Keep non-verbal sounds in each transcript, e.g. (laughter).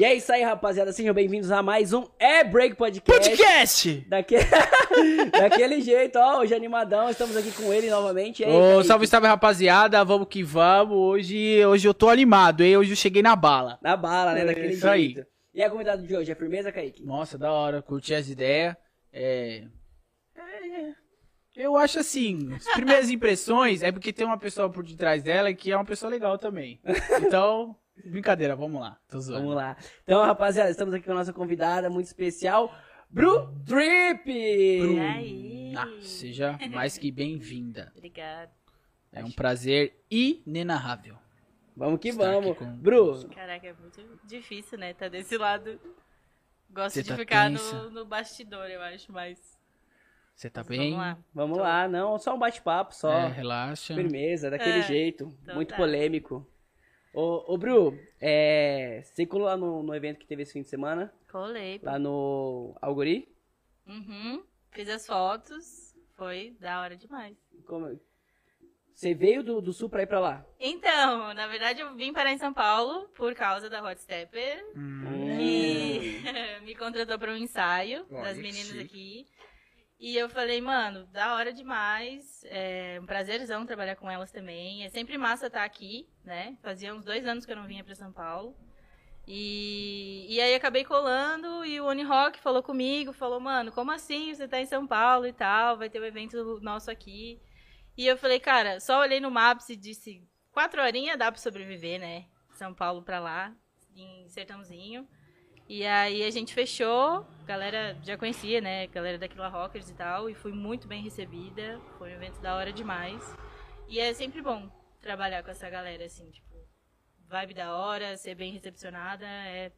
E é isso aí, rapaziada. Sejam bem-vindos a mais um É Break Podcast. Podcast! Daquele... (laughs) Daquele jeito, ó, hoje animadão, estamos aqui com ele novamente. Aí, Ô, salve, salve, rapaziada. Vamos que vamos. Hoje, hoje eu tô animado, hein? Hoje eu cheguei na bala. Na bala, né? É, Daquele isso aí. jeito. E a convidada de hoje, é firmeza, Kaique? Nossa, da hora. Curti as ideias. É... é, Eu acho assim, as primeiras impressões é porque tem uma pessoa por detrás dela que é uma pessoa legal também. (laughs) Então, brincadeira, vamos lá. Tô zoando. Vamos lá. Então, rapaziada, estamos aqui com a nossa convidada muito especial, Bru Trip! E aí? Ah, seja mais que bem-vinda. (laughs) Obrigada. É um prazer inenarrável. Vamos que Estar vamos. com- Bru, Caraca, é muito difícil, né? Tá desse lado. Gosto Você de tá ficar no, no bastidor, eu acho, mas. Você tá mas bem? Vamos lá. vamos Tô. lá. Não, só um bate-papo, só. É, relaxa. Firmeza, daquele É, jeito. então muito tá. polêmico. Ô, ô Bru, é, você colou lá no, no evento que teve esse fim de semana, Colei. lá no Algori? Uhum. Fiz as fotos. Foi da hora demais. Como- Você veio do, do sul pra ir pra lá? Então, na verdade, eu vim parar em São Paulo por causa da Hot Stepper. Hum. que (laughs) me contratou para um ensaio Olha das meninas aqui. E eu falei, mano, da hora demais. É um prazerzão trabalhar com elas também. É sempre massa estar aqui, né? Fazia uns dois anos que eu não vinha para São Paulo. E, e aí acabei colando e o Unirock falou comigo, falou, mano, como assim você tá em São Paulo e tal? Vai ter um evento nosso aqui. E eu falei, cara, só olhei no Maps e disse, quatro horinhas dá pra sobreviver, né? São Paulo pra lá, em Sertãozinho. E aí a gente fechou, a galera já conhecia, né? A galera daquela Rockers e tal, e fui muito bem recebida. Foi um evento da hora demais. E é sempre bom trabalhar com essa galera, assim, tipo, vibe da hora, ser bem recepcionada, é,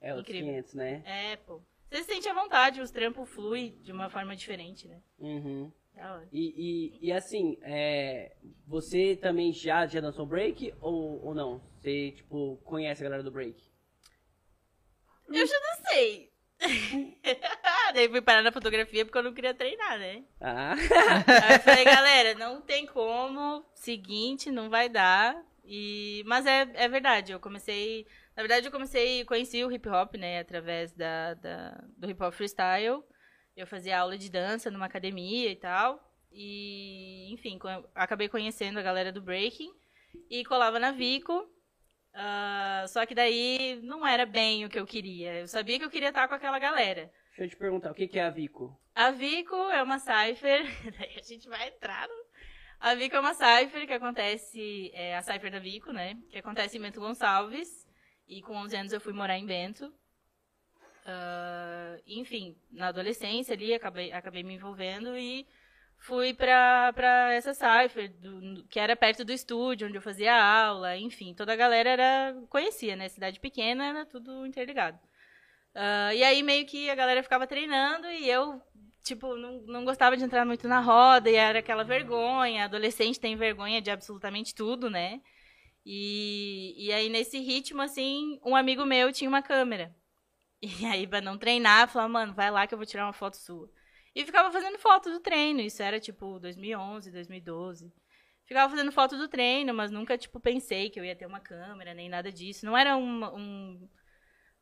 É, os Incrível. 500, né? é pô. Você se sente à vontade, os trampos fluem de uma forma diferente, né? Uhum. E, e, e assim, é, você também já, já dançou break ou, ou não? Você, tipo, conhece a galera do break? Eu já não sei. (laughs) Daí fui parar na fotografia porque eu não queria treinar, né? Ah, Aí eu falei, (laughs) galera, não tem como, seguinte, não vai dar. E... Mas é, é verdade, eu comecei. Na verdade, eu comecei, conheci o hip hop, né, através da, da- do hip hop freestyle. Eu fazia aula de dança numa academia e tal. E, enfim, acabei conhecendo a galera do breaking e colava na Vico. Ah, só que daí não era bem o que eu queria. Eu sabia que eu queria estar com aquela galera. deixa eu te perguntar, o que, que é a Vico? A Vico é uma cipher, (laughs) daí a gente vai entrar no... A Vico é uma cipher que acontece, é a cipher da Vico, né? Que acontece em Bento Gonçalves. E com 11 anos eu fui morar em Bento. Ah, enfim, na adolescência ali, acabei, acabei me envolvendo e fui pra, pra essa cipher, do- que era perto do estúdio, onde eu fazia aula. Enfim, toda a galera era conhecia, né? Cidade pequena, era tudo interligado. Ah, e aí meio que a galera ficava treinando e eu, tipo, não, não gostava de entrar muito na roda e era aquela vergonha. Adolescente tem vergonha de absolutamente tudo, né? E, e aí nesse ritmo, assim, um amigo meu tinha uma câmera. E aí, pra não treinar, falava, mano, vai lá que eu vou tirar uma foto sua. E ficava fazendo foto do treino. Isso era, tipo, 2011, 2012. Ficava fazendo foto do treino, mas nunca, tipo, pensei que eu ia ter uma câmera, nem nada disso. Não era um, um,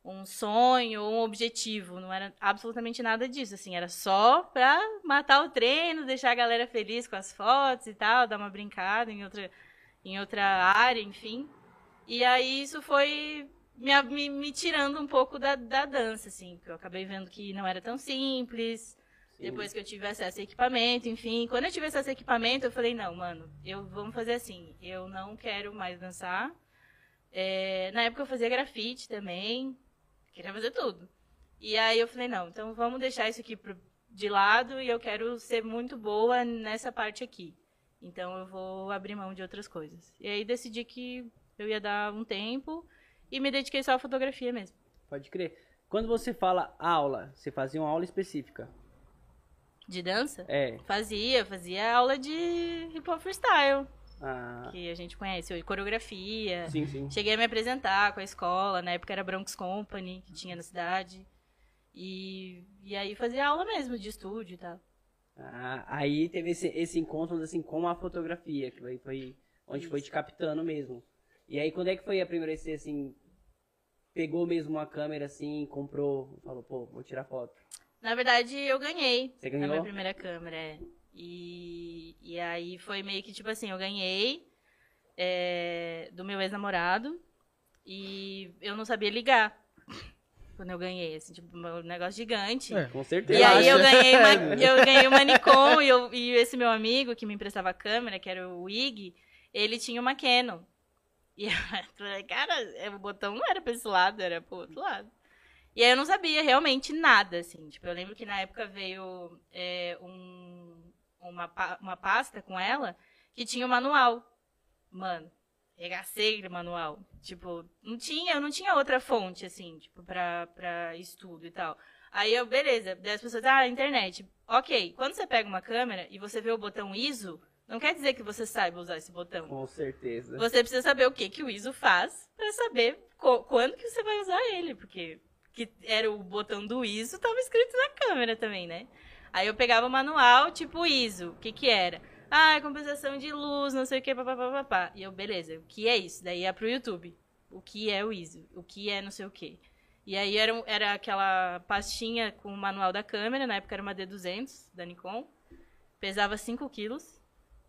um sonho ou um objetivo. Não era absolutamente nada disso, assim. Era só pra matar o treino, deixar a galera feliz com as fotos e tal, dar uma brincada em outra, em outra área, enfim. E aí isso foi me, me, me tirando um pouco da, da dança, assim. Porque eu acabei vendo que não era tão simples. Depois que eu tive acesso a equipamento, enfim. Quando eu tive acesso a equipamento, eu falei, não, mano, eu vamos fazer assim. Eu não quero mais dançar. É, na época eu fazia grafite também. Queria fazer tudo. E aí eu falei, não, então vamos deixar isso aqui pro- de lado e eu quero ser muito boa nessa parte aqui. Então eu vou abrir mão de outras coisas. E aí decidi que eu ia dar um tempo e me dediquei só à fotografia mesmo. Pode crer. Quando você fala aula, você fazia uma aula específica. De dança? É. Fazia, fazia aula de hip hop freestyle, Ah, que a gente conhece, hoje, coreografia. sim, sim. Cheguei a me apresentar com a escola, na época era Bronx Company, que tinha na cidade. E, e aí fazia aula mesmo de estúdio e tal. Ah, aí teve esse, esse encontro assim com a fotografia, que foi, foi onde foi te captando mesmo. E aí quando é que foi a primeira vez que você, assim pegou mesmo uma câmera assim, comprou, falou, pô, vou tirar foto? Na verdade, eu ganhei. Você A ganhou? minha primeira câmera, é. E, e aí foi meio que tipo assim, eu ganhei é, do meu ex-namorado e eu não sabia ligar (laughs) quando eu ganhei, assim, tipo, um negócio gigante. É. Com certeza. E aí eu ganhei, uma, (laughs) eu ganhei uma Nikon e, eu- e esse meu amigo que me emprestava a câmera, que era o Ig, ele tinha uma Canon. E (laughs) eu falei, cara, é, o botão não era pra esse lado, era pro outro lado. E aí eu não sabia realmente nada, assim. Tipo, eu lembro que na época veio é, um, uma, uma pasta com ela que tinha o manual. Mano, regacei aquele manual. Tipo, não tinha, eu não tinha outra fonte, assim, tipo, pra, pra estudo e tal. Aí eu, beleza, daí as pessoas, ah, internet. Ok, quando você pega uma câmera e você vê o botão ISO, não quer dizer que você saiba usar esse botão. Com certeza. Você precisa saber o que, que o ISO faz pra saber quando que você vai usar ele, porque que era o botão do ISO, tava escrito na câmera também, né? Aí eu pegava o manual, tipo ISO, o que que era? Ah, compensação de luz, não sei o que, papapá. E eu, beleza, o que é isso? Daí ia pro YouTube. O que é o ISO? O que é não sei o que? E aí era, era aquela pastinha com o manual da câmera, na época era uma D200 da Nikon, pesava 5 quilos.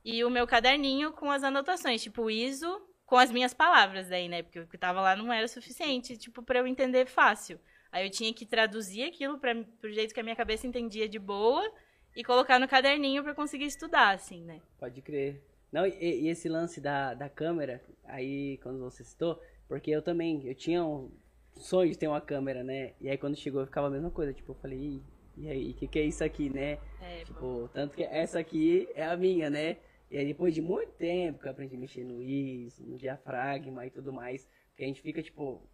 E o meu caderninho com as anotações, tipo ISO, com as minhas palavras daí, né? Porque o que tava lá não era suficiente, tipo, pra eu entender fácil. Aí eu tinha que traduzir aquilo para pro jeito que a minha cabeça entendia de boa e colocar no caderninho pra conseguir estudar, assim, né? Pode crer. Não, e, e esse lance da, da câmera, aí quando você citou, porque eu também, eu tinha um sonho de ter uma câmera, né? E aí quando chegou ficava a mesma coisa, tipo, eu falei, "Ih, e aí, o que, que é isso aqui, né? É. Tipo, tanto que essa aqui é a minha, né? E aí depois de muito tempo que eu aprendi a mexer no ISO, no diafragma e tudo mais, que a gente fica, tipo,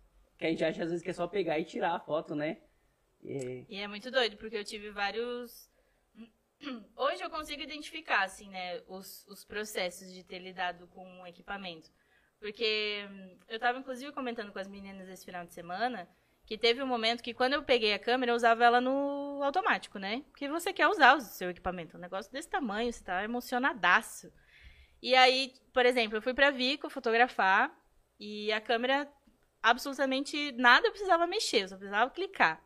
que a gente acha às vezes que é só pegar e tirar a foto, né? E, E é muito doido, porque eu tive vários. (clears throat) Hoje eu consigo identificar, assim, né, os, os processos de ter lidado com o equipamento. Porque hum, eu tava, inclusive, comentando com as meninas esse final de semana que teve um momento que quando eu peguei a câmera, eu usava ela no automático, né? Porque você quer usar o seu equipamento. Um negócio desse tamanho, você tá emocionadaço. E aí, por exemplo, eu fui pra Vico fotografar e a câmera absolutamente nada eu precisava mexer, eu só precisava clicar.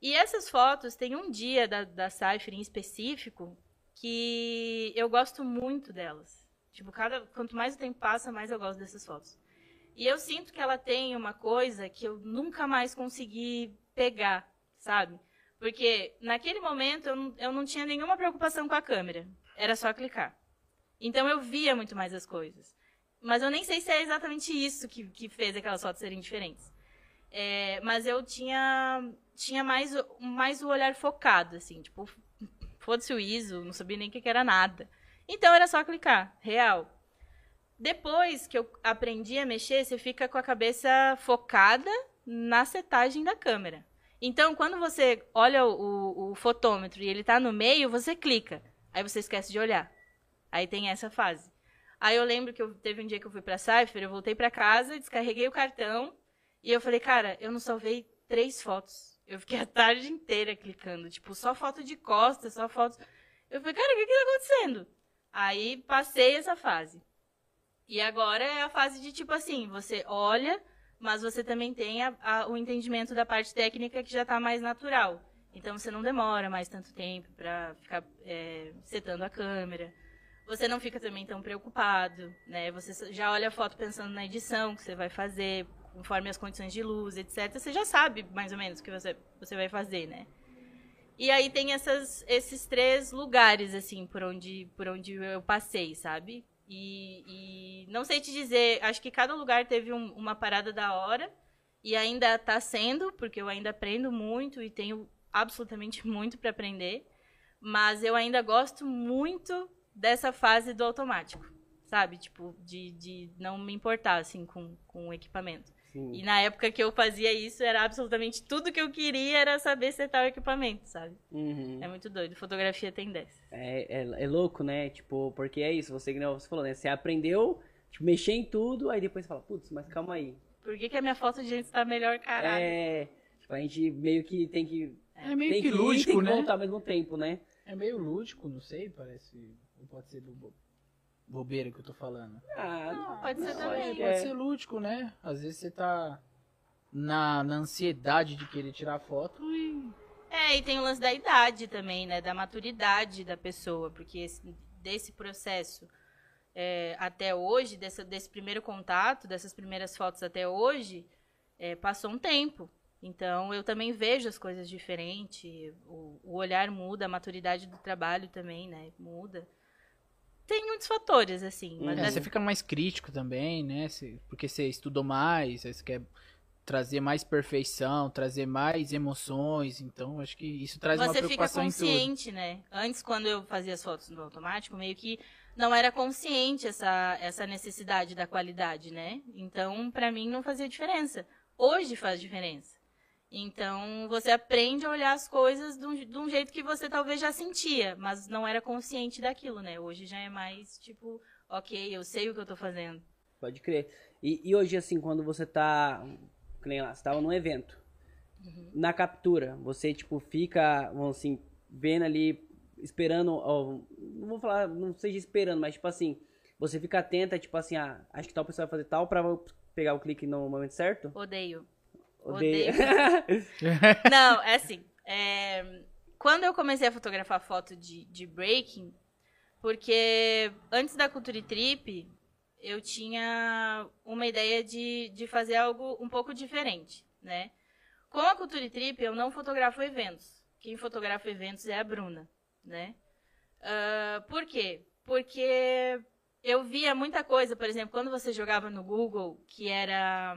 E essas fotos, tem um dia da, da Cypher em específico que eu gosto muito delas. Tipo, cada, quanto mais o tempo passa, mais eu gosto dessas fotos. E eu sinto que ela tem uma coisa que eu nunca mais consegui pegar, sabe? Porque naquele momento eu não, eu não tinha nenhuma preocupação com a câmera. Era só clicar. Então eu via muito mais as coisas. Mas eu nem sei se é exatamente isso que, que fez aquelas fotos serem diferentes. É, mas eu tinha, tinha mais, mais o olhar focado, assim, tipo, foda-se o ISO, não sabia nem o que, era nada. Então era só clicar, real. Depois que eu aprendi a mexer, você fica com a cabeça focada na setagem da câmera. Então, quando você olha o, o- fotômetro e ele tá no meio, você clica. Aí você esquece de olhar. Aí tem essa fase. Aí eu lembro que eu, teve um dia que eu fui pra Cypher, eu voltei pra casa, descarreguei o cartão e eu falei, cara, eu não salvei três fotos. Eu fiquei a tarde inteira clicando, tipo, só foto de costas, só fotos. Eu falei, cara, o que que tá acontecendo? Aí passei essa fase. E agora é a fase de tipo assim, você olha, mas você também tem a- a- o entendimento da parte técnica que já tá mais natural. Então você não demora mais tanto tempo pra ficar é, setando a câmera. Você não fica também tão preocupado, né? Você já olha a foto pensando na edição que você vai fazer, conforme as condições de luz, etc. Você já sabe mais ou menos o que você, você vai fazer, né? E aí tem essas, esses três lugares, assim, por onde, por onde eu passei, sabe? E, e não sei te dizer, acho que cada lugar teve um- uma parada da hora. E ainda tá sendo, porque eu ainda aprendo muito e tenho absolutamente muito para aprender. Mas eu ainda gosto muito dessa fase do automático, sabe? Tipo, de, de não me importar, assim, com, com o equipamento. sim. E na época que eu fazia isso, era absolutamente tudo que eu queria era saber setar o equipamento, sabe? Uhum. É muito doido. Fotografia tem dessa. É, é, é louco, né? Tipo, porque é isso, você, que você falou, né? Você aprendeu, tipo, mexer em tudo, aí depois você fala, putz, mas calma aí. Por que, que a minha foto de gente tá melhor, caralho? É, tipo, a gente meio que tem que... É meio tem que ir, lúdico, tem que né? voltar ao mesmo tempo, né? É meio lúdico, não sei, parece. Ou pode ser do bo- bobeira que eu tô falando. Ah, Não, pode ser não, também. Pode é. ser lúdico, né? Às vezes você tá na, na ansiedade de querer tirar foto e. É, e tem o lance da idade também, né? Da maturidade da pessoa, porque esse- desse processo é, até hoje, desse, desse primeiro contato, dessas primeiras fotos até hoje, é, passou um tempo. Então, eu também vejo as coisas diferente, o, o olhar muda, a maturidade do trabalho também, né? Muda. Tem muitos fatores, assim. Mas É, é- você fica mais crítico também, né? Você- porque você estudou mais, você quer trazer mais perfeição, trazer mais emoções. Então, acho que isso traz uma você fica preocupação em tudo. consciente, né? Antes, quando eu fazia as fotos no automático, meio que não era consciente essa, essa necessidade da qualidade, né? Então, pra mim, não fazia diferença. Hoje faz diferença. Então, você aprende a olhar as coisas de um, de um jeito que você talvez já sentia, mas não era consciente daquilo, né? Hoje já é mais, tipo, ok, eu sei o que eu tô fazendo. Pode crer. E, e hoje, assim, quando você tá. Que nem lá, você tava num evento. Na captura, você, tipo, fica, vamos assim, vendo ali, esperando. ó, não vou falar, não seja esperando, mas, tipo assim, você fica atenta, tipo assim, ah, acho que tal pessoa vai fazer tal pra pegar o clique no momento certo? Odeio. Odeio. (laughs) Não, é assim. é, Quando eu comecei a fotografar foto de, de breaking, porque antes da Culture Trip, eu tinha uma ideia de, de fazer algo um pouco diferente, né? Com a Culture Trip, eu não fotografo eventos. Quem fotografa eventos é a Bruna, né? Ah, por quê? Porque eu via muita coisa, por exemplo, quando você jogava no Google, que era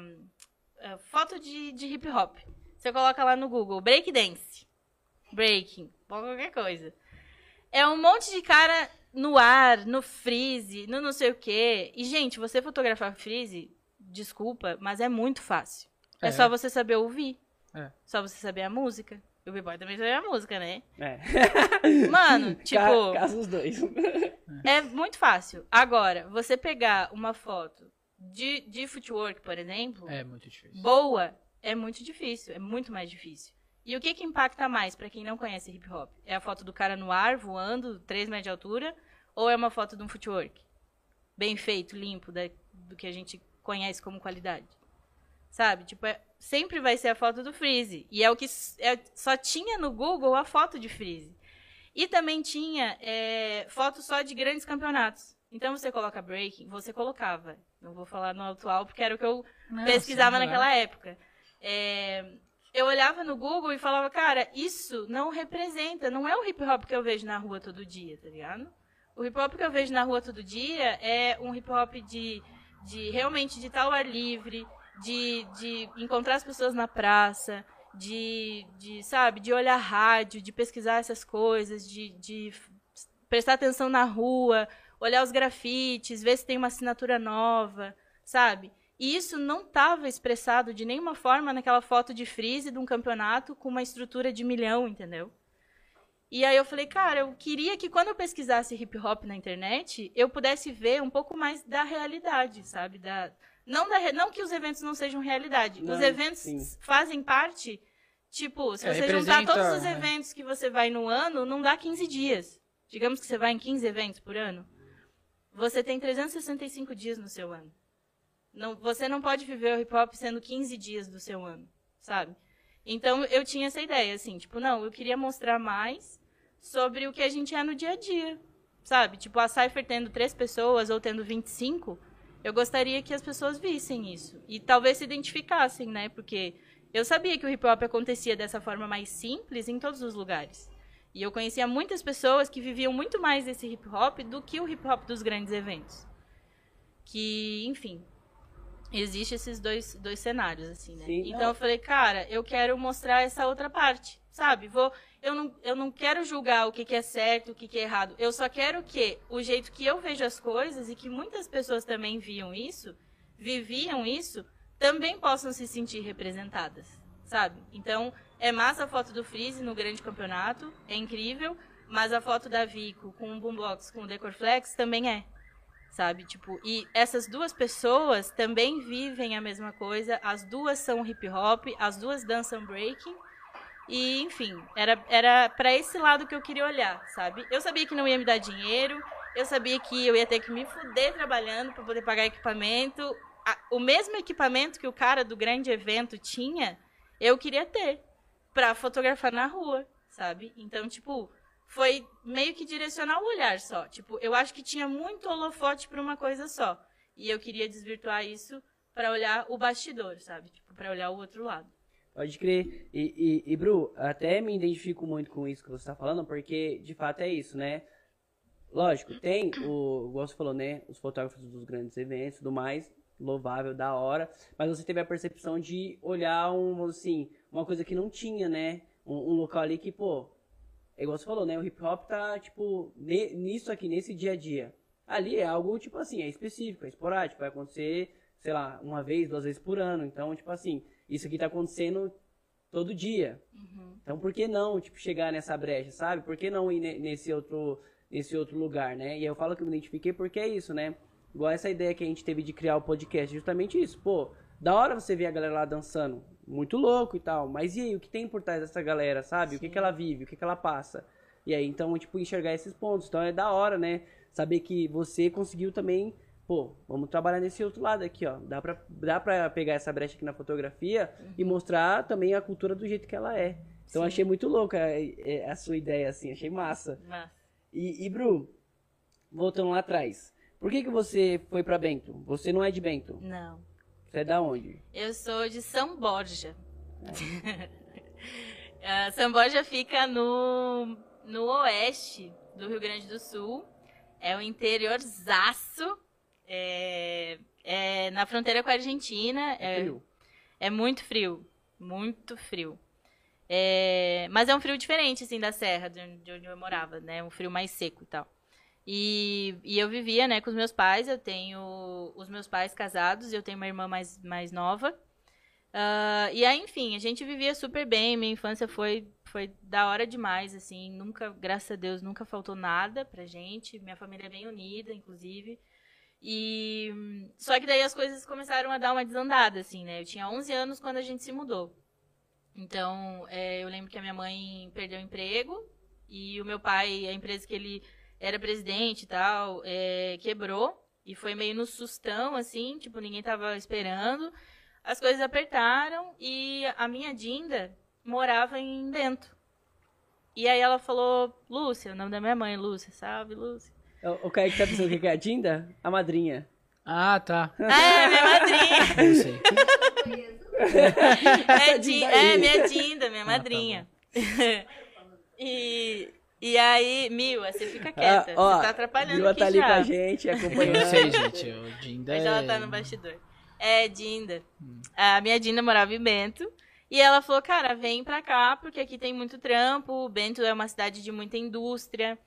ah, foto de, de hip hop. Você coloca lá no Google, breakdance, breaking, qualquer coisa. É um monte de cara no ar, no freeze, no não sei o quê. E, gente, você fotografar freeze, desculpa, mas é muito fácil. É, É. só você saber ouvir. É. Só você saber a música. O B-Boy também sabe a música, né? É. (laughs) Mano, tipo, Ca- Caso os dois. é muito fácil. Agora, você pegar uma foto de, de footwork, por exemplo, É muito difícil. boa é muito difícil, é muito mais difícil. E o que que impacta mais pra quem não conhece hip hop? É a foto do cara no ar, voando, 3 metros de altura, ou é uma foto de um footwork? Bem feito, limpo, da- do que a gente conhece como qualidade. Sabe? Tipo, é- sempre vai ser a foto do Freeze. E é o que é- só tinha no Google a foto de Freeze. E também tinha é, foto só de grandes campeonatos. Então você coloca breaking, você colocava. Não vou falar no atual porque era o que eu pesquisava naquela época. É, eu olhava no Google e falava, cara, isso não representa, não é o hip hop que eu vejo na rua todo dia, tá ligado? O hip hop que eu vejo na rua todo dia é um hip hop de, de realmente de ao ar livre, de, de encontrar as pessoas na praça, de, de, sabe, de olhar rádio, de pesquisar essas coisas, de, de prestar atenção na rua, olhar os grafites, ver se tem uma assinatura nova, sabe? E isso não estava expressado de nenhuma forma naquela foto de freeze de um campeonato com uma estrutura de milhão, entendeu? E aí eu falei, cara, eu queria que quando eu pesquisasse hip hop na internet, eu pudesse ver um pouco mais da realidade, sabe? Da, não, da, não que os eventos não sejam realidade. Não, os eventos sim. fazem parte, tipo, se É, você juntar todos os né? eventos que você vai no ano, não dá 15 dias. Digamos que você vai em 15 eventos por ano. Você tem 365 dias no seu ano. Não, você não pode viver o hip hop sendo 15 dias do seu ano, sabe? Então eu tinha essa ideia, assim, tipo, não, eu queria mostrar mais sobre o que a gente é no dia a dia, sabe? Tipo, a Cypher tendo três pessoas ou tendo 25, eu gostaria que as pessoas vissem isso. E talvez se identificassem, né? Porque eu sabia que o hip hop acontecia dessa forma mais simples em todos os lugares. E eu conhecia muitas pessoas que viviam muito mais esse hip hop do que o hip hop dos grandes eventos. Que, enfim, existe esses dois, dois cenários, assim, né? Sim, então não. eu falei, cara, eu quero mostrar essa outra parte, sabe? Vou, eu, não, eu não quero julgar o que, que é certo, o que, que é errado. Eu só quero que o jeito que eu vejo as coisas e que muitas pessoas também viam isso, viviam isso, também possam se sentir representadas, sabe? Então, é massa a foto do Freeze no grande campeonato, é incrível, mas a foto da Vico com o Boombox, com o Decorflex também é, sabe? Tipo, e essas duas pessoas também vivem a mesma coisa, as duas são hip hop, as duas dançam breaking. E, enfim, era era para esse lado que eu queria olhar, sabe? Eu sabia que não ia me dar dinheiro, eu sabia que eu ia ter que me fuder trabalhando para poder pagar equipamento. o mesmo equipamento que o cara do grande evento tinha, eu queria ter pra fotografar na rua, sabe? Então, tipo, foi meio que direcionar o olhar só. Tipo, eu acho que tinha muito holofote pra uma coisa só. E eu queria desvirtuar isso pra olhar o bastidor, sabe? Tipo, pra olhar o outro lado. Pode crer. E, e, e, Bru, até me identifico muito com isso que você tá falando, porque de fato é isso, né? Lógico, tem o, igual você falou, né? Os fotógrafos dos grandes eventos e tudo mais, louvável, da hora, mas você teve a percepção de olhar um, assim, uma coisa que não tinha, né? Um, um local ali que, pô, é igual você falou, né? O hip hop tá, tipo, ne- nisso aqui, nesse dia a dia. Ali é algo, tipo assim, é específico, é esporádico, vai acontecer, sei lá, uma vez, duas vezes por ano. Então, tipo assim, isso aqui tá acontecendo todo dia. Então, por que não, tipo, chegar nessa brecha, sabe? Por que não ir ne- nesse outro, nesse outro lugar, né? E eu falo que eu me identifiquei porque é isso, né? Igual essa ideia que a gente teve de criar o podcast, justamente isso. Pô, da hora você ver a galera lá dançando, muito louco e tal, mas e aí, o que tem por trás dessa galera, sabe? O que, que ela vive, o que, que ela passa? E aí, então, tipo, enxergar esses pontos. Então, é da hora, né? Saber que você conseguiu também, pô, vamos trabalhar nesse outro lado aqui, ó. Dá pra, dá pra pegar essa brecha aqui na fotografia e mostrar também a cultura do jeito que ela é. Então, achei muito louca é, é, a sua ideia, assim, achei massa. Mas, E, e Bru, voltando lá atrás, por que, que você foi pra Bento? Você não é de Bento, não. Você é da onde? Eu sou de São Borja. (laughs) Ah, São Borja fica no, no oeste do Rio Grande do Sul. É o interiorzaço. É, é na fronteira com a Argentina. É, Frio. é muito frio. Muito frio. É, mas é um frio diferente, assim, da serra, de onde- de onde eu morava, né? Um frio mais seco e tal. E, e eu vivia, né, com os meus pais. Eu tenho os meus pais casados e eu tenho uma irmã mais, mais nova. Ah, e aí, enfim, a gente vivia super bem. Minha infância foi, foi da hora demais, assim. Nunca, graças a Deus, nunca faltou nada pra gente. Minha família é bem unida, inclusive. E só que daí as coisas começaram a dar uma desandada, assim, né? Eu tinha 11 anos quando a gente se mudou. Então, é, eu lembro que a minha mãe perdeu o emprego e o meu pai, a empresa que ele era presidente e tal, é, quebrou. E foi meio no sustão, assim, tipo, ninguém tava esperando. As coisas apertaram e a minha Dinda morava em Bento. E aí ela falou, Lúcia, o nome da minha mãe, Lúcia, salve, Lúcia. O, o Kaique tá pensando o que é a Dinda? A madrinha. Ah, tá. É, minha madrinha. (laughs) Sei. É, Dinda é, minha Dinda, minha tá madrinha. (laughs) e, e aí, Mila, você fica quieta. Ah, ó, você tá atrapalhando Mila aqui tá ali já. com a gente, (laughs) Eu acompanhando. não sei, gente. O Dinda Mas é... ela tá no bastidor. É, Dinda. A minha Dinda morava em Bento. E ela falou, cara, vem pra cá, porque aqui tem muito trampo. Bento é uma cidade de muita indústria.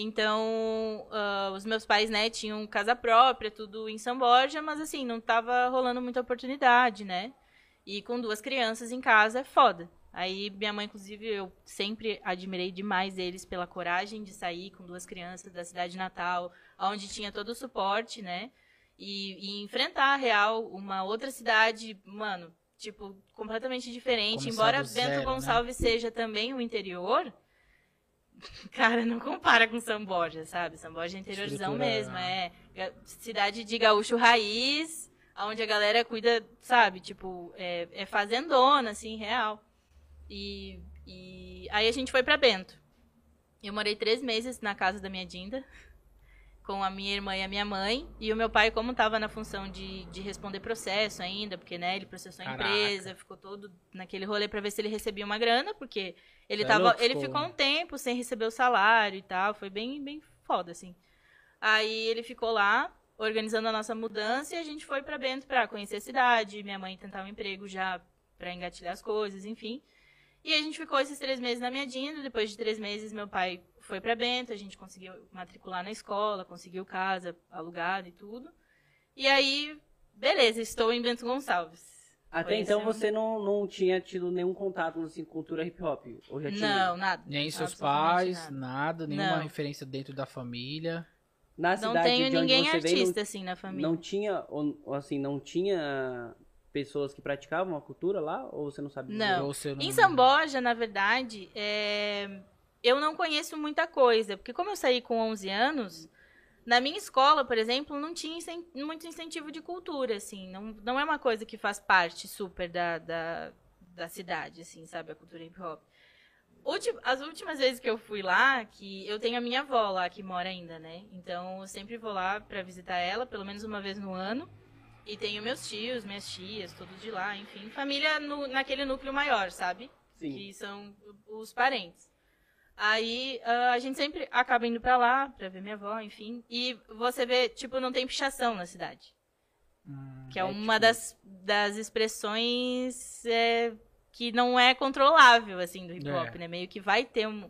Então, ah, os meus pais, né, tinham casa própria, tudo em São Borja, mas assim, não tava rolando muita oportunidade, né? E com duas crianças em casa é foda. Aí minha mãe, inclusive, eu sempre admirei demais eles pela coragem de sair com duas crianças da cidade natal, onde tinha todo o suporte, né? E, e enfrentar a real uma outra cidade, mano, tipo, completamente diferente. Começar Embora do Bento zero, né? Gonçalves seja também o interior, (laughs) cara, não compara com São Borja, sabe? São Borja é interiorzão Estrutura, mesmo, né? é ga- cidade de gaúcho raiz, onde a galera cuida, sabe? Tipo, é, é fazendona, assim, real. E, e aí a gente foi pra Bento. Eu morei três meses na casa da minha Dinda, com a minha irmã e a minha mãe. E o meu pai, como tava na função de, de responder processo ainda, porque, né, ele processou a Caraca. empresa, ficou todo naquele rolê pra ver se ele recebia uma grana, porque ele É tava. ele ficou- um tempo sem receber o salário e tal. Foi bem, bem foda, assim. Aí ele ficou lá, organizando a nossa mudança, e a gente foi pra Bento pra conhecer a cidade. Minha mãe tentar um emprego já pra engatilhar as coisas, enfim. E a gente ficou esses três meses na minha Dinda. Depois de três meses, meu pai foi pra Bento. A gente conseguiu matricular na escola, conseguiu casa alugada e tudo. E aí, beleza, estou em Bento Gonçalves. Até Foi então você não, não tinha tido nenhum contato assim, com cultura hip hop? Ou já tinha? Não, nada. Nem seus pais, nada. nada, nenhuma Não. referência dentro da família. Na Não cidade tenho de onde ninguém você veio, não- artista, assim, na família. não tinha, assim, não tinha pessoas que praticavam a cultura lá? Ou você não sabe? Não. Ou você não... Em São Borja, na verdade, é, eu não conheço muita coisa, porque como eu saí com 11 anos, Na minha escola, por exemplo, não tinha incen- muito incentivo de cultura, assim. Não, não é uma coisa que faz parte super da, da, da cidade, assim, sabe? A cultura hip hop. As últimas vezes que eu fui lá, que eu tenho a minha avó lá que mora ainda, né? Então eu sempre vou lá pra visitar ela, pelo menos uma vez no ano. E tenho meus tios, minhas tias, todos de lá, enfim. Família no- naquele núcleo maior, sabe? Sim. que são os parentes. Aí ah, a gente sempre acaba indo pra lá pra ver minha avó, enfim. E você vê, tipo, não tem pichação na cidade. Hum, Que é, é, uma tipo, das, das expressões é, que não é controlável, assim, do hip hop, É. né? Meio que vai ter um,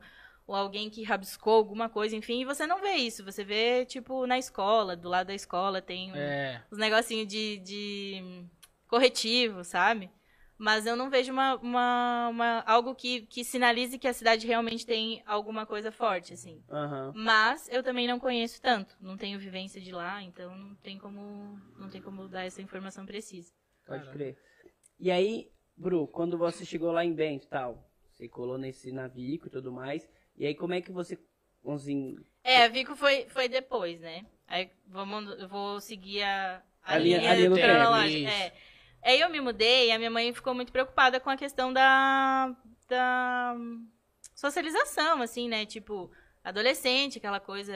ou alguém que rabiscou alguma coisa, enfim, e você não vê isso. Você vê, tipo, na escola, do lado da escola tem um, É, os negocinhos de, de corretivo, sabe? Mas eu não vejo uma, uma, uma- algo que, que sinalize que a cidade realmente tem alguma coisa forte, assim. Aham. Mas eu também não conheço tanto, não tenho vivência de lá, então não tem como, não tem como dar essa informação precisa. Pode Caramba. crer. E aí, Bru, quando você chegou lá em Bento e tal, você colou nesse navio e tudo mais, e aí como é que você, assim, É, a Vico foi, foi depois, né? Aí vamos, eu vou seguir a, a, A linha- linha, a linha cronológica. É. Aí eu me mudei e a minha mãe ficou muito preocupada com a questão da, da socialização, assim, né? Tipo, adolescente, aquela coisa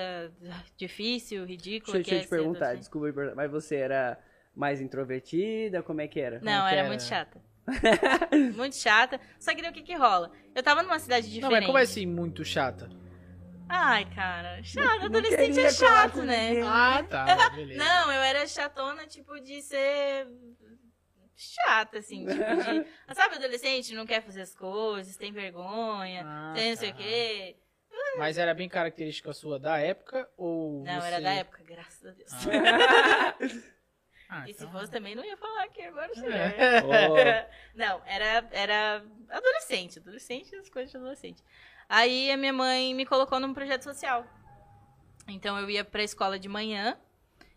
difícil, ridícula. deixa, que deixa eu é te perguntar, adolescente. desculpa, mas você era mais introvertida, como é que era? Não, que era era? muito chata. (laughs) muito chata. Só que daí o que que rola? Eu tava numa cidade diferente. Não, mas como é assim, muito chata? Ai, cara, chato. Não Adolescente é chato, né? ninguém. Ah, tá, beleza. Não, eu era chatona, tipo, de ser chata, assim, tipo de... (laughs) Sabe, adolescente não quer fazer as coisas, tem vergonha, Ah, tem não sei o tá. quê. Mas era bem característica sua da época ou Não, você... era da época, graças a Deus. Ah, (laughs) E se então- fosse também não ia falar aqui agora, É. (laughs) (laughs) Não, era, era adolescente, adolescente, as coisas de adolescente. Aí a minha mãe me colocou num projeto social. Então eu ia pra escola de manhã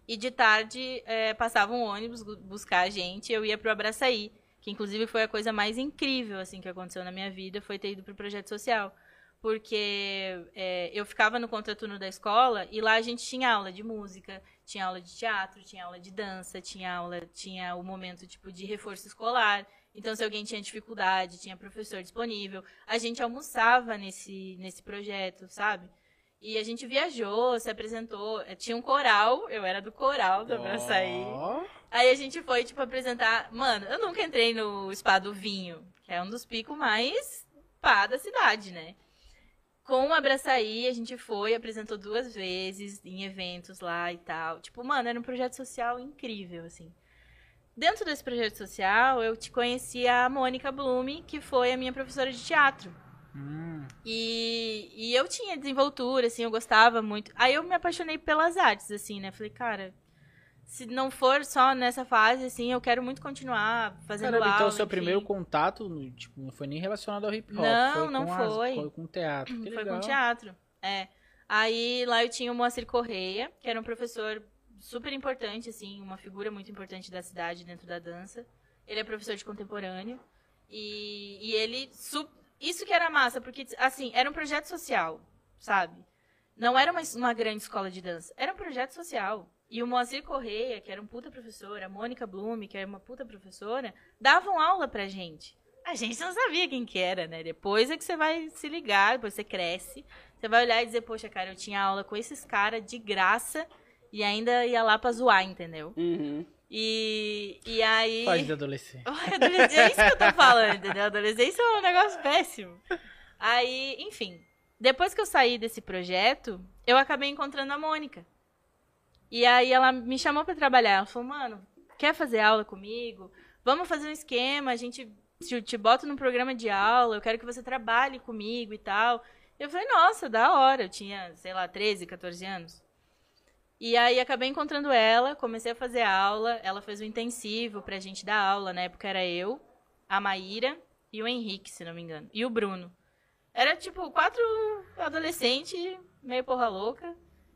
e de tarde eh, passava um ônibus buscar a gente e eu ia pro Abraçaí, que inclusive foi a coisa mais incrível assim que aconteceu na minha vida, foi ter ido pro projeto social. Porque eh, eu ficava no contraturno da escola e lá a gente tinha aula de música, tinha aula de teatro, tinha aula de dança, tinha aula, tinha o momento tipo de reforço escolar. Então, se alguém tinha dificuldade, tinha professor disponível. A gente almoçava nesse, nesse projeto, sabe? E a gente viajou, se apresentou. Eh, Tinha um coral, eu era do coral do Abraçaí. Aí a gente foi, tipo, apresentar. Mano, eu nunca entrei no Spa do Vinho, que é um dos picos mais pá da cidade, né? Com o Abraçaí, a gente foi, apresentou duas vezes em eventos lá e tal. Tipo, mano, era um projeto social incrível, assim. Dentro desse projeto social, eu te conheci a Mônica Blume, que foi a minha professora de teatro. hum, E, e eu tinha desenvoltura, assim, eu gostava muito. Aí eu me apaixonei pelas artes, assim, né? Falei, cara, se não for só nessa fase, assim, eu quero muito continuar fazendo Caramba, aula. então seu enfim. primeiro contato, tipo, não foi nem relacionado ao hip hop. Não, foi não com as- foi. foi com teatro. Que Foi legal. com teatro. É. Aí lá eu tinha o Moacir Correia, que era um professor super importante, assim, uma figura muito importante da cidade dentro da dança. Ele é professor de contemporâneo. E, e ele. Isso que era massa, porque, assim, era um projeto social, sabe? Não era uma, uma grande escola de dança, era um projeto social. E o Moacir Correia, que era um puta professor, a Mônica Blume, que era uma puta professora, davam aula pra gente. A gente não sabia quem que era, né? Depois é que você vai se ligar, depois você cresce. Você vai olhar e dizer, poxa, cara, eu tinha aula com esses caras de graça e ainda ia lá pra zoar, entendeu? Uhum. E, e aí. Fase de adolescente. (laughs) Adolescência, é isso que eu tô falando, entendeu? Adolescência é um negócio péssimo. Aí, enfim, depois que eu saí desse projeto, eu acabei encontrando a Mônica. E aí ela me chamou pra trabalhar. Ela falou, mano, quer fazer aula comigo? Vamos fazer um esquema, a gente te, te bota num programa de aula, eu quero que você trabalhe comigo e tal. Eu falei, nossa, da hora. Eu tinha, sei lá, 13, 14 anos. E aí acabei encontrando ela, comecei a fazer aula, ela fez um intensivo pra gente dar aula, na época era eu, a Maíra e o Henrique, se não me engano, e o Bruno. Era tipo quatro adolescentes, meio porra louca,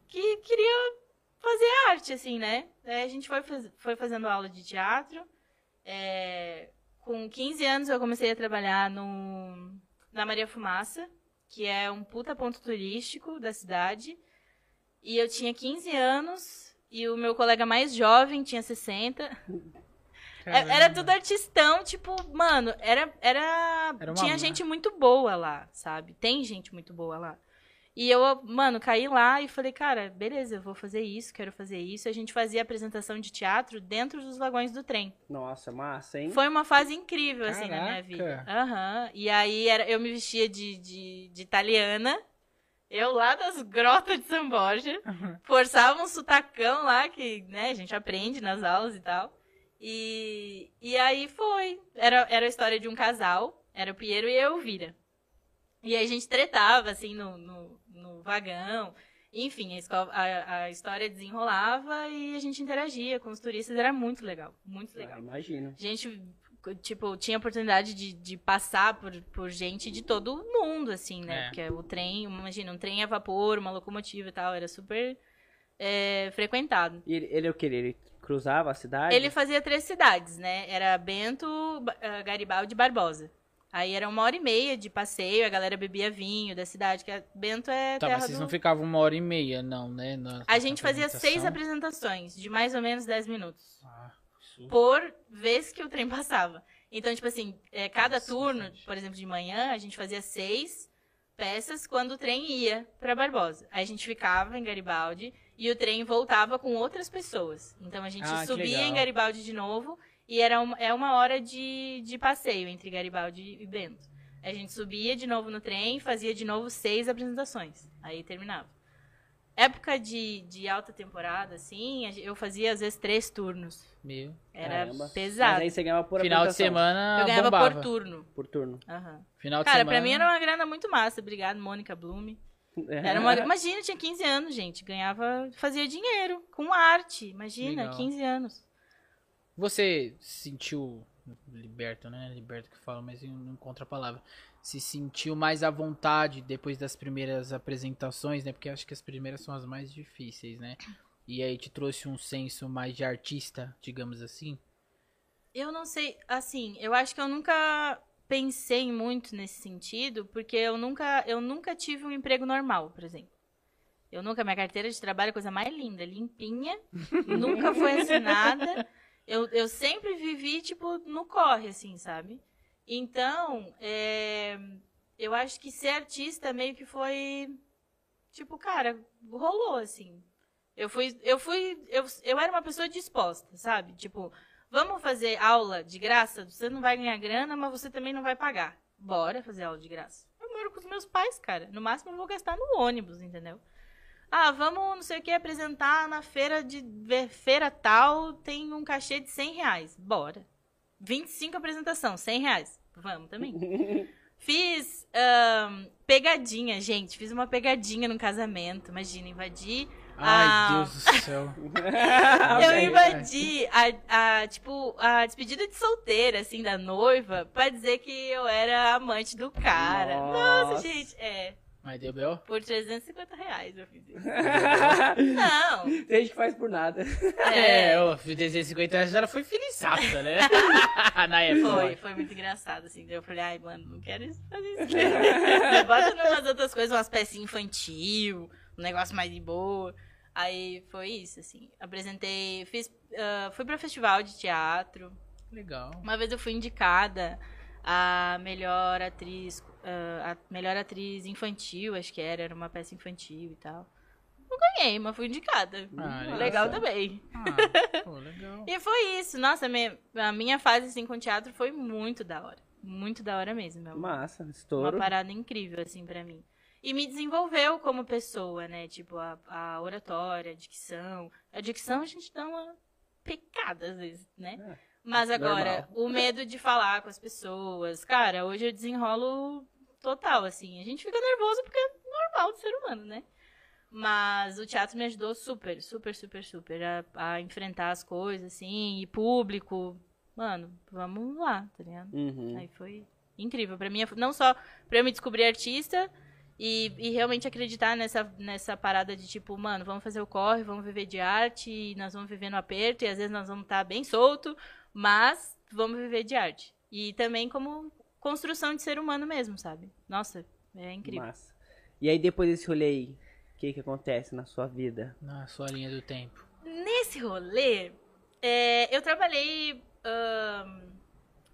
que queria fazer arte, assim, né? Aí a gente foi, faz- foi fazendo aula de teatro. É, com 15 anos eu comecei a trabalhar no, na Maria Fumaça, que é um puta ponto turístico da cidade. E eu tinha 15 anos e o meu colega mais jovem tinha 60. É- Era Caramba. tudo artistão, tipo, mano, era. era, Era tinha gente muito boa lá, sabe? Tem gente muito boa lá. E eu, mano, caí lá e falei, cara, beleza, eu vou fazer isso, quero fazer isso. A gente fazia apresentação de teatro dentro dos vagões do trem. Nossa, massa, hein? Foi uma fase incrível, assim, na minha Caraca. vida. Aham. E aí era, eu me vestia de, de, de italiana. Eu lá das grotas de São Borja. Forçava um sotacão lá, que né, a gente aprende nas aulas e tal. E, e aí foi. Era, era a história de um casal. Era o Piero e a Elvira. E aí a gente tretava, assim, no, no, no vagão. Enfim, a, esco- a, a história desenrolava e a gente interagia com os turistas. Era muito legal. Muito legal. Ah, imagino. gente, tipo, tinha oportunidade de, de passar por, por gente de todo o mundo, assim, né? É. Porque o trem, imagina, um trem a vapor, uma locomotiva e tal, era super é, frequentado. E ele, ele é o que? Ele cruzava a cidade? Ele fazia três cidades, né? Era Bento, ah, Garibaldi e Barbosa. Aí era uma hora e meia de passeio, a galera bebia vinho da cidade, que é- Bento é Tá, terra mas vocês do... não ficavam uma hora e meia, não, né? na- A gente fazia seis apresentações, de mais ou menos 10 minutos. Ah, por vez que o trem passava. Então, tipo assim, é, cada Nossa, turno, bastante. por exemplo, de manhã, a gente fazia seis peças quando o trem ia pra Barbosa. Aí a gente ficava em Garibaldi e o trem voltava com outras pessoas. Então a gente Ah, subia em Garibaldi de novo e era uma, é uma hora de, de passeio entre Garibaldi e Bento. A gente subia de novo no trem e fazia de novo seis apresentações. Aí terminava. Época de, de alta temporada, assim, eu fazia às vezes três turnos. Meu. Era Caramba. pesado. Mas aí você ganhava por Final de semana Eu ganhava bombava. por turno. Por turno. Aham. Final de Cara, semana. pra mim era uma grana muito massa. Obrigado, Mônica Blume. Era uma... Imagina, eu tinha 15 anos, gente. Ganhava, fazia dinheiro com arte. Imagina, Legal. 15 anos. Você se sentiu liberto, né? Liberto que fala, mas não encontro a palavra. Se sentiu mais à vontade depois das primeiras apresentações, né? Porque acho que as primeiras são as mais difíceis, né? E aí te trouxe um senso mais de artista, digamos assim. Eu não sei, assim, eu acho que eu nunca pensei muito nesse sentido, porque eu nunca, eu nunca tive um emprego normal, por exemplo. Eu nunca, minha carteira de trabalho é a coisa mais linda, limpinha, (laughs) nunca foi assinada. Eu, eu sempre vivi, tipo, no corre, assim, sabe? Então, é, eu acho que ser artista meio que foi, tipo, cara, rolou, assim. Eu fui, eu fui, eu, eu era uma pessoa disposta, sabe? Tipo, Vamos fazer aula de graça? Você não vai ganhar grana, mas você também não vai pagar. Bora fazer aula de graça. Eu moro com os meus pais, cara. No máximo eu vou gastar no ônibus, entendeu? Ah, vamos, não sei o que, apresentar na feira de feira tal, tem um cachê de 100 reais. Bora. 25 apresentação, 100 reais. Vamos também. (laughs) Fiz ahn, pegadinha, gente. Fiz uma pegadinha no casamento. Imagina, invadir Ai, Ah. Deus do céu. (laughs) eu Ai, invadi a, a, tipo, a despedida de solteira, assim, da noiva, pra dizer que eu era amante do cara. Nossa, Nossa. gente, é. Mas deu B.O.? Por 350 reais eu fiz isso. (laughs) Não. Tem gente que faz por nada. É, É, o 350 reais ela foi felizaça, né? (laughs) Na época. foi, foi muito engraçado, assim. Eu falei, ai, mano, não quero isso- fazer isso. Bota numas outras coisas, umas pecinhas infantil, um negócio mais de boa. Aí foi isso, assim. Apresentei, fiz, ah, fui pra festival de teatro. Legal. Uma vez eu fui indicada a melhor atriz, ah, a melhor atriz infantil, acho que era, era uma peça infantil e tal. Não ganhei, mas fui indicada. Ah, legal nossa. também. Ah, pô, legal. E foi isso. Nossa, a minha, fase assim com teatro foi muito da hora. Muito da hora mesmo. Uma, Massa, uma estouro. parada incrível, assim, pra mim. E me desenvolveu como pessoa, né? Tipo, a, a oratória, a dicção. A dicção a gente dá uma pecada às vezes, né? É, Mas agora, normal. o medo de falar com as pessoas. Cara, hoje eu desenrolo total, assim. A gente fica nervoso porque é normal do ser humano, né? Mas o teatro me ajudou super, super, super, super a, a enfrentar as coisas, assim, e público. Mano, vamos lá, tá ligado? Uhum. Aí foi incrível. Pra mim, não só pra eu me descobrir artista e, e realmente acreditar nessa, nessa parada de tipo, mano, vamos fazer o corre, vamos viver de arte, e nós vamos viver no aperto, e às vezes nós vamos estar bem solto, mas vamos viver de arte. E também como construção de ser humano mesmo, sabe? Nossa, é incrível. Massa. E aí depois desse rolê aí, que que acontece na sua vida? Na sua linha do tempo. Nesse rolê, é, eu trabalhei ahn,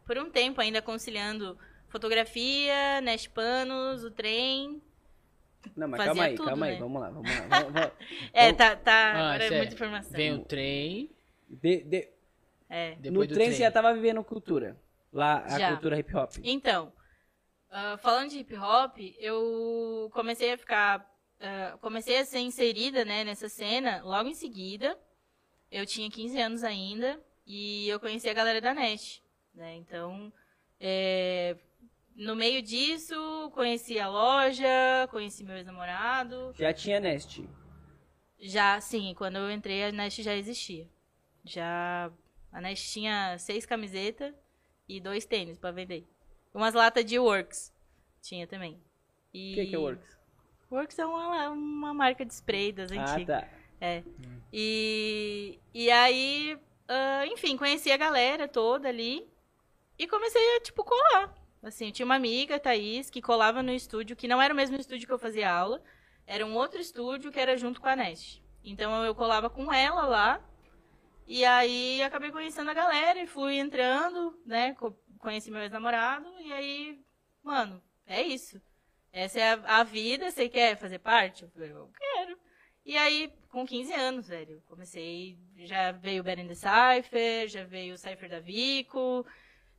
por um tempo ainda conciliando fotografia, Nest Panos, o trem. Não, mas Fazia calma aí, tudo, calma aí, né? vamos lá, vamos lá. (laughs) Vamos, vamos. É, tá, tá. Ah, agora é muita informação. Vem o trem, De- de- É. depois no do trem, você já tava vivendo cultura. Lá, a Já. cultura hip hop. Então, ah, falando de hip hop, eu comecei a ficar. ah, comecei a ser inserida né, nessa cena logo em seguida. Eu tinha 15 anos ainda e eu conheci a galera da NET. Né? Então, é, no meio disso, conheci a loja, conheci meu ex-namorado. Já tinha Nest. Já, sim, quando eu entrei, a Nest já existia. Já. A Nest tinha seis camisetas e dois tênis pra vender. Umas latas de Works. Tinha também. E... O que, que é Works? Works é uma, uma marca de spray das Ah, antigas. tá. E, e aí, ah, enfim, conheci a galera toda ali e comecei a, tipo, colar. Assim, eu tinha uma amiga, Thaís, que colava no estúdio, que não era o mesmo estúdio que eu fazia aula, era um outro estúdio que era junto com a Nest. Então eu colava com ela lá, e aí acabei conhecendo a galera e fui entrando, né? co- Conheci meu ex-namorado, e aí, mano, é isso. Essa é a, a vida, você quer fazer parte? Eu falei, eu quero. E aí, com 15 anos, velho, comecei. Já veio o the Cypher, já veio o Cypher da Vico,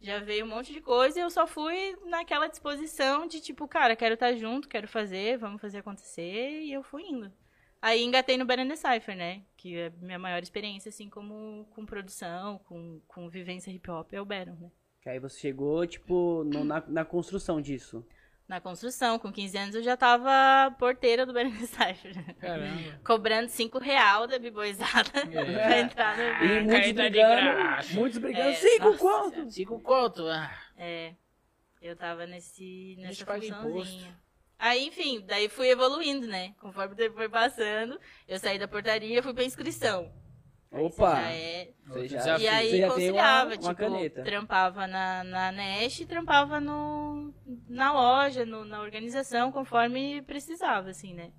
já veio um monte de coisa e eu só fui naquela disposição de tipo, cara, quero estar junto, quero fazer, vamos fazer acontecer, e eu fui indo. Aí engatei no the Cypher, né? Que é a minha maior experiência, assim, como com produção, com, com vivência hip hop, é o Baron, né? Que aí você chegou, tipo, no- na, na construção disso. Na construção, com 15 anos eu já tava porteira do the Cypher. Caramba. (laughs) Cobrando 5 real da biboizada É. (laughs) pra entrar no E muitos brigando, muitos brigando, É, cinco nossa. contos. Cinco conto. Ah, É, eu tava nesse, nessa funçãozinha. Aí, enfim, daí fui evoluindo, né? Conforme o tempo foi passando, eu saí da portaria e fui pra inscrição. Aí Opa! você já é- Você já. E aí já tem uma, conciliava, uma tipo, caneta. trampava na, na Nest e trampava no, na loja, no- na organização, conforme precisava, assim, né?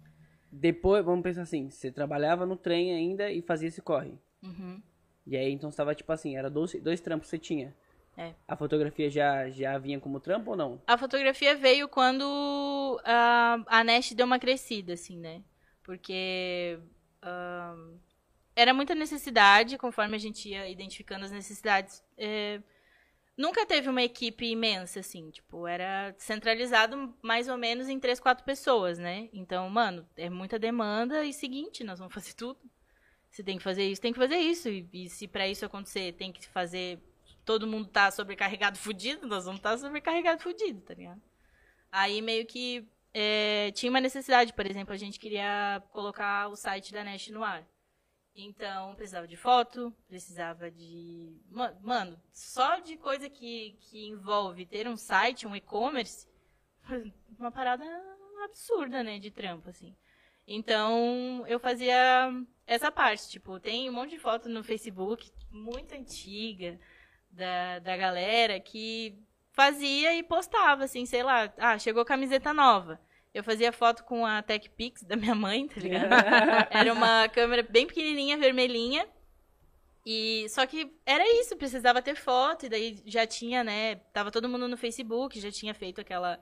Depois, vamos pensar assim, você trabalhava no trem ainda e fazia esse corre. Uhum. E aí, então, você tava, tipo assim, era dois, dois trampos que você tinha. É. A fotografia já, já vinha como trampo ou não? A fotografia veio quando a, a Nest deu uma crescida, assim, né? Porque ahn, era muita necessidade, conforme a gente ia identificando as necessidades. é, nunca teve uma equipe imensa, assim, tipo, era centralizado mais ou menos em três, quatro pessoas, né? Então, mano, é muita demanda e seguinte, nós vamos fazer tudo. Se tem que fazer isso, tem que fazer isso. E, e se pra isso acontecer tem que fazer. Todo mundo tá sobrecarregado fudido, nós vamos estar tá sobrecarregado fudido, tá ligado? Aí meio que é, tinha uma necessidade, por exemplo, a gente queria colocar o site da Nest no ar. Então, precisava de foto, precisava de. Ma- Mano, só de coisa que, que envolve ter um site, um e-commerce, (laughs) uma parada absurda, né, de trampo, assim. Então, eu fazia essa parte, tipo, tem um monte de foto no Facebook, muito antiga, da, da galera, que fazia e postava, assim, sei lá, ah, chegou camiseta nova. Eu fazia foto com a Tech Pix da minha mãe, tá ligado? (laughs) Era uma câmera bem pequenininha, vermelhinha. E só que era isso, precisava ter foto e daí já tinha, né, tava todo mundo no Facebook, já tinha feito aquela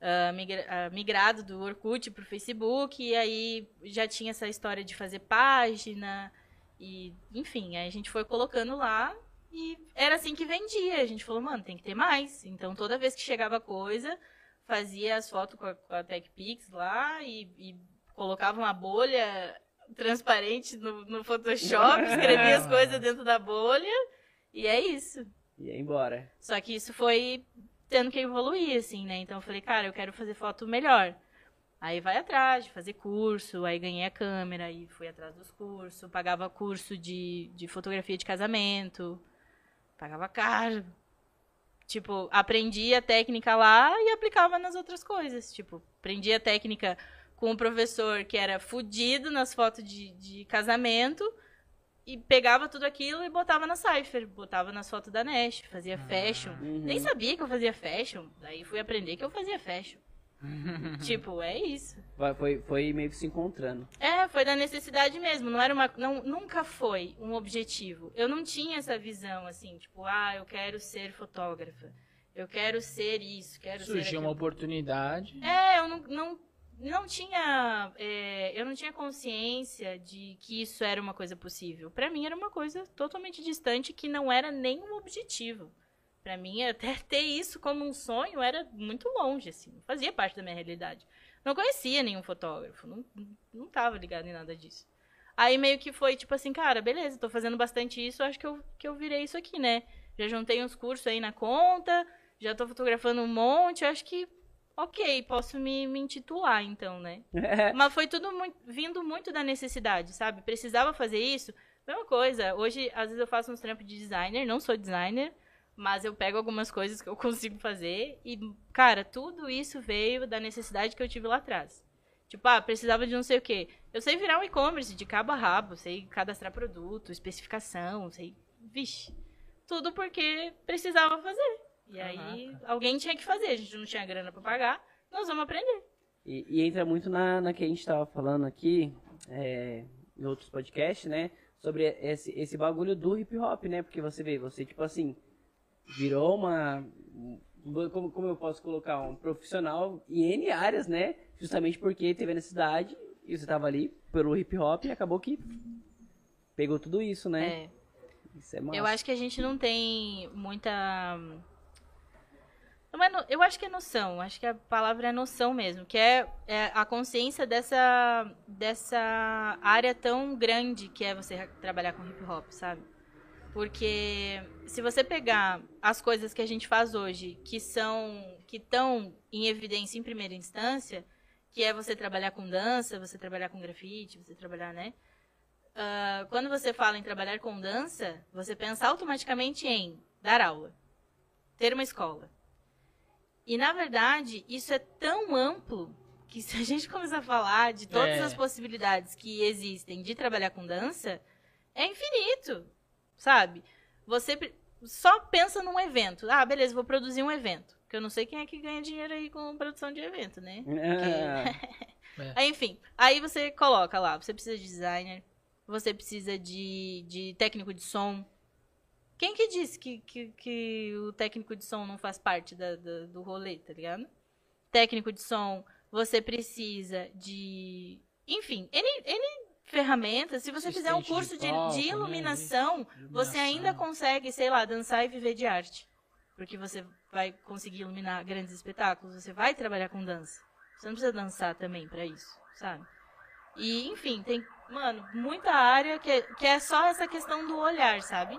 ah, migra- ah, migrado do Orkut pro Facebook e aí já tinha essa história de fazer página e enfim, aí a gente foi colocando lá e era assim que vendia. A gente falou, mano, tem que ter mais. Então toda vez que chegava coisa, fazia as fotos com a, com a TechPix lá e, e colocava uma bolha transparente no, no Photoshop, (laughs) escrevia as coisas dentro da bolha e é isso. E aí, embora. Só que isso foi tendo que evoluir, assim, né? Então eu falei, cara, eu quero fazer foto melhor. Aí vai atrás de fazer curso, aí ganhei a câmera, aí fui atrás dos cursos, pagava curso de, de fotografia de casamento, pagava caro. Tipo, aprendi a técnica lá e aplicava nas outras coisas. Tipo, aprendi a técnica com um professor que era fudido nas fotos de, de casamento e pegava tudo aquilo e botava na Cypher, botava nas fotos da Nash, fazia fashion. Uhum. Nem sabia que eu fazia fashion, daí fui aprender que eu fazia fashion. Tipo, é isso. Foi, foi meio que se encontrando. É, foi da necessidade mesmo. Não era uma, não, nunca foi um objetivo. Eu não tinha essa visão assim, tipo, ah, eu quero ser fotógrafa. Eu quero ser isso, quero ser Surgiu uma oportunidade. É, eu não, não, não tinha. é, eu não tinha consciência de que isso era uma coisa possível. Pra mim era uma coisa totalmente distante que não era nem um objetivo. Pra mim, até (laughs) ter isso como um sonho era muito longe, assim. Não fazia parte da minha realidade. Não conhecia nenhum fotógrafo, não, não tava ligado em nada disso. Aí meio que foi tipo assim, cara, beleza, tô fazendo bastante isso, acho que eu, que eu virei isso aqui, né? Já juntei uns cursos aí na conta, já tô fotografando um monte, acho que, ok, posso me, me intitular então, né? (laughs) Mas foi tudo muito- vindo muito da necessidade, sabe? Precisava fazer isso. Mesma coisa, hoje às vezes eu faço uns trampos de designer, não sou designer, mas eu pego algumas coisas que eu (laughs) consigo fazer e, cara, tudo isso veio da necessidade que eu tive lá atrás. Tipo, ah, precisava de não sei o quê. Eu sei virar um e-commerce de cabo a rabo, sei cadastrar produto, especificação, sei. Vixe. Tudo porque precisava fazer. E aí alguém tinha que fazer, a gente não tinha grana pra pagar, nós vamos aprender. E, e entra muito na, na que a gente tava falando aqui, é, em outros podcasts, né? Sobre esse, esse bagulho do hip hop, né? Porque você vê, você, tipo assim, virou uma. Como, como eu posso colocar? Um profissional em N áreas, né? Justamente porque teve a necessidade e você tava ali pelo hip hop e acabou que pegou tudo isso, né? É. Isso é massa. Eu acho que a gente não tem muita. Não é no- Eu acho que é noção, acho que a palavra é noção mesmo, que é, é a consciência dessa, dessa área tão grande que é você trabalhar com hip hop, sabe? Porque se você pegar as coisas que a gente faz hoje, que são que estão em evidência em primeira instância, que é você trabalhar com dança, você trabalhar com grafite, você trabalhar, né? Ah, quando você fala em trabalhar com dança, você pensa automaticamente em dar aula, ter uma escola. E na verdade, isso é tão amplo que se a gente começar a falar de todas É. as possibilidades que existem de trabalhar com dança, é infinito, sabe? Você só pensa num evento. Ah, beleza, vou produzir um evento. Que eu não sei quem é que ganha dinheiro aí com produção de evento, né? (laughs) (laughs) Aí, enfim, aí você coloca lá, você precisa de designer, você precisa de, de técnico de som. Quem que disse que, que, que o técnico de som não faz parte da, da- do rolê, tá ligado? Técnico de som, você precisa de. Enfim, N, N ferramentas. Se você fizer um curso de, de né? iluminação, você ainda consegue, sei lá, dançar e viver de arte. Porque você vai conseguir iluminar grandes espetáculos, você vai trabalhar com dança. Você não precisa dançar também pra isso, sabe? E, enfim, tem, mano, muita área que é, que é só essa questão do olhar, sabe?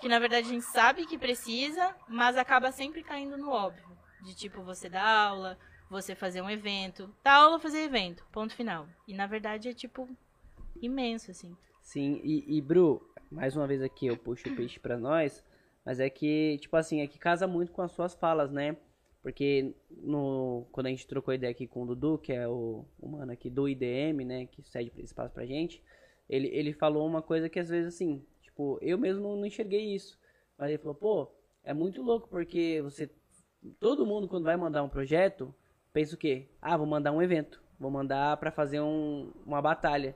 Que na verdade a gente sabe que precisa, mas acaba sempre caindo no óbvio. De tipo, você dar aula, você fazer um evento. Dar aula, fazer evento, ponto final. E na verdade é tipo imenso, assim. Sim, e, e Bru, mais uma vez aqui eu puxo o peixe pra nós, mas é que, tipo assim, é que casa muito com as suas falas, né? Porque no, quando a gente trocou ideia aqui com o Dudu, que é o, o mano aqui do IDM, né, que cede espaço pra gente, ele, ele falou uma coisa que às vezes, assim, tipo, eu mesmo não enxerguei isso. Mas ele falou, pô, é muito louco porque você. Todo mundo, quando vai mandar um projeto, pensa o quê? Ah, vou mandar um evento. Vou mandar pra fazer um, uma batalha.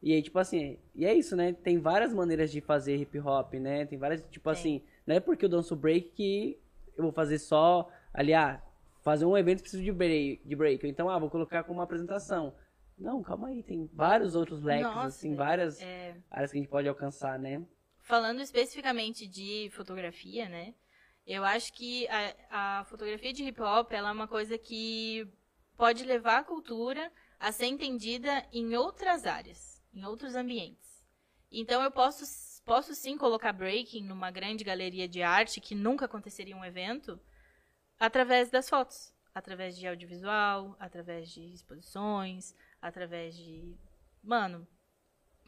E aí, tipo assim, e é isso, né? Tem várias maneiras de fazer hip hop, né? Tem várias, tipo Tem. assim, não é porque eu danço break que eu vou fazer só, ali, ah, fazer um evento preciso de break, de break. Então, ah, vou colocar como uma apresentação. Não, calma aí, tem vários outros leques, Nossa, assim, várias É, áreas que a gente pode alcançar, né? falando especificamente de fotografia, né? Eu acho que a, a fotografia de hip hop é uma coisa que pode levar a cultura a ser entendida em outras áreas, em outros ambientes. Então eu posso, posso sim colocar breaking numa grande galeria de arte que nunca aconteceria um evento através das fotos, através de audiovisual, através de exposições, através de, mano,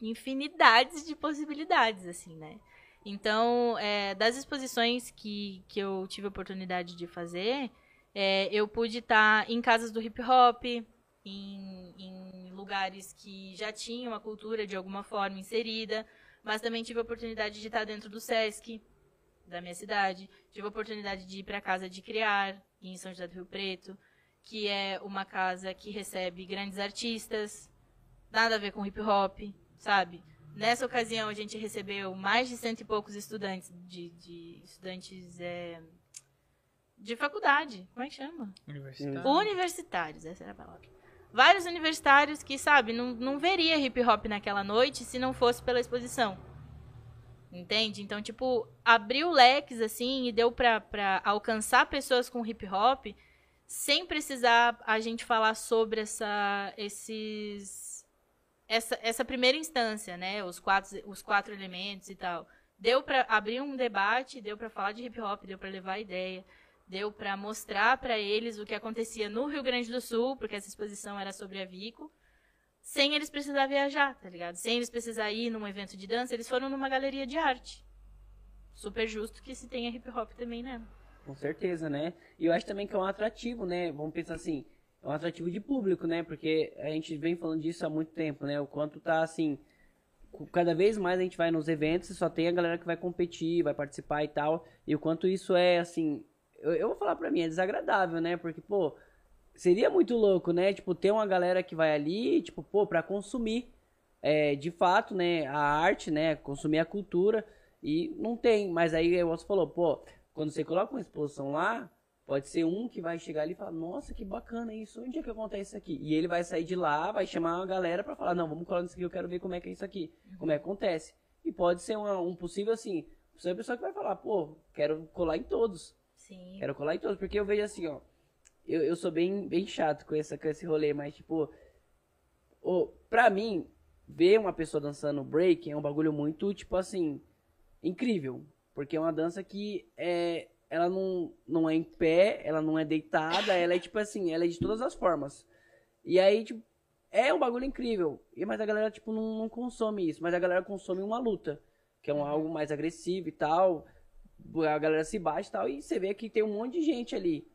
infinidades de possibilidades, assim, né? Então, é, das exposições que, que eu tive a oportunidade de fazer, é, eu pude estar em casas do hip hop, em, em lugares que já tinham a cultura de alguma forma inserida, mas também tive a oportunidade de estar dentro do Sesc, da minha cidade. Tive a oportunidade de ir para a Casa de Criar, em São José do Rio Preto. que é uma casa que recebe grandes artistas, nada a ver com hip hop, sabe? Nessa ocasião a gente recebeu mais de cento e poucos estudantes de, de estudantes é, de faculdade, como é que chama? Universitário. Universitários, essa era a palavra. Vários universitários que, sabe, não, não veria hip hop naquela noite se não fosse pela exposição. Entende? Então, tipo, abriu leques, assim, e deu pra, pra alcançar pessoas com hip hop sem precisar a gente falar sobre essa, esses, essa, essa primeira instância, né? Os quatro, os quatro elementos e tal. Deu pra abrir um debate, deu pra falar de hip hop, deu pra levar ideia, deu pra mostrar pra eles o que acontecia no Rio Grande do Sul, porque essa exposição era sobre a Vico sem eles precisar viajar, tá ligado? Sem eles precisar ir num evento de dança, eles foram numa galeria de arte. Super justo que se tenha hip hop também, né? Com certeza, né? E eu acho também que é um atrativo, né? Vamos pensar assim, é um atrativo de público, né? Porque a gente vem falando disso há muito tempo, né? O quanto tá assim, cada vez mais a gente vai nos eventos e só tem a galera que vai competir, vai participar e tal. E o quanto isso é assim, eu, eu vou falar pra mim, é desagradável, né? Porque, pô, seria muito louco, né? Tipo, ter uma galera que vai ali, tipo, pô, pra consumir, é, de fato, né, a arte, né, consumir a cultura, e não tem, mas aí você falou, pô, quando você coloca uma exposição lá, pode ser um que vai chegar ali e falar, nossa, que bacana isso, onde é que acontece isso aqui? E ele vai sair de lá, vai chamar uma galera pra falar, não, vamos colar nisso aqui, eu quero ver como é que é isso aqui, como é que acontece. E pode ser uma, um possível, assim, você é a pessoa que vai falar, pô, quero colar em todos. Sim. Quero colar em todos, porque eu vejo assim, ó, eu, eu sou bem, bem chato com, essa, com esse rolê, mas tipo, oh, pra mim, ver uma pessoa dançando break é um bagulho muito, tipo assim, incrível. Porque é uma dança que é, ela não, não é em pé, ela não é deitada, ela é tipo assim, ela é de todas as formas. E aí, tipo, é um bagulho incrível. E, mas a galera, tipo, não, não consome isso. Mas a galera consome uma luta, que é um, algo mais agressivo e tal. A galera se bate e tal. E você vê que tem um monte de gente ali.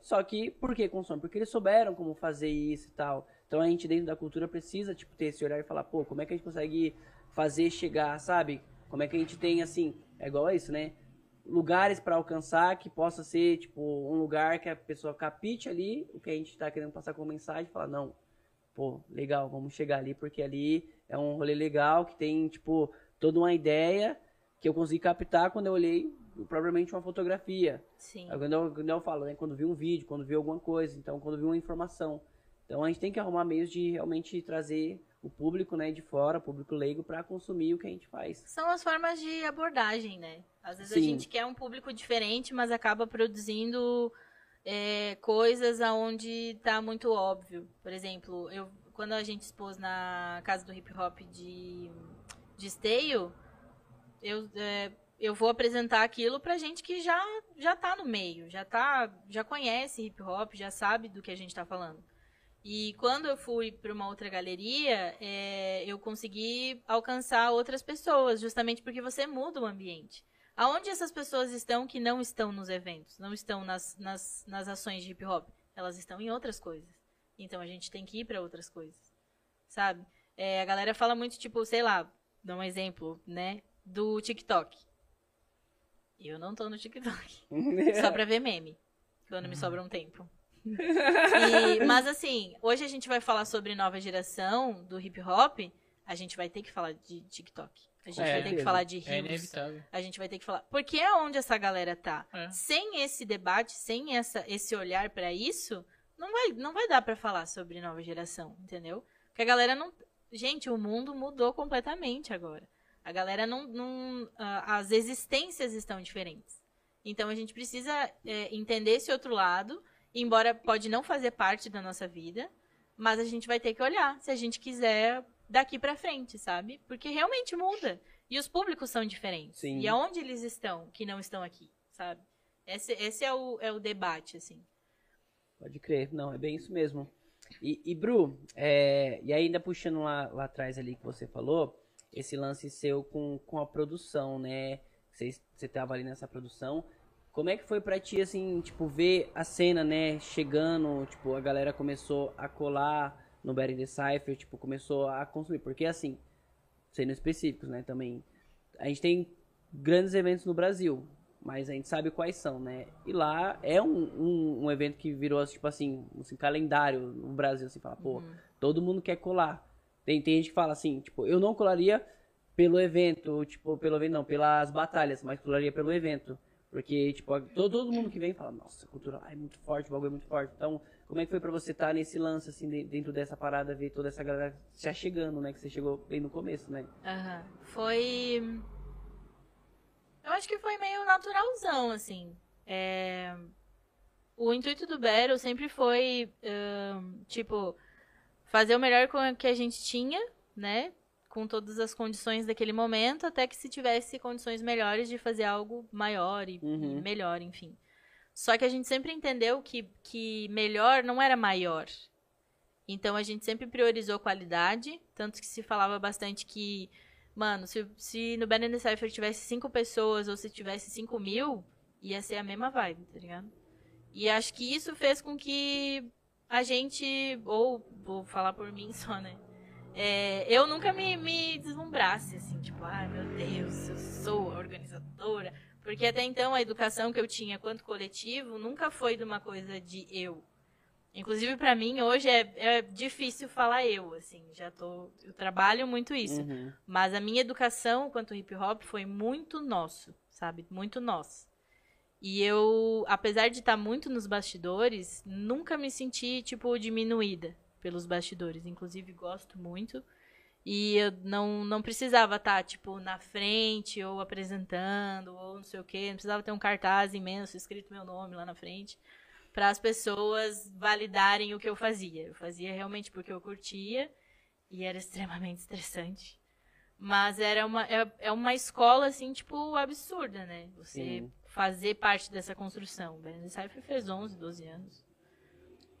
Só que, por que consome? Porque eles souberam como fazer isso e tal. Então a gente dentro da cultura precisa, tipo, ter esse olhar e falar, pô, como é que a gente consegue fazer chegar, sabe? Como é que a gente tem, assim, é igual a isso, né? Lugares para alcançar que possa ser, tipo, um lugar que a pessoa capite ali o que a gente tá querendo passar como mensagem e falar, não, pô, legal, vamos chegar ali, porque ali é um rolê legal, que tem, tipo, toda uma ideia que eu consegui captar quando eu olhei propriamente uma fotografia. Sim. Quando eu, quando eu falo, né? Quando vi um vídeo, quando vi alguma coisa, então quando vi uma informação. Então a gente tem que arrumar meios de realmente trazer o público, né, de fora, o público leigo, para consumir o que a gente faz. São as formas de abordagem, né? Às vezes a Sim. gente quer um público diferente, mas acaba produzindo é, coisas aonde tá muito óbvio. Por exemplo, eu quando a gente expôs na casa do hip hop de, de Esteio, eu, é, eu vou apresentar aquilo pra gente que já, já tá no meio, já tá, já conhece hip hop, já sabe do que a gente tá falando. E quando eu fui para uma outra galeria, é, eu consegui alcançar outras pessoas, justamente porque você muda o ambiente. Aonde essas pessoas estão que não estão nos eventos, não estão nas, nas, nas ações de hip hop? Elas estão em outras coisas. Então a gente tem que ir para outras coisas, sabe? É, a galera fala muito, tipo, sei lá, dá um exemplo, né? Do TikTok. Eu não tô no TikTok. (laughs) Só pra ver meme. Quando me sobra um tempo. (laughs) E- mas assim, hoje a gente vai falar sobre nova geração do hip hop. A gente vai ter que falar de TikTok. A gente É. vai ter que falar de É rios. inevitável. a gente vai ter que falar. Porque é onde essa galera tá. É. Sem esse debate, sem essa, esse olhar pra isso, não vai, não vai dar pra falar sobre nova geração, entendeu? Porque a galera não. Gente, o mundo mudou completamente agora. A galera não. não ah, as existências estão diferentes. Então a gente precisa é, entender esse outro lado, embora pode não fazer parte da nossa vida, mas a gente vai ter que olhar se a gente quiser daqui pra frente, sabe? Porque realmente muda. E os públicos são diferentes. Sim. E aonde eles estão que não estão aqui, sabe? Esse, esse é, o, é o debate, assim. Pode crer, não, é bem isso mesmo. E, e Bru, é, e ainda puxando lá, lá atrás ali que você falou, esse lance seu com, com a produção, né? Você, você tava ali nessa produção. Como é que foi pra ti, assim, tipo, ver a cena, né, chegando, tipo, a galera começou a colar no Better the Cypher, tipo, começou a consumir. Porque, assim, sendo específicos, né, também, a gente tem grandes eventos no Brasil. mas a gente sabe quais são, né? E lá é um, um, um evento que virou, tipo assim, assim, calendário no Brasil, assim, fala, pô, todo mundo quer colar. Tem, tem gente que fala assim, tipo, eu não colaria pelo evento, tipo, pelo evento não, pelas batalhas, mas colaria pelo evento. Porque, tipo, todo, todo mundo que vem fala, nossa, a cultura lá é muito forte, o bagulho é muito forte. Então, como é que foi pra você estar nesse lance, assim, de- dentro dessa parada, ver toda essa galera já chegando, né? Que você chegou bem no começo, né? Aham. Foi. Eu acho que foi meio naturalzão, assim. É, O intuito do Battle sempre foi, ahn, tipo, fazer o melhor com o que a gente tinha, né? Com todas as condições daquele momento, até que se tivesse condições melhores de fazer algo maior e Uhum. e melhor, enfim. Só que a gente sempre entendeu que, que melhor não era maior. Então a gente sempre priorizou qualidade, tanto que se falava bastante que, mano, se, se no Ben Cypher tivesse cinco pessoas ou se tivesse cinco mil, ia ser a mesma vibe, tá ligado? E acho que isso fez com que a gente, ou vou falar por mim (laughs) só, né? É, eu nunca me, me deslumbrasse, assim, tipo, ai meu Deus, eu sou a organizadora. Porque até então a educação que eu tinha quanto coletivo nunca foi de uma coisa de eu. Inclusive, pra mim, hoje é, é difícil falar eu, assim, já tô. Eu trabalho muito isso. Uhum. Mas a minha educação quanto hip hop foi muito nosso, sabe? Muito nosso. E eu, apesar de estar muito nos bastidores, nunca me senti, tipo, diminuída pelos bastidores. Inclusive, gosto muito. E eu não, não precisava estar, tipo, na frente, ou apresentando, ou não sei o quê. Não precisava ter um cartaz imenso escrito meu nome lá na frente. Para as pessoas validarem o que eu fazia. Eu fazia realmente porque eu curtia. E era extremamente estressante. Mas era uma, é, é uma escola, assim, tipo, absurda, né? Você Sim. fazer parte dessa construção. O Ben Cypher fez 11, 12 anos.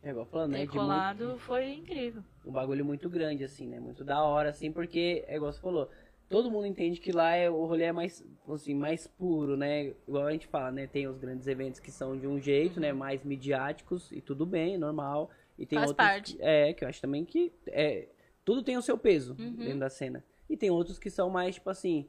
É igual falando, né? Muito, colado foi incrível. Um bagulho muito grande, assim, né? Muito da hora, assim, porque, é igual você falou, todo mundo entende que lá é, o rolê é mais, assim, mais puro, né? Igual a gente fala, né? Tem os grandes eventos que são de um jeito, né? Mais midiáticos, e tudo bem, normal. E tem Faz outros parte. é, que eu acho também que é, tudo tem o seu peso Uhum. dentro da cena. E tem outros que são mais, tipo assim,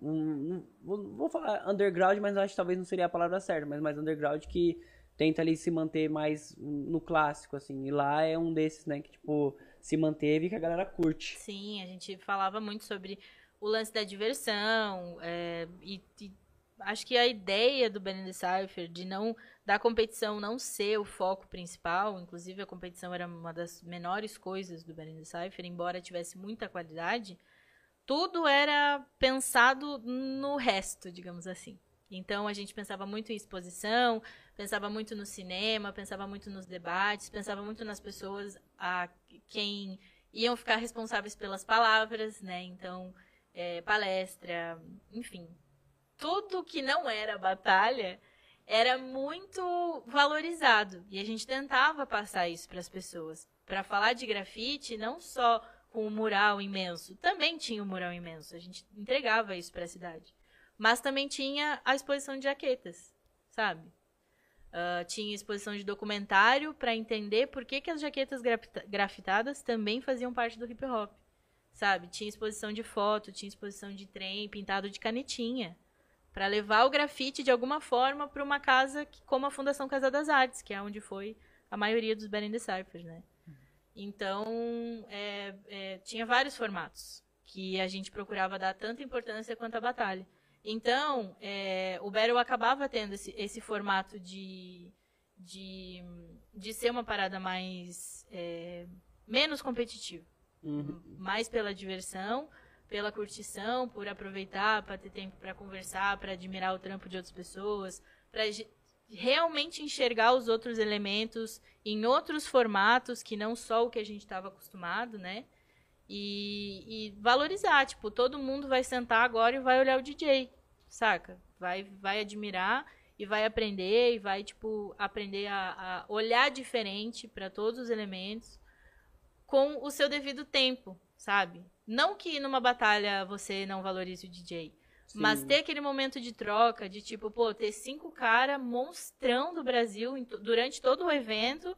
um- um- vou, vou falar underground, mas acho que talvez não seria a palavra certa, mas mais underground que tenta ali se manter mais no clássico, assim. E lá é um desses, né, que, tipo, se manteve e que a galera curte. Sim, a gente falava muito sobre o lance da diversão. é, e, e acho que a ideia do Ben Cypher de não da competição não ser o foco principal, inclusive a competição era uma das menores coisas do Ben Cypher, embora tivesse muita qualidade, tudo era pensado no resto, digamos assim. Então a gente pensava muito em exposição, pensava muito no cinema, pensava muito nos debates, pensava muito nas pessoas a quem iam ficar responsáveis pelas palavras, né? Então, é, palestra, enfim. Tudo que não era batalha era muito valorizado. E a gente tentava passar isso para as pessoas. Para falar de grafite, não só com o mural imenso, também tinha o mural imenso. A gente entregava isso para a cidade. Mas também tinha a exposição de jaquetas, sabe? Ah, tinha exposição de documentário para entender por que, que as jaquetas grafita- grafitadas também faziam parte do hip hop, sabe? Tinha exposição de foto, tinha exposição de trem pintado de canetinha, para levar o grafite de alguma forma para uma casa que- como a Fundação Casa das Artes, que é onde foi a maioria dos Ben Cyphers, né? Então, é, é, tinha vários formatos que a gente procurava dar tanta importância quanto a batalha. Então, é, o Battle acabava tendo esse, esse formato de, de, de ser uma parada mais. é, menos competitiva. Uhum. Mais pela diversão, pela curtição, por aproveitar para ter tempo para conversar, para admirar o trampo de outras pessoas, para realmente enxergar os outros elementos em outros formatos que não só o que a gente estava acostumado, né? E, e valorizar, tipo, todo mundo vai sentar agora e vai olhar o DJ, saca? Vai, vai admirar e vai aprender e vai, tipo, aprender a, a olhar diferente para todos os elementos com o seu devido tempo, sabe? Não que numa batalha você não valorize o DJ, Sim. mas ter aquele momento de troca, de tipo, pô, ter cinco caras monstrão do Brasil durante todo o evento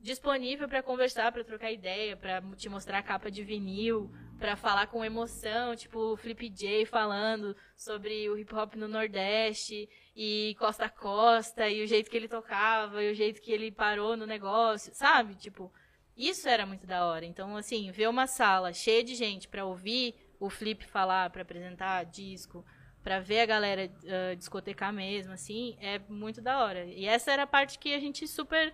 disponível pra conversar, pra trocar ideia, pra te mostrar a capa de vinil, pra falar com emoção, tipo o Flip J falando sobre o hip hop no Nordeste e Costa a Costa e o jeito que ele tocava e o jeito que ele parou no negócio, sabe? Tipo, isso era muito da hora. Então, assim, ver uma sala cheia de gente pra ouvir o Flip falar, pra apresentar disco, pra ver a galera uh, discotecar mesmo, assim, é muito da hora. E essa era a parte que a gente super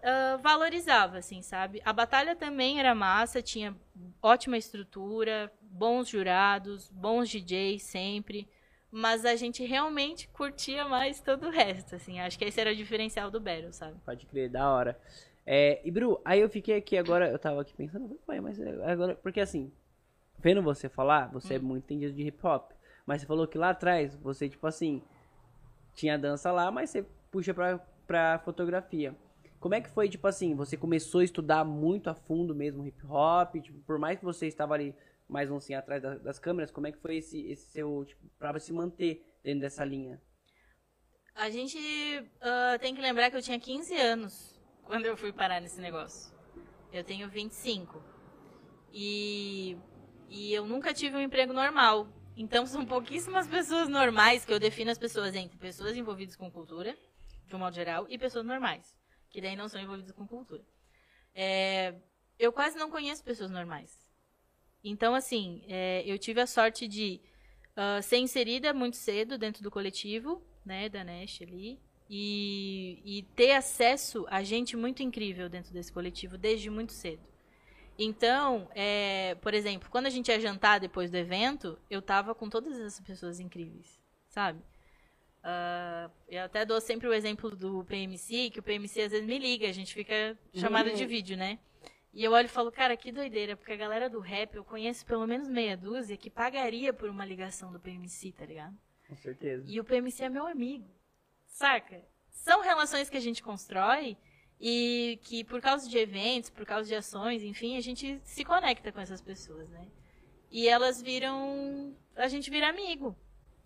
uh, valorizava, assim, sabe? A batalha também era massa, tinha ótima estrutura, bons jurados, bons DJs sempre, mas a gente realmente curtia mais todo o resto, assim. Acho que esse era o diferencial do Battle, sabe? Pode crer, da hora. É, e Bru, aí eu fiquei aqui agora, eu tava aqui pensando, mas agora, porque assim, vendo você falar, você hum. é muito entendido de hip hop, mas você falou que lá atrás, você, tipo assim, tinha dança lá, mas você puxa pra, pra fotografia. Como é que foi, tipo assim, você começou a estudar muito a fundo mesmo hip hop, tipo, por mais que você estava ali mais um assim atrás das, das câmeras, como é que foi esse, esse seu, tipo, pra se manter dentro dessa linha? A gente uh, tem que lembrar que eu tinha 15 anos quando eu fui parar nesse negócio. Eu tenho 25. E, e eu nunca tive um emprego normal. Então são pouquíssimas pessoas normais que eu defino as pessoas entre pessoas envolvidas com cultura, de um modo geral, e pessoas normais que daí não são envolvidos com cultura. É, eu quase não conheço pessoas normais. Então, assim, é, eu tive a sorte de uh, ser inserida muito cedo dentro do coletivo, né, da Nest ali, e, e ter acesso a gente muito incrível dentro desse coletivo desde muito cedo. Então, é, por exemplo, quando a gente ia jantar depois do evento, eu tava com todas essas pessoas incríveis, sabe? Uh, eu até dou sempre o exemplo do PMC, que o PMC às vezes me liga, a gente fica chamada uhum. de vídeo, né? E eu olho e falo, cara, que doideira, porque a galera do rap eu conheço pelo menos meia dúzia que pagaria por uma ligação do PMC, tá ligado? Com certeza. E o PMC é meu amigo, saca? São relações que a gente constrói e que por causa de eventos, por causa de ações, enfim, a gente se conecta com essas pessoas, né? E elas viram. A gente vira amigo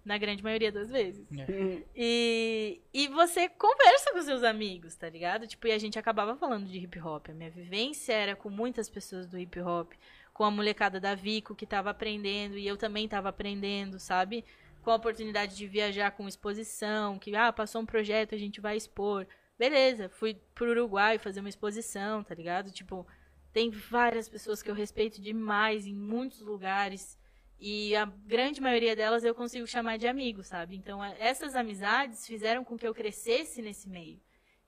na grande maioria das vezes. É. E, e você conversa com seus amigos, tá ligado? Tipo, e a gente acabava falando de hip hop. A minha vivência era com muitas pessoas do hip hop, com a molecada da Vico que tava aprendendo e eu também tava aprendendo, sabe? Com a oportunidade de viajar com exposição, que ah, passou um projeto, a gente vai expor. Beleza, fui pro Uruguai fazer uma exposição, tá ligado? Tipo, tem várias pessoas que eu respeito demais em muitos lugares e a grande maioria delas eu consigo chamar de amigos, sabe? Então, essas amizades fizeram com que eu crescesse nesse meio.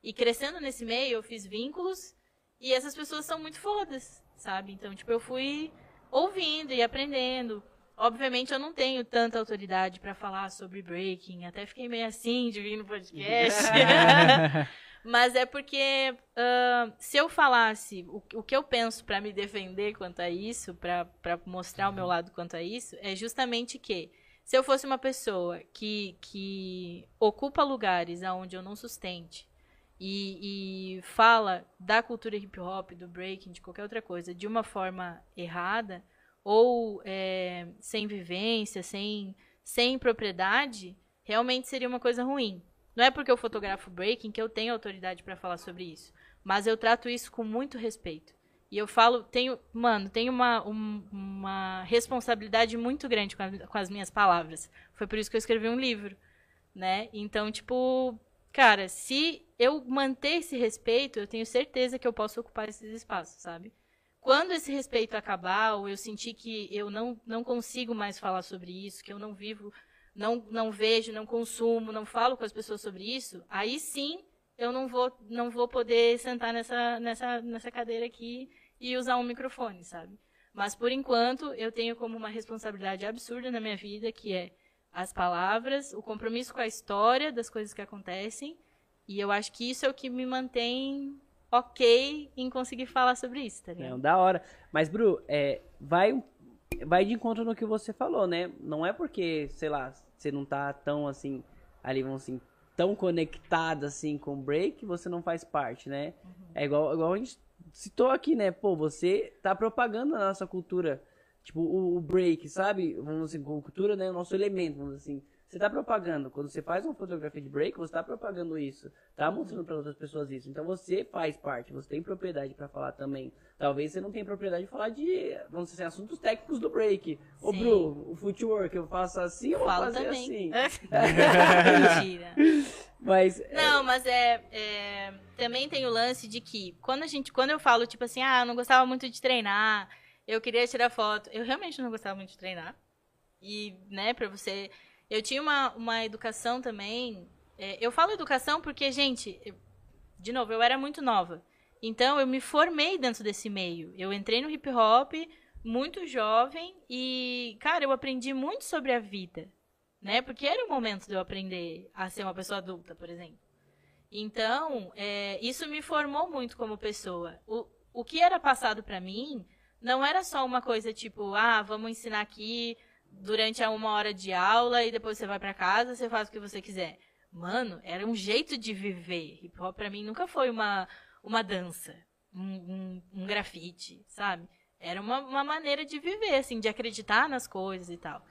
E crescendo nesse meio, eu fiz vínculos e essas pessoas são muito fodas, sabe? Então, tipo, eu fui ouvindo e aprendendo. Obviamente, eu não tenho tanta autoridade para falar sobre breaking. Até fiquei meio assim de vir no podcast. (laughs) (laughs) Mas é porque uh, se eu falasse o, o que eu penso para me defender quanto a isso, para mostrar o meu lado quanto a isso, é justamente que se eu fosse uma pessoa que, que ocupa lugares aonde eu não sustente e, e fala da cultura hip hop, do breaking, de qualquer outra coisa, de uma forma errada ou é, sem vivência, sem, sem propriedade, realmente seria uma coisa ruim. Não é porque eu fotografo breaking que eu tenho autoridade para falar sobre isso. Mas eu trato isso com muito respeito. E eu falo, tenho, mano, tenho uma, um, uma responsabilidade muito grande com, a, com as minhas palavras. Foi por isso que eu escrevi um livro, né? Então, tipo, cara, se eu manter esse respeito, eu tenho certeza que eu posso ocupar esses espaços, sabe? Quando esse respeito acabar, ou eu sentir que eu não, não consigo mais falar sobre isso, que eu não vivo não, não vejo, não consumo, não falo com as pessoas sobre isso, aí sim eu não vou, não vou poder sentar nessa, nessa, nessa cadeira aqui e usar um microfone, sabe? Mas por enquanto eu tenho como uma responsabilidade absurda na minha vida, que é as palavras, o compromisso com a história das coisas que acontecem, e eu acho que isso é o que me mantém ok em conseguir falar sobre isso, tá ligado? É, da hora. Mas, Bru, é, vai, vai de encontro no que você falou, né? Não é porque, sei lá, você não tá tão assim, ali vamos assim, tão conectado assim com o break, você não faz parte, né? Uhum. É igual, igual a gente citou aqui, né? Pô, você tá propagando a nossa cultura. Tipo, o, o break, sabe? Vamos assim, cultura, né? O nosso elemento, vamos assim. Você tá propagando. Quando você faz uma fotografia de break, você tá propagando isso. Tá mostrando para outras pessoas isso. Então você faz parte, você tem propriedade para falar também. Talvez você não tenha propriedade de falar de, vamos dizer assim, assuntos técnicos do break. Ô. Bru, o footwork, eu faço assim, eu vou Falo fazer também. assim. (laughs) Mentira. Mas, Não, mas é, é, Também tem o lance de que quando a gente. Quando eu falo, tipo assim, ah, eu não gostava muito de treinar, eu queria tirar foto. Eu realmente não gostava muito de treinar. E, né, pra você. Eu tinha uma, uma educação também. é, eu falo educação porque, gente, de novo, eu era muito nova. Então eu me formei dentro desse meio. Eu entrei no hip hop muito jovem e, cara, eu aprendi muito sobre a vida né? Porque era o momento de eu aprender a ser uma pessoa adulta, por exemplo. Então, é, isso me formou muito como pessoa. O, o que era passado pra mim não era só uma coisa tipo, ah, vamos ensinar aqui durante a uma hora de aula e depois você vai pra casa, você faz o que você quiser. Mano, era um jeito de viver. Hip hop pra mim nunca foi uma, uma dança, um, um, um grafite, sabe? Era uma, uma maneira de viver, assim, de acreditar nas coisas e tal.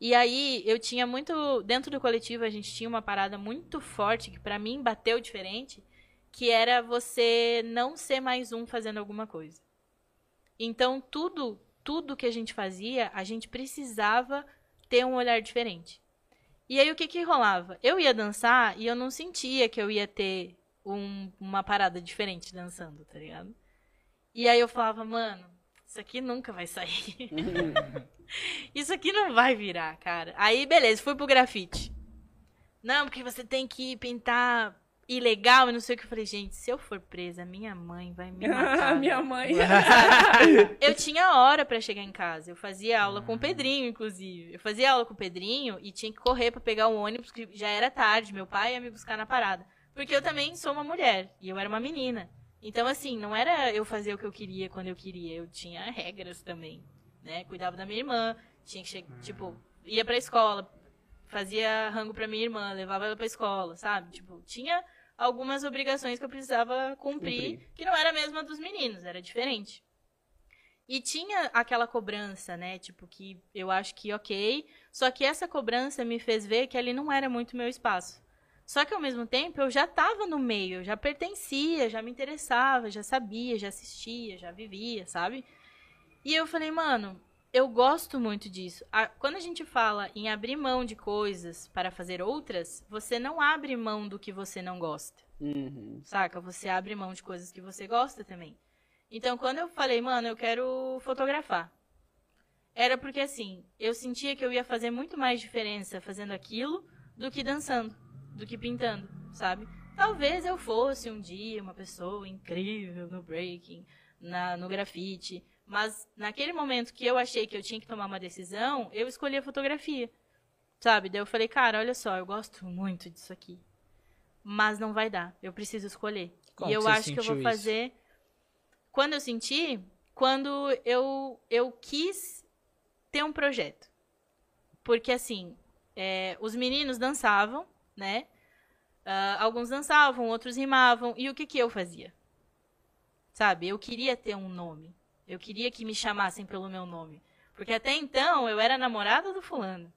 E aí eu tinha muito dentro do coletivo a gente tinha uma parada muito forte que pra mim bateu diferente, que era você não ser mais um fazendo alguma coisa. Então tudo, tudo que a gente fazia, a gente precisava ter um olhar diferente. E aí o que que rolava? Eu ia dançar e eu não sentia que eu ia ter um- uma parada diferente dançando, tá ligado? E aí eu falava, mano, isso aqui nunca vai sair. (laughs) Isso aqui não vai virar, cara. Aí, beleza, fui pro grafite. Não, porque você tem que pintar ilegal e não sei o que. Eu falei, gente, se eu for presa, minha mãe vai me (laughs) matar. minha velho. mãe. (laughs) Eu tinha hora pra chegar em casa. Eu fazia aula com o Pedrinho, inclusive. Eu fazia aula com o Pedrinho e tinha que correr pra pegar o ônibus, que já era tarde. Meu pai ia me buscar na parada. Porque eu também sou uma mulher e eu era uma menina. Então, assim, não era eu fazer o que eu queria quando eu queria. Eu tinha regras também, né? Cuidava da minha irmã, tinha que chegar, tipo, ia pra escola, fazia rango pra minha irmã, levava ela pra escola, sabe? Tipo, tinha algumas obrigações que eu precisava cumprir, Cumprir. que não era a mesma dos meninos, era diferente. E tinha aquela cobrança, né? Tipo, que eu acho que ok. Só que essa cobrança me fez ver que ali não era muito meu espaço. Só que ao mesmo tempo eu já tava no meio, eu já pertencia, já me interessava, já sabia, já assistia, já vivia, sabe? E eu falei, mano, eu gosto muito disso. A- Quando a gente fala em abrir mão de coisas para fazer outras, você não abre mão do que você não gosta Uhum. saca? Você abre mão de coisas que você gosta também. Então, quando eu falei, mano, eu quero fotografar, era porque assim, eu sentia que eu ia fazer muito mais diferença fazendo aquilo do que dançando, do que pintando, sabe? Talvez eu fosse um dia uma pessoa incrível no breaking, na, no grafite, mas naquele momento que eu achei que eu tinha que tomar uma decisão, eu escolhi a fotografia, sabe? Daí eu falei, cara, olha só, eu gosto muito disso aqui, mas não vai dar, eu preciso escolher. Como e eu acho que eu vou sentiu isso? fazer. Quando eu senti, quando eu, eu quis ter um projeto. Porque assim, é, os meninos dançavam, né? Ah, alguns dançavam, outros rimavam. E o que, que eu fazia? Sabe? Eu queria ter um nome. Eu queria que me chamassem pelo meu nome. Porque até então eu era namorada do fulano.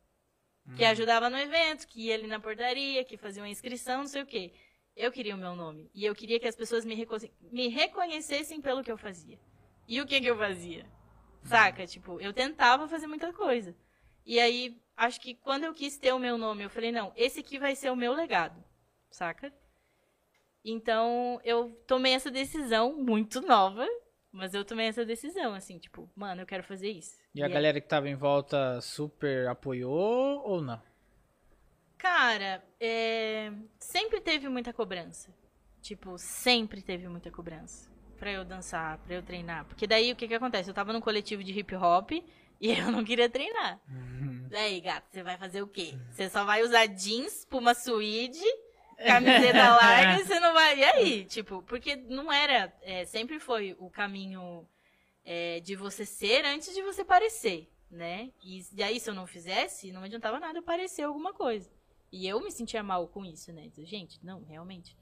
Que ajudava no evento, que ia ali na portaria, que fazia uma inscrição, não sei o quê. Eu queria o meu nome. E eu queria que as pessoas me, reco- me reconhecessem pelo que eu fazia. E o que, que eu fazia? Saca? Tipo, eu tentava fazer muita coisa. E aí, acho que quando eu quis ter o meu nome, eu falei, não, esse aqui vai ser o meu legado. Saca? Então, eu tomei essa decisão muito nova, mas eu tomei essa decisão, assim, tipo, mano, eu quero fazer isso. E a é- galera que tava em volta super apoiou ou não? Cara, é, sempre teve muita cobrança. Tipo, sempre teve muita cobrança. Pra eu dançar, pra eu treinar. Porque daí o que que acontece? Eu tava num coletivo de hip hop e (laughs) eu não queria treinar. Daí, gato, você vai fazer o quê? Você só vai usar jeans, puma suíde, camiseta (laughs) larga e você não vai. E aí? Tipo, porque não era. é, sempre foi o caminho é, de você ser antes de você parecer, né? E daí, se eu não fizesse, não adiantava nada eu parecer alguma coisa. E eu me sentia mal com isso, né? Gente, não, realmente.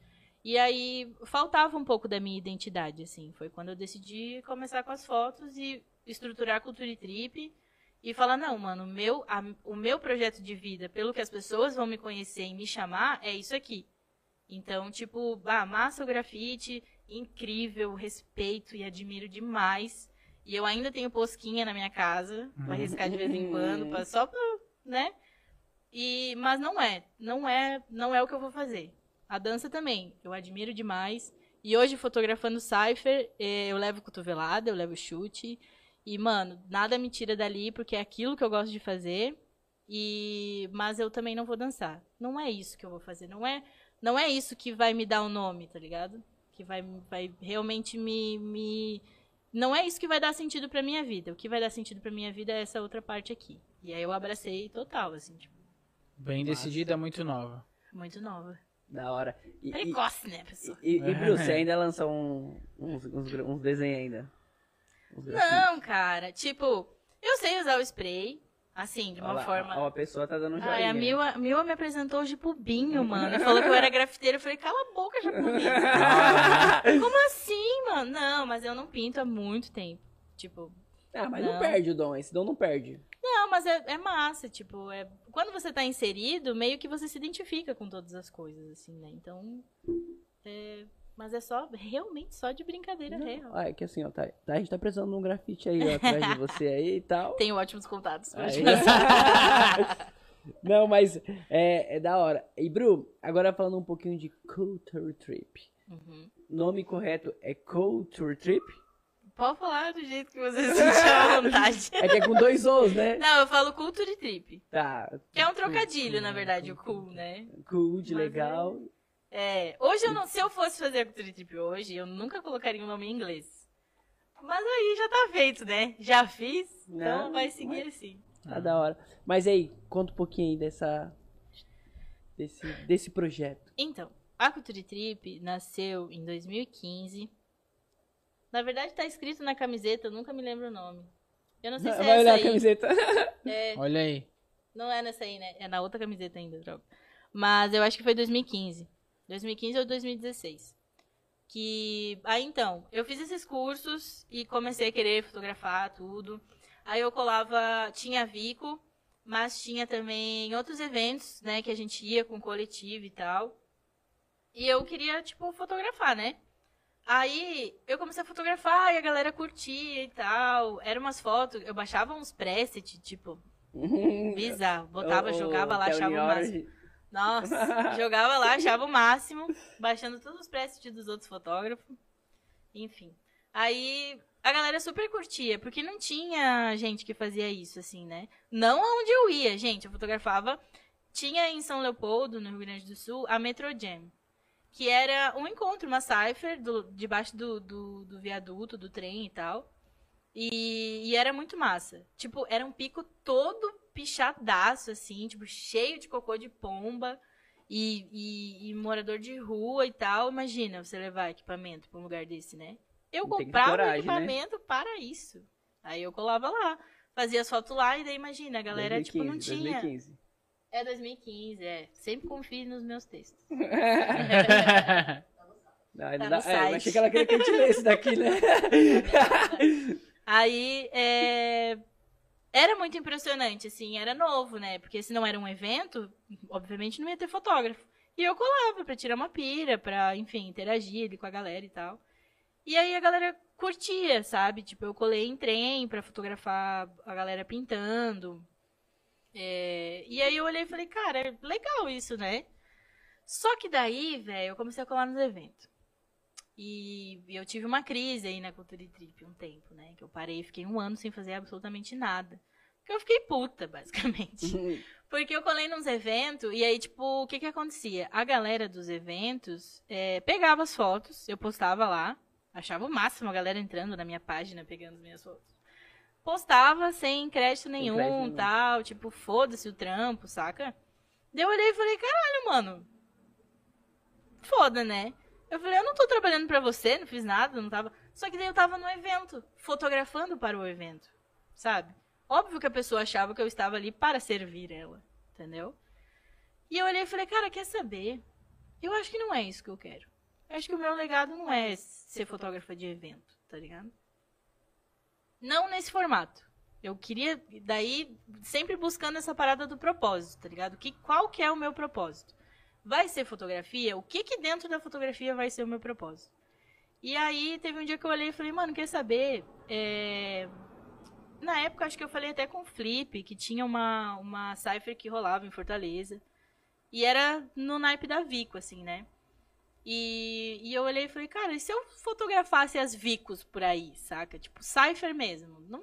E aí, faltava um pouco da minha identidade, assim. Foi quando eu decidi começar com as fotos e estruturar a Cultura e Trip. E falar, não, mano, o meu, a- o meu projeto de vida, pelo que as pessoas vão me conhecer e me chamar, é isso aqui. Então, tipo, ah, massa o grafite, incrível, respeito e admiro demais. E eu ainda tenho posquinha na minha casa, pra riscar de vez em quando, pra- só pra, né? E, mas não é, não é, não é o que eu vou fazer. A dança também, eu admiro demais. E hoje, fotografando Cypher, eh, eu levo cotovelada, eu levo chute. E, mano, nada me tira dali, porque é aquilo que eu gosto de fazer. E mas eu também não vou dançar. Não é isso que eu vou fazer. Não é, não é isso que vai me dar o nome, tá ligado? Que vai, vai realmente me, me. Não é isso que vai dar sentido pra minha vida. O que vai dar sentido pra minha vida é essa outra parte aqui. E aí eu abracei total, assim, tipo, Bem decidida, muito nova. muito nova. Da hora. E, e, Precoce, né, pessoa? e, e (laughs) Bru, você ainda lançou um- uns, uns, uns desenhos ainda? Não, cara. Tipo, eu sei usar o spray, assim, de uma Olha forma. Uma pessoa tá dando um joinha. Ai, a Mila, a Mila me apresentou hoje pro Binho, mano. E falou que eu era grafiteira. Eu falei, cala a boca, japonês. Como assim, mano? Não, mas eu não pinto há muito tempo. Tipo, Ah, mas não. Não. perde o dom, esse dom não perde. não, mas é, é massa, tipo, é... quando você tá inserido, meio que você se identifica com todas as coisas, assim, né? Então, é... mas é só, realmente só de brincadeira real. Ah, é que assim, ó, tá, tá- a gente tá precisando de um grafite aí, ó, atrás de você aí e tal. Tenho ótimos contatos. pra Aí. (laughs) Não, mas é, é da hora. E, Bru, agora falando um pouquinho de Culture Trip. Uhum. Nome correto é Culture Trip? Pode falar do jeito que você se sentir à vontade. (laughs) É que é com dois O's, né? Não, eu falo culture trip. Tá. Que é um trocadilho, na verdade, o cool, né? Cool, de Mas legal. É, hoje eu não, se eu fosse fazer a culture trip hoje, eu nunca colocaria um nome em inglês. Mas aí já tá feito, né? Já fiz, então Não, vai seguir assim. Tá da hora. Mas aí, conta um pouquinho aí dessa. Desse, desse projeto. Então, a Culture Trip nasceu em 2015. Na verdade, tá escrito na camiseta, eu nunca me lembro o nome. Eu não sei se é Vai olhar essa a aí. camiseta. (laughs) É, Olha aí. não é nessa aí, né? É na outra camiseta ainda, droga. Mas eu acho que foi 2015. 2015 ou 2016. Que. Aí então, eu fiz esses cursos e comecei a querer fotografar tudo. Aí eu colava. Tinha Vico, mas tinha também outros eventos, né? Que a gente ia com coletivo e tal. E eu queria, tipo, fotografar, né? Aí eu comecei a fotografar e a galera curtia e tal. Eram umas fotos, eu baixava uns presets, tipo, (laughs) bizarro. Botava, ô, jogava lá, achava o máximo. Nossa, (laughs) jogava lá, achava o máximo, baixando todos os presets dos outros fotógrafos. Enfim. Aí a galera super curtia, porque não tinha gente que fazia isso, assim, né? Não aonde eu ia, gente. Eu fotografava. Tinha em São Leopoldo, no Rio Grande do Sul, a Metro Jam. Que era um encontro, uma cipher, do, debaixo do, do, do viaduto, do trem e tal. E, e era muito massa. Tipo, era um pico todo pichadaço, assim, tipo, cheio de cocô de pomba e, e- e morador de rua e tal. Imagina você levar equipamento pra um lugar desse, né? Eu Tem comprava coragem, né? equipamento para isso. Aí eu colava lá, fazia as fotos lá e daí imagina, a galera, tipo, não 2015, tinha. 2015. É 2015, é. Sempre confie nos meus textos. (laughs) Não, Tá dá- é, eu achei que ela queria que a gente lesse daqui, né? (laughs) Aí, é, era muito impressionante, assim, era novo, né? Porque se não era um evento, obviamente não ia ter fotógrafo. E eu colava pra tirar uma pira, pra, enfim, interagir ali com a galera e tal. E aí a galera curtia, sabe? Tipo, eu colei em trem pra fotografar a galera pintando. É, E aí eu olhei e falei, cara, é legal isso, né? Só que daí, velho, eu comecei a colar nos eventos. E eu tive uma crise aí na Cultura Trip um tempo, né? Que eu parei, fiquei um ano sem fazer absolutamente nada. Porque eu fiquei puta, (laughs) basicamente. Porque eu colei nos eventos e aí, tipo, o que que acontecia? A galera dos eventos é, pegava as fotos, eu postava lá, achava o máximo a galera entrando na minha página pegando as minhas fotos. Postava sem crédito nenhum, crédito nenhum. tal, tipo, foda-se o trampo, saca? Daí eu olhei e falei, caralho, mano, foda, né? Eu falei, eu não tô trabalhando pra você, não fiz nada, não tava. Só que daí eu tava no evento, fotografando para o evento, sabe? Óbvio que a pessoa achava que eu estava ali para servir ela, entendeu? E eu olhei e falei, cara, quer saber? Eu acho que não é isso que eu quero. Eu acho que o meu legado não é ser fotógrafa de evento, tá ligado? Não nesse formato. Eu queria, daí, sempre buscando essa parada do propósito, tá ligado? Que, qual que é o meu propósito? Vai ser fotografia? O que que dentro da fotografia vai ser o meu propósito? E aí, teve um dia que eu olhei e falei, mano, quer saber? É... Na época, acho que eu falei até com o Flip, que tinha uma, uma cipher que rolava em Fortaleza. E era no naipe da Vico, assim, né? E, e eu olhei e falei, cara, e se eu fotografasse as Vicos por aí, saca? Tipo, cipher mesmo. Não,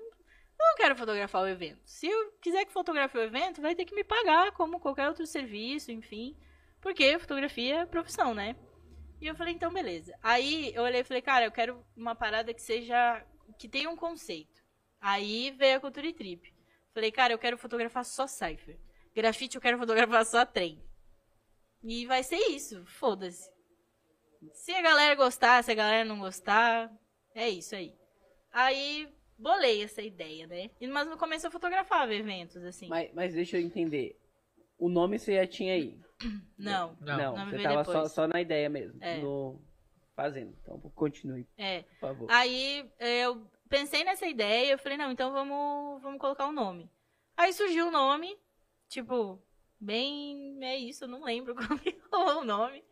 não quero fotografar o evento. Se eu quiser que fotografe o evento, vai ter que me pagar como qualquer outro serviço, enfim. Porque fotografia é profissão, né? E eu falei, então beleza. Aí eu olhei e falei, cara, eu quero uma parada que seja. que tenha um conceito. Aí veio a Cultura e Trip. Falei, cara, eu quero fotografar só cipher. Grafite eu quero fotografar só trem. E vai ser isso, foda-se. Se a galera gostar, se a galera não gostar, é isso aí. Aí bolei essa ideia, né? Mas no começo eu fotografava eventos, assim. Mas, mas deixa eu entender. O nome você já tinha aí? Não. Não. Não, você tava só, só na ideia mesmo. É. No... Fazendo. Então, continue, É. por favor. Aí eu pensei nessa ideia, eu falei, não, então vamos, vamos colocar um nome. Aí surgiu o nome, tipo, bem. É isso, eu não lembro (laughs) como que rolou o nome.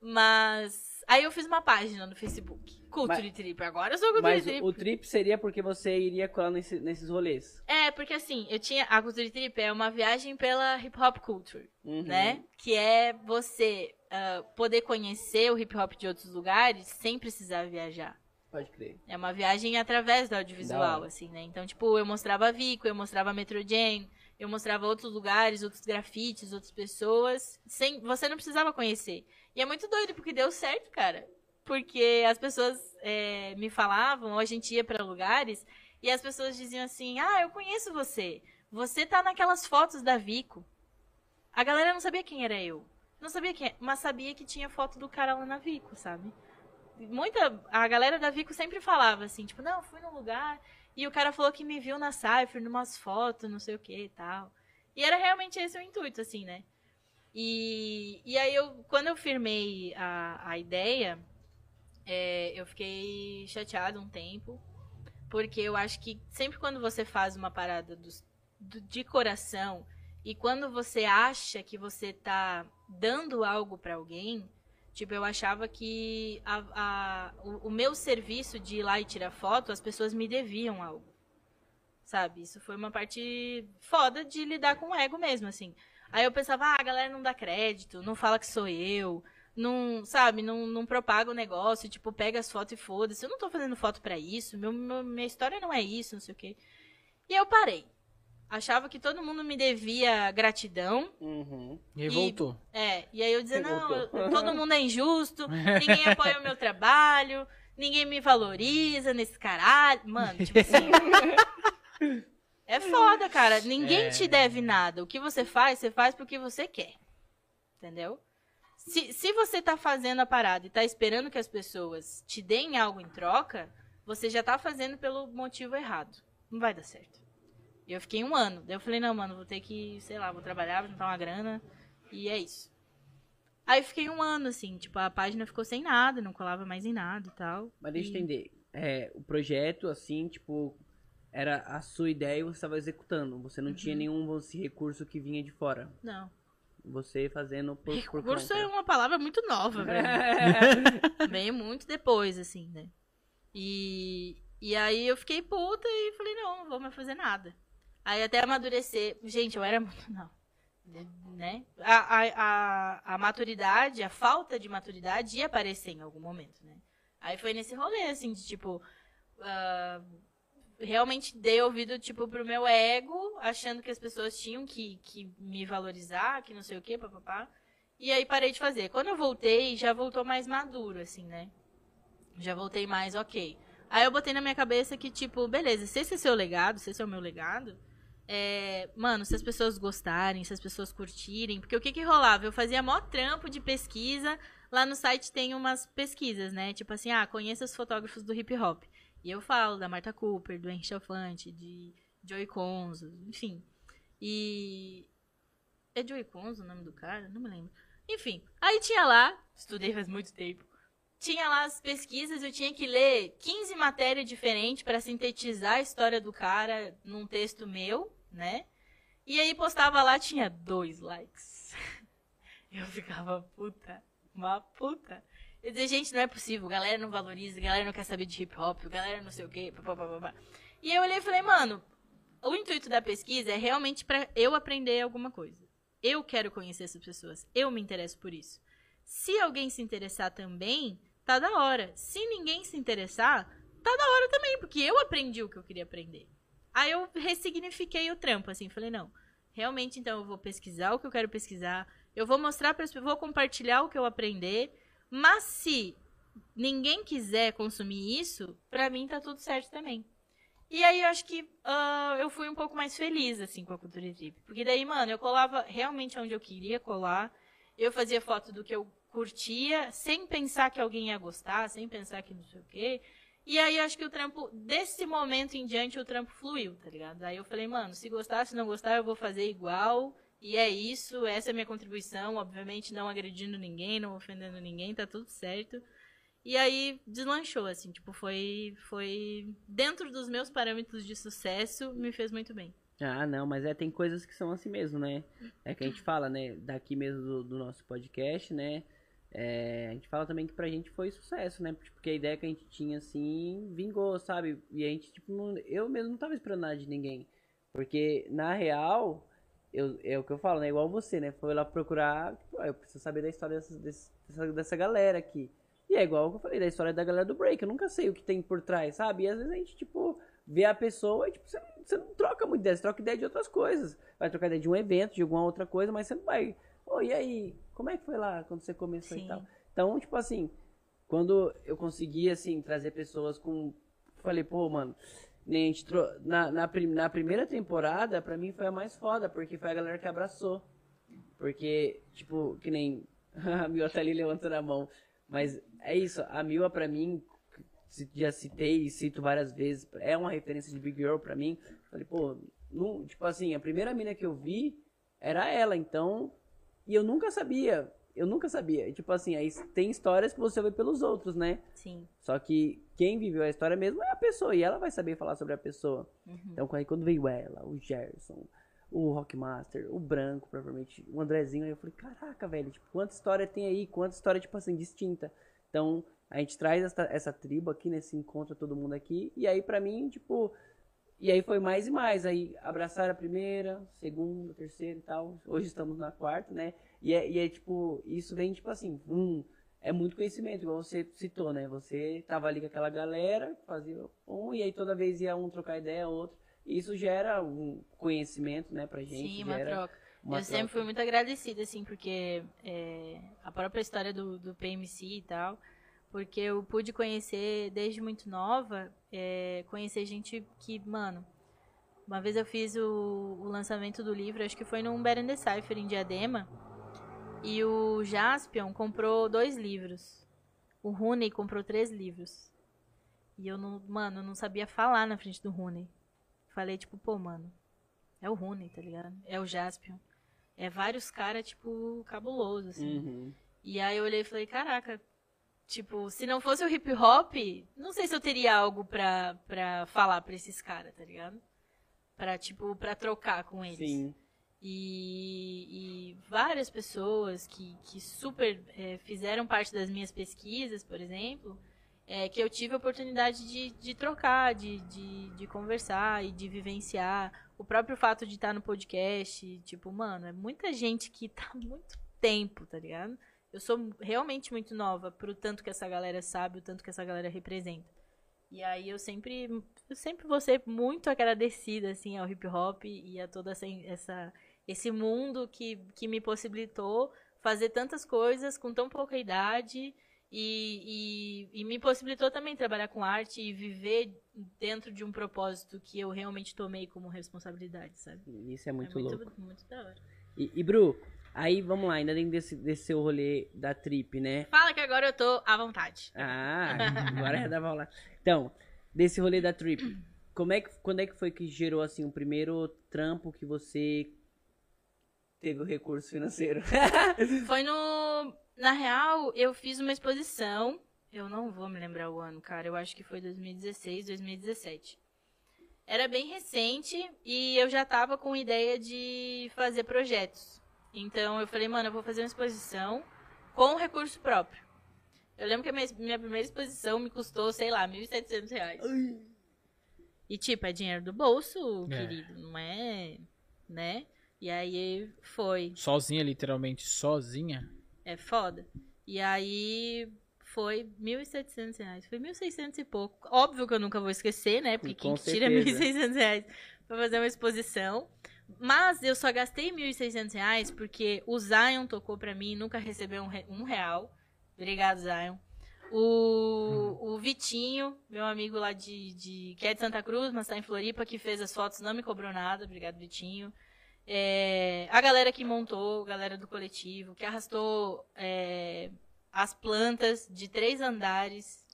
Mas. Aí eu fiz uma página no Facebook. Culture Trip. Agora eu sou Culture Mas Trip. o trip seria porque você iria colar nesse- nesses rolês. É, porque assim, eu tinha. A Culture Trip é uma viagem pela hip hop culture, Uhum. né? Que é você ah, poder conhecer o hip hop de outros lugares sem precisar viajar. Pode crer. É uma viagem através do audiovisual, assim, né? Então, tipo, eu mostrava Vico, eu mostrava Metro Jam, eu mostrava outros lugares, outros grafites, outras pessoas. Sem, você não precisava conhecer. E é muito doido, porque deu certo, cara. Porque as pessoas é, me falavam, ou a gente ia pra lugares, e as pessoas diziam assim: Ah, eu conheço você. Você tá naquelas fotos da Vico. A galera não sabia quem era eu. Não sabia quem, mas sabia que tinha foto do cara lá na Vico, sabe? muita. A galera da Vico sempre falava assim, tipo, não, fui num lugar e o cara falou que me viu na Cypher, numas fotos, não sei o que e tal. E era realmente esse o intuito, assim, né? E, e aí eu, quando eu firmei a, a ideia, é, eu fiquei chateada um tempo, porque eu acho que sempre quando você faz uma parada dos- do- de coração e quando você acha que você tá dando algo pra alguém, Tipo, eu achava que a, a- o, o meu serviço de ir lá e tirar foto, as pessoas me deviam algo. Sabe? Isso foi uma parte foda de lidar com o ego mesmo, assim. Aí eu pensava, ah, a galera não dá crédito, não fala que sou eu, não, sabe, não, não propaga o negócio, tipo, pega as fotos e foda-se. Eu não tô fazendo foto pra isso, meu, meu- minha história não é isso, não sei o quê. E eu parei. Achava que todo mundo me devia gratidão, Uhum. E aí voltou. é, e aí eu dizia, não, eu- todo mundo é injusto, (laughs) ninguém apoia o meu trabalho, ninguém me valoriza nesse caralho. Mano, tipo assim. (laughs) é foda, cara. Ninguém É. te deve nada. O que você faz, você faz porque você quer. Entendeu? Se, se você tá fazendo a parada e tá esperando que as pessoas te deem algo em troca, você já tá fazendo pelo motivo errado. Não vai dar certo. E eu fiquei um ano. Daí eu falei, não, mano, vou ter que, sei lá, vou trabalhar, vou juntar uma grana. E é isso. Aí eu fiquei um ano, assim, tipo, a página ficou sem nada, não colava mais em nada e tal. Mas deixa eu E- entender. É, o projeto, assim, tipo, era a sua ideia e você estava executando. Você não Uhum. tinha nenhum recurso que vinha de fora. Não. Você fazendo por, por Recurso conta. é uma palavra muito nova, (laughs) velho. Veio muito depois, assim, né? E, e aí eu fiquei puta e falei, não, não vou mais fazer nada. Aí até amadurecer. Gente, eu era muito. Não. Né? A, a, a, a maturidade, a falta de maturidade ia aparecer em algum momento, né? Aí foi nesse rolê, assim, de tipo. ah, realmente dei ouvido, tipo, pro meu ego, achando que as pessoas tinham que, que me valorizar, que não sei o quê, papapá. E aí parei de fazer. Quando eu voltei, já voltou mais maduro, assim, né? Já voltei mais ok. Aí eu botei na minha cabeça que, tipo, beleza, se esse é seu legado, se esse é o meu legado, é, mano, se as pessoas gostarem, se as pessoas curtirem, porque o que que rolava? Eu fazia mó trampo de pesquisa, lá no site tem umas pesquisas, né? Tipo assim, ah, conheça os fotógrafos do hip hop. E eu falo da Marta Cooper, do Henry Chalfante, de Joey Conzo, enfim. E. É Joey Conzo o nome do cara? Não me lembro. Enfim, aí tinha lá, estudei faz muito tempo. tinha lá as pesquisas, eu tinha que ler 15 matérias diferentes para sintetizar a história do cara num texto meu, né? E aí postava lá, tinha dois likes. (laughs) Eu ficava puta, uma puta. Dizia, gente, não é possível, galera não valoriza, galera não quer saber de hip hop, galera não sei o quê, papapá. E eu olhei e falei, mano, o intuito da pesquisa é realmente para eu aprender alguma coisa. Eu quero conhecer essas pessoas, eu me interesso por isso. Se alguém se interessar também, tá da hora. Se ninguém se interessar, tá da hora também, porque eu aprendi o que eu queria aprender. Aí eu ressignifiquei o trampo, assim, falei, não, realmente então eu vou pesquisar o que eu quero pesquisar, eu vou mostrar para vou compartilhar o que eu aprender, mas se ninguém quiser consumir isso, pra mim tá tudo certo também. E aí eu acho que uh, eu fui um pouco mais feliz, assim, com a Cultura Trip. Porque daí, mano, eu colava realmente onde eu queria colar. Eu fazia foto do que eu curtia, sem pensar que alguém ia gostar, sem pensar que não sei o quê. E aí eu acho que o trampo, desse momento em diante, o trampo fluiu, tá ligado? Aí eu falei, mano, se gostar, se não gostar, eu vou fazer igual. E é isso, essa é a minha contribuição. Obviamente, não agredindo ninguém, não ofendendo ninguém, tá tudo certo. E aí deslanchou, assim, tipo, foi, foi dentro dos meus parâmetros de sucesso, me fez muito bem. Ah, não, mas é, tem coisas que são assim mesmo, né? É que a gente fala, né, daqui mesmo do, do nosso podcast, né? É, a gente fala também que pra gente foi sucesso, né? Porque a ideia que a gente tinha, assim, vingou, sabe? E a gente, tipo, não, eu mesmo não tava esperando nada de ninguém. Porque, na real, eu, é o que eu falo, né? Igual você, né? Foi lá procurar, tipo, ah, eu preciso saber da história dessa, dessa, dessa galera aqui. E é igual que eu falei da história da galera do break. Eu nunca sei o que tem por trás, sabe? E às vezes a gente, tipo, vê a pessoa e, tipo, você não, você não troca muito ideia, você troca ideia de outras coisas. Vai trocar ideia de um evento, de alguma outra coisa, mas você não vai. Ô, oh, e aí? Como é que foi lá quando você começou Sim. e tal? Então, tipo assim, quando eu consegui, assim, trazer pessoas com. Falei, pô, mano, tro... na, na, na primeira temporada, pra mim foi a mais foda, porque foi a galera que abraçou. Porque, tipo, que nem (laughs) a Mila tá ali levantando a mão. Mas é isso, a Mila pra mim, já citei e cito várias vezes, é uma referência de Big Girl pra mim. Falei, pô, não, tipo assim, a primeira mina que eu vi era ela, então. E eu nunca sabia eu nunca sabia. Tipo assim, aí tem histórias que você vê pelos outros, né? Sim. Só que quem viveu a história mesmo é a pessoa, e ela vai saber falar sobre a pessoa. Uhum. Então, aí quando veio ela, o Gerson, o Rockmaster, o Branco, provavelmente, o Andrezinho, aí eu falei, caraca, velho, tipo, quanta história tem aí, quanta história, tipo assim, distinta. Então, a gente traz essa, essa tribo aqui, nesse né, encontra todo mundo aqui, e aí pra mim, tipo, e aí foi mais e mais. Aí abraçaram a primeira, segunda, terceira e tal. Hoje estamos na quarta, né? E é, e é tipo, isso vem tipo assim, um, é muito conhecimento, igual você citou, né? Você tava ali com aquela galera, fazia um, e aí toda vez ia um trocar ideia, outro. E isso gera um conhecimento, né, pra gente. Sim, uma troca. Uma eu troca. sempre fui muito agradecida, assim, porque é, a própria história do, do PMC e tal, porque eu pude conhecer desde muito nova, é, conhecer gente que, mano, uma vez eu fiz o, o, lançamento do livro, acho que foi num Better the Cypher em Diadema, e o Jaspion comprou dois livros. O Rooney comprou três livros. E eu não, mano, eu não sabia falar na frente do Rooney. Falei, tipo, pô, mano, é o Rooney, tá ligado? É o Jaspion. É vários caras, tipo, cabuloso, assim. Uhum. E aí eu olhei e falei, caraca, Tipo, se não fosse o hip hop, não sei se eu teria algo pra, pra falar pra esses caras, tá ligado? Pra, tipo, pra trocar com eles. Sim. E, e várias pessoas que, que super é, fizeram parte das minhas pesquisas, por exemplo, é, que eu tive a oportunidade de, de trocar, de, de, de conversar e de vivenciar. O próprio fato de estar no podcast, tipo, mano, é muita gente que tá há muito tempo, tá ligado? Eu sou realmente muito nova pro tanto que essa galera sabe, o tanto que essa galera representa. E aí eu sempre, eu sempre vou ser muito agradecida, assim, ao hip hop e a toda essa, essa esse mundo que, que me possibilitou fazer tantas coisas com tão pouca idade e, e, e, me possibilitou também trabalhar com arte e viver dentro de um propósito que eu realmente tomei como responsabilidade, sabe? Isso é muito, é muito louco. Muito da hora. E, e Bru, Aí, vamos lá, ainda dentro desse, desse seu rolê da trip, né? Fala que agora eu tô à vontade. Ah, (laughs) agora é da lá. Então, desse rolê da trip, (clears throat) como é que, quando é que foi que gerou, assim, o primeiro trampo que você teve o recurso financeiro? (laughs) foi no... Na real, eu fiz uma exposição Eu não vou me lembrar o ano, cara. Eu acho que foi 2016, 2017. Era bem recente e eu já tava com ideia de fazer projetos. Então eu falei, mano, eu vou fazer uma exposição com recurso próprio. Eu lembro que a minha, minha primeira exposição me custou, sei lá, 1.700 reais. E tipo, é dinheiro do bolso, É. querido, não é, né? E aí foi, Sozinha, literalmente sozinha. é foda. E aí foi 1.700 reais. Foi 1.600 e pouco. Óbvio que eu nunca vou esquecer, né? Porque Com quem que tira certeza. 1.600 reais pra fazer uma exposição? Mas eu só gastei 1.600 reais porque o Zion tocou pra mim e nunca recebeu um, re- um real. Obrigado, Zion. O, o Vitinho, meu amigo lá de, de. que é de Santa Cruz, mas tá em Floripa, que fez as fotos, não me cobrou nada. Obrigado, Vitinho. É, a galera que montou, a galera do coletivo, que arrastou é, as plantas de três andares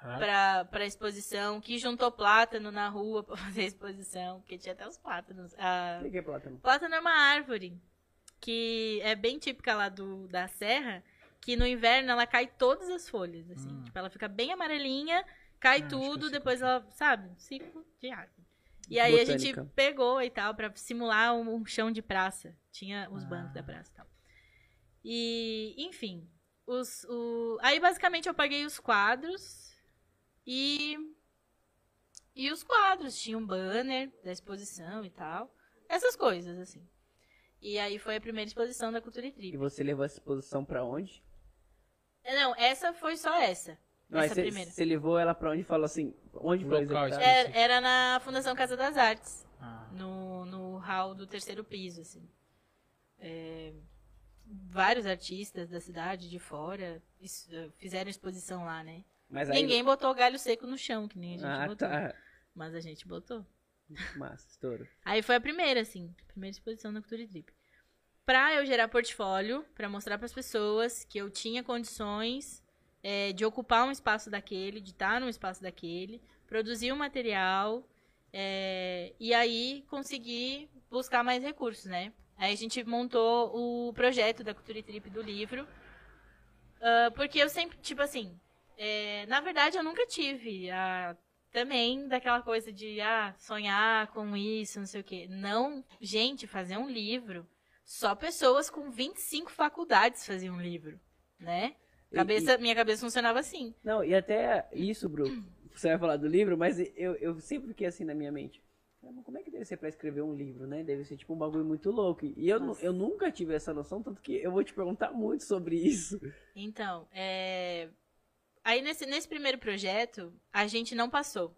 pra, pra exposição, que juntou plátano na rua pra (laughs) fazer a exposição, porque tinha até os plátanos. A, O que é plátano? Plátano é uma árvore que é bem típica lá do, da serra, que no inverno ela cai todas as folhas, assim. Hum. Tipo, ela fica bem amarelinha, cai Ah, tudo, depois qual ela, sabe, ciclo de árvore. E aí a gente Botânica. pegou e tal, pra simular um, chão de praça. Tinha os Ah. bancos da praça e tal. E, enfim, os, o... aí basicamente eu paguei os quadros e... E os quadros, tinha um banner da exposição e tal. Essas coisas, assim. E aí foi a primeira exposição da Cultura e E Trip. você levou essa exposição pra onde? Não, essa foi só essa. Não, aí essa você, primeira. você levou ela pra onde e falou assim, onde foi local executado? Era, era na Fundação Casa das Artes, Ah. no, no hall do terceiro piso, assim. É, vários artistas da cidade, de fora, es- fizeram exposição lá, né? Mas aí... Ninguém botou galho seco no chão, que nem a gente Ah, botou. tá. Mas a gente botou. Massa, estouro. Aí foi a primeira, assim, a primeira exposição da Cultura e Trip. Pra eu gerar portfólio, pra mostrar pras pessoas que eu tinha condições é, de ocupar um espaço daquele, de estar num espaço daquele, produzir um material é, e aí conseguir buscar mais recursos, né? Aí a gente montou o projeto da Cultura Trip do livro, ah, porque eu sempre, tipo assim, é, na verdade eu nunca tive a também daquela coisa de ah, sonhar com isso, não sei o quê. Não, gente, fazer um livro. Só pessoas com 25 faculdades faziam um livro, né? E- Cabeça, minha cabeça funcionava assim. Não, e até isso, Bru, você vai falar do livro, mas eu, eu sempre fiquei assim na minha mente. Como é que deve ser pra escrever um livro, né? Deve ser tipo um bagulho muito louco. E eu, Nossa. eu nunca tive essa noção, tanto que eu vou te perguntar muito sobre isso. Então, é... aí nesse, nesse primeiro projeto, a gente não passou.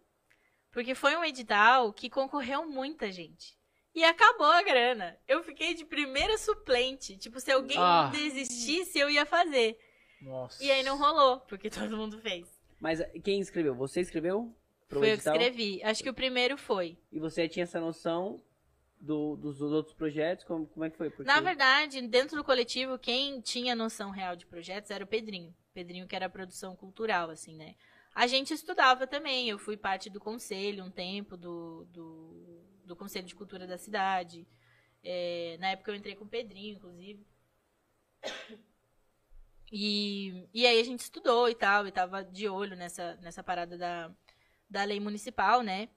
Porque foi um edital que concorreu muita gente. E acabou a grana. Eu fiquei de primeira suplente. Tipo, se alguém Ah. desistisse, eu ia fazer. Nossa. E aí não rolou, porque (laughs) todo mundo fez. Mas quem escreveu? Você escreveu? Pro Foi eu que edital? escrevi. Acho que o primeiro foi. E você tinha essa noção do- dos, dos outros projetos? Como, como é que foi? Porque... Na verdade, dentro do coletivo, quem tinha noção real de projetos era o Pedrinho. Pedrinho que era a produção cultural, assim, né? A gente estudava também. Eu fui parte do conselho um tempo, do, do, do Conselho de Cultura da cidade. É, na época eu entrei com o Pedrinho, inclusive. E, e aí a gente estudou e tal, e tava de olho nessa, nessa parada da, da lei municipal, né?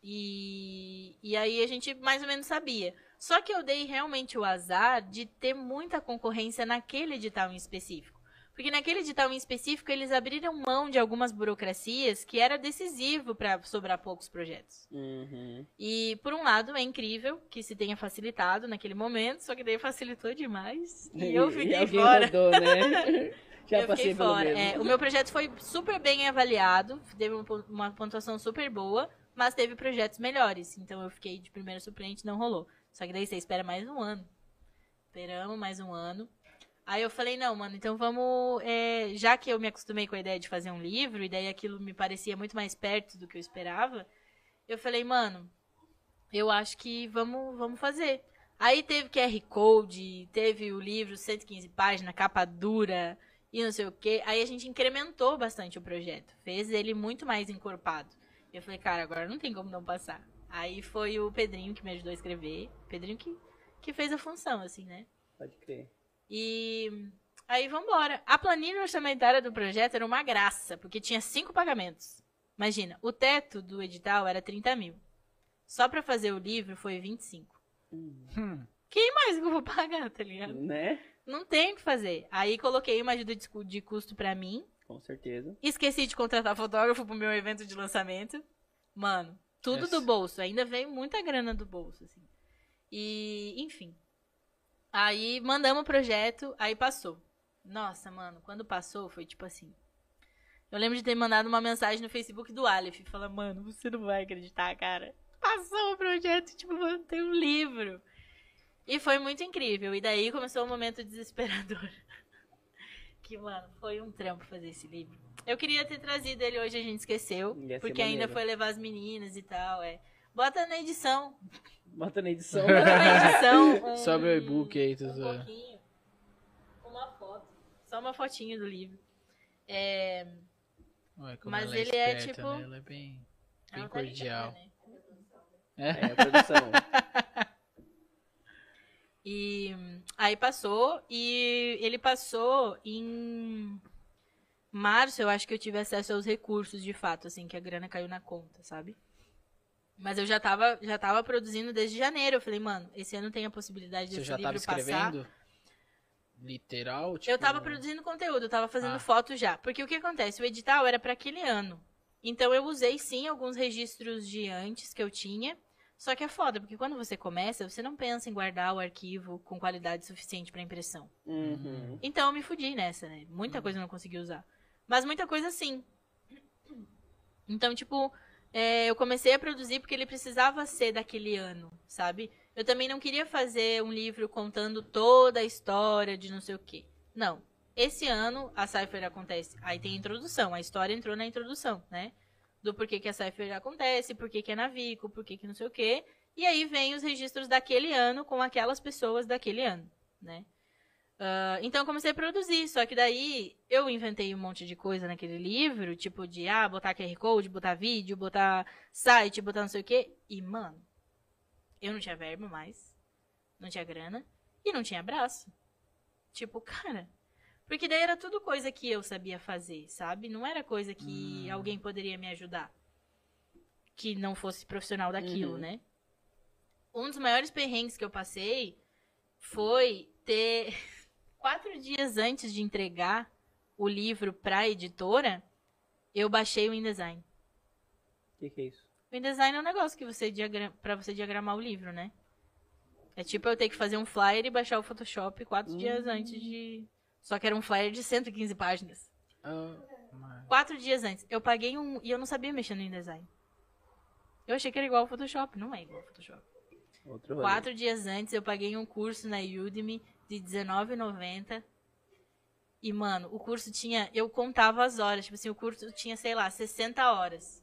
E, e aí a gente mais ou menos sabia. Só que eu dei realmente o azar de ter muita concorrência naquele edital em específico. Porque naquele edital em específico eles abriram mão de algumas burocracias que era decisivo para sobrar poucos projetos. Uhum. E por um lado é incrível que se tenha facilitado naquele momento, só que daí facilitou demais. E eu (laughs) fiquei alguém fora. rodou, né? (laughs) Já eu passei fora. É, o meu projeto foi super bem avaliado, teve uma pon- uma pontuação super boa, mas teve projetos melhores. Então eu fiquei de primeira suplente, não rolou. Só que daí você espera mais um ano. Esperamos mais um ano. Aí eu falei, não, mano, então vamos. é, já que eu me acostumei com a ideia de fazer um livro, e daí aquilo me parecia muito mais perto do que eu esperava, eu falei, mano, eu acho que vamos, vamos fazer. Aí teve QR Code, teve o livro 115 páginas, capa dura e não sei o quê. Aí a gente incrementou bastante o projeto, fez ele muito mais encorpado. Eu falei, cara, agora não tem como não passar. Aí foi o Pedrinho que me ajudou a escrever. Pedrinho que, que fez a função, assim, né? Pode crer. E Aí vambora. A planilha orçamentária do projeto era uma graça, porque tinha cinco pagamentos. Imagina, o teto do edital era 30 mil. Só pra fazer o livro foi 25. Hum. Quem mais que eu vou pagar, tá ligado? Né? Não tem o que fazer. Aí coloquei uma ajuda de cu- de custo pra mim. Com certeza. Esqueci de contratar fotógrafo pro meu evento de lançamento. Mano, tudo Essa. do bolso. Ainda veio muita grana do bolso, assim. E, enfim. Aí mandamos o projeto, aí passou. Nossa, mano, quando passou foi tipo assim. Eu lembro de ter mandado uma mensagem no Facebook do Aleph, falando, mano, você não vai acreditar, cara. Passou o projeto, tipo, mano, tem um livro. E foi muito incrível. E daí começou um momento desesperador. (laughs) que, mano, foi um trampo fazer esse livro. Eu queria ter trazido ele hoje, a gente esqueceu. Porque ainda maneiro. foi levar as meninas e tal, é. Bota na edição. Bota na edição. Bota na edição. Um, Sobe o e-book aí, um Tuzan. pouquinho. Uma foto. Só uma fotinho do livro. É, Ué, como Mas ela é ele é, esperta, tipo- né? Ela é bem, bem ela tá cordial. né? É, a produção. (laughs) E aí passou, e ele passou em março, eu acho que eu tive acesso aos recursos de fato, assim, que a grana caiu na conta, sabe? Mas eu já tava, já tava produzindo desde janeiro. Eu falei, mano, esse ano tem a possibilidade Você desse já tava livro passar. escrevendo? Literal? Tipo... Eu tava produzindo conteúdo, eu tava fazendo Ah. foto já. Porque o que acontece? O edital era pra aquele ano. Então eu usei sim alguns registros de antes que eu tinha. Só que é foda, porque quando você começa, você não pensa em guardar o arquivo com qualidade suficiente pra impressão. Uhum. Então eu me fudi nessa, né? Muita coisa eu não consegui usar. Mas muita coisa sim. Então, tipo, é, eu comecei a produzir porque ele precisava ser daquele ano, sabe? Eu também não queria fazer um livro contando toda a história de não sei o quê. Não. Esse ano a Cypher acontece. Aí tem a introdução. A história entrou na introdução, né? Do porquê que a Cypher acontece, porquê que é Navico, porquê que não sei o quê. E aí vem os registros daquele ano com aquelas pessoas daquele ano, né? Ah, então eu comecei a produzir, só que daí eu inventei um monte de coisa naquele livro, tipo de ah, botar QR Code, botar vídeo, botar site, botar não sei o quê. E, mano, eu não tinha verbo mais, não tinha grana e não tinha braço. Tipo, (laughs) cara. Porque daí era tudo coisa que eu sabia fazer, sabe? Não era coisa que Hum. alguém poderia me ajudar. Que não fosse profissional daquilo, Uhum. né? Um dos maiores perrengues que eu passei foi ter quatro dias antes de entregar o livro pra editora, eu baixei o InDesign. O que, que é isso? O InDesign é um negócio que você diagra... para você diagramar o livro, né? É tipo eu ter que fazer um flyer e baixar o Photoshop quatro dias antes de. Só que era um flyer de 115 páginas. Mas- Quatro dias antes. Eu paguei um. E eu não sabia mexer no InDesign. Eu achei que era igual ao Photoshop. Não é igual ao Photoshop. Outro. Quatro dias antes eu paguei um curso na Udemy de R$19,90. E, mano, o curso tinha. Eu contava as horas. Tipo assim, o curso tinha, sei lá, 60 horas.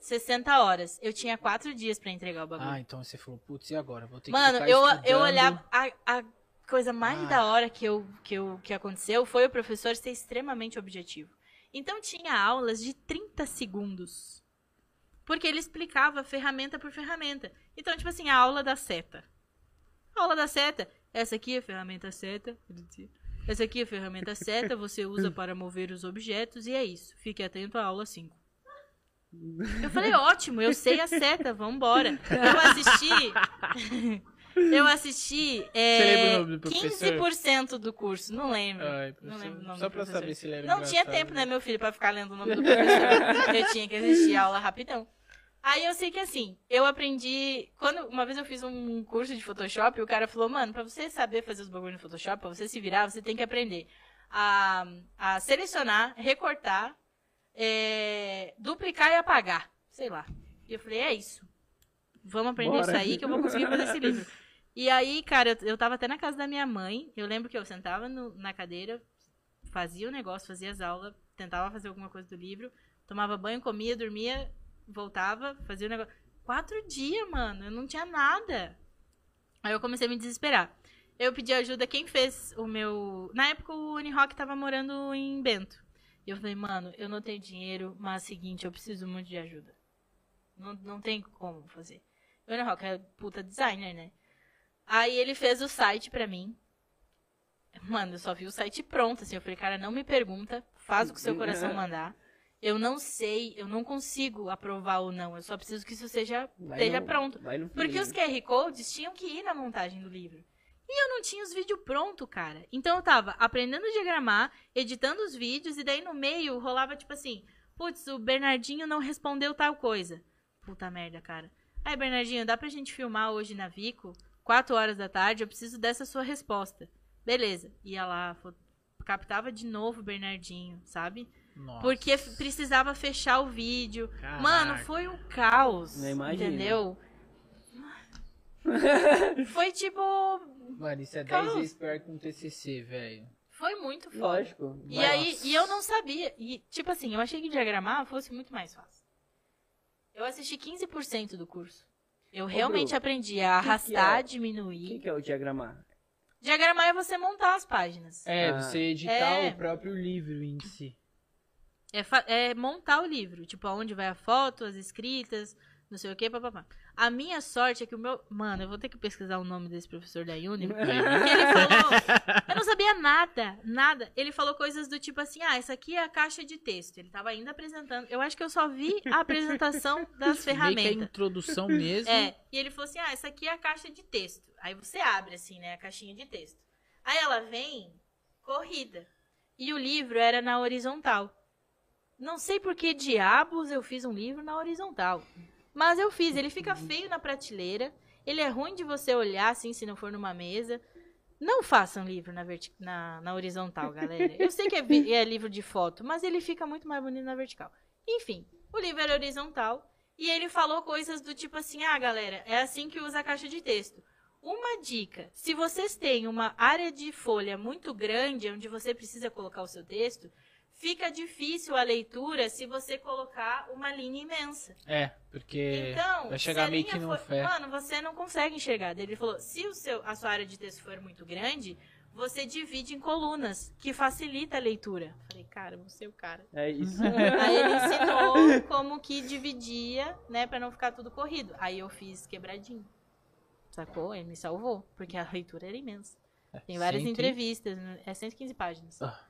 60 horas. Eu tinha quatro dias pra entregar o bagulho. Ah, então você falou, putz, e agora? Vou ter que Mano, eu, eu olhava. A, a coisa mais Ah. da hora que, eu, que, eu, que aconteceu foi o professor ser extremamente objetivo. Então tinha aulas de 30 segundos. Porque ele explicava ferramenta por ferramenta. Então, tipo assim, a aula da seta. A aula da seta. Essa aqui é a ferramenta seta. Essa aqui é a ferramenta (laughs) seta, você usa para mover os objetos e é isso. Fique atento à aula 5. Eu falei, ótimo, eu sei a seta, vambora. Eu assisti. (laughs) Eu assisti é, Você lembra o nome do professor? 15% do curso, não lembro. Ai, não lembro o nome Só do pra professor. saber se ele era Não tinha engraçado. tempo, né, meu filho, pra ficar lendo o nome do professor. (laughs) eu tinha que assistir a aula rapidão. Aí eu sei que assim, eu aprendi. Quando uma vez eu fiz um curso de Photoshop, e o cara falou, mano, pra você saber fazer os bagulhos no Photoshop, pra você se virar, você tem que aprender a, a selecionar, recortar, é, duplicar e apagar. Sei lá. E eu falei, é isso. Vamos aprender Bora. isso aí que eu vou conseguir fazer esse livro. E aí, cara, eu, eu tava até na casa da minha mãe. Eu lembro que eu sentava no- na cadeira, fazia o negócio, fazia as aulas, tentava fazer alguma coisa do livro, tomava banho, comia, dormia, voltava, fazia o negócio. Quatro dias, mano, eu não tinha nada. Aí eu comecei a me desesperar. Eu pedi ajuda, quem fez o meu. Na época o Unirock tava morando em Bento. E eu falei, mano, eu não tenho dinheiro, mas é o seguinte, eu preciso muito de ajuda. Não, não tem como fazer. O Unirock é puta designer, né? Aí ele fez o site pra mim. Mano, eu só vi o site pronto, assim. Eu falei, cara, não me pergunta, faz o que seu coração mandar. Eu não sei, eu não consigo aprovar ou não. Eu só preciso que isso seja, Vai esteja no- pronto. Porque os QR Codes tinham que ir na montagem do livro. E eu não tinha os vídeos pronto, cara. Então eu tava aprendendo a diagramar, editando os vídeos, e daí no meio rolava tipo assim: putz, o Bernardinho não respondeu tal coisa. Puta merda, cara. Aí, Bernardinho, dá pra gente filmar hoje na Vico? 4 horas da tarde, eu preciso dessa sua resposta. Beleza. Ia lá, captava de novo o Bernardinho, sabe? Nossa. Porque precisava fechar o vídeo. Caraca. Mano, foi um caos. Entendeu? (laughs) foi tipo. Mano, isso é 10 Caos. vezes pior que um TCC, velho. Foi muito foda. Lógico. E Vai- aí, e eu não sabia. E, tipo assim, eu achei que diagramar fosse muito mais fácil. Eu assisti 15% do curso. Eu realmente Bru, aprendi a que arrastar, é? O diminuir. que, que é o diagramar? Diagramar é você montar as páginas. É, Ah. você editar É. o próprio livro em si. É, é montar o livro. Tipo, aonde vai a foto, as escritas, não sei o que, papapá. A minha sorte é que o meu. Mano, eu vou ter que pesquisar o nome desse professor da Uni. Porque ele falou. (laughs) Eu não sabia nada, nada. Ele falou coisas do tipo assim: ah, essa aqui é a caixa de texto. Ele tava ainda apresentando. Eu acho que eu só vi a apresentação (laughs) das Meio que a ferramentas. introdução mesmo. É, e ele falou assim: ah, essa aqui é a caixa de texto. Aí você abre, assim, né, a caixinha de texto. Aí ela vem corrida. E o livro era na horizontal. Não sei por que diabos eu fiz um livro na horizontal. Mas eu fiz. Ele fica feio na prateleira. Ele é ruim de você olhar, assim, se não for numa mesa. Não façam livro na, verti- na, na horizontal, galera. Eu sei que é, (laughs) é livro de foto, mas ele fica muito mais bonito na vertical. Enfim, o livro era horizontal. E ele falou coisas do tipo assim: ah, galera, é assim que usa a caixa de texto. Uma dica: se vocês têm uma área de folha muito grande, onde você precisa colocar o seu texto, fica difícil a leitura se você colocar uma linha imensa. É, porque Então, vai chegar meio que for- fé. Mano, você não consegue enxergar. Ele falou: se o seu, a sua área de texto for muito grande, você divide em colunas, que facilita a leitura. Falei, cara, você é o cara. É isso. (laughs) Aí ele ensinou como que dividia, né, pra não ficar tudo corrido. Aí eu fiz quebradinho. Sacou? Ele me salvou, porque a leitura era imensa. Tem várias Cento entrevistas, né? é 115 páginas. Ah.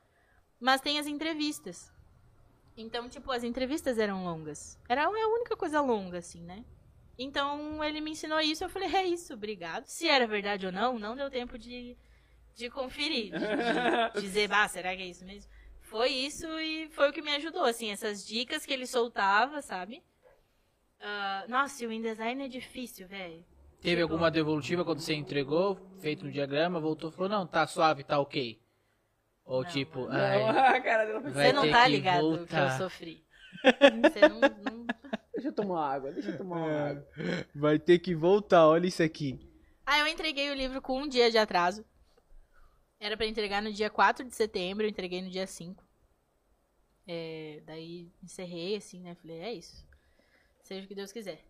Mas tem as entrevistas. Então, tipo, as entrevistas eram longas. Era a única coisa longa, assim, né? Então, ele me ensinou isso, eu falei, é isso, obrigado. Se era verdade ou não, não deu tempo de, de conferir, de, de (laughs) dizer, bah, será que é isso mesmo? Foi isso e foi o que me ajudou, assim, essas dicas que ele soltava, sabe? Ah, nossa, e o InDesign é difícil, velho. Teve Tipo, alguma devolutiva quando você entregou, feito no diagrama, voltou e falou, não, tá suave, tá ok. Ou Não, tipo, mano. ai, Não, (laughs) a cara dela Você não tá que ligado o que eu voltar. sofri. (laughs) Você não, não- Deixa eu tomar água, deixa eu tomar uma água. vai ter que voltar, olha isso aqui. Ah, eu entreguei o livro com um dia de atraso. Era pra entregar no dia 4 de setembro, eu entreguei no dia 5. É, daí encerrei assim, né? Falei, é isso. Seja o que Deus quiser.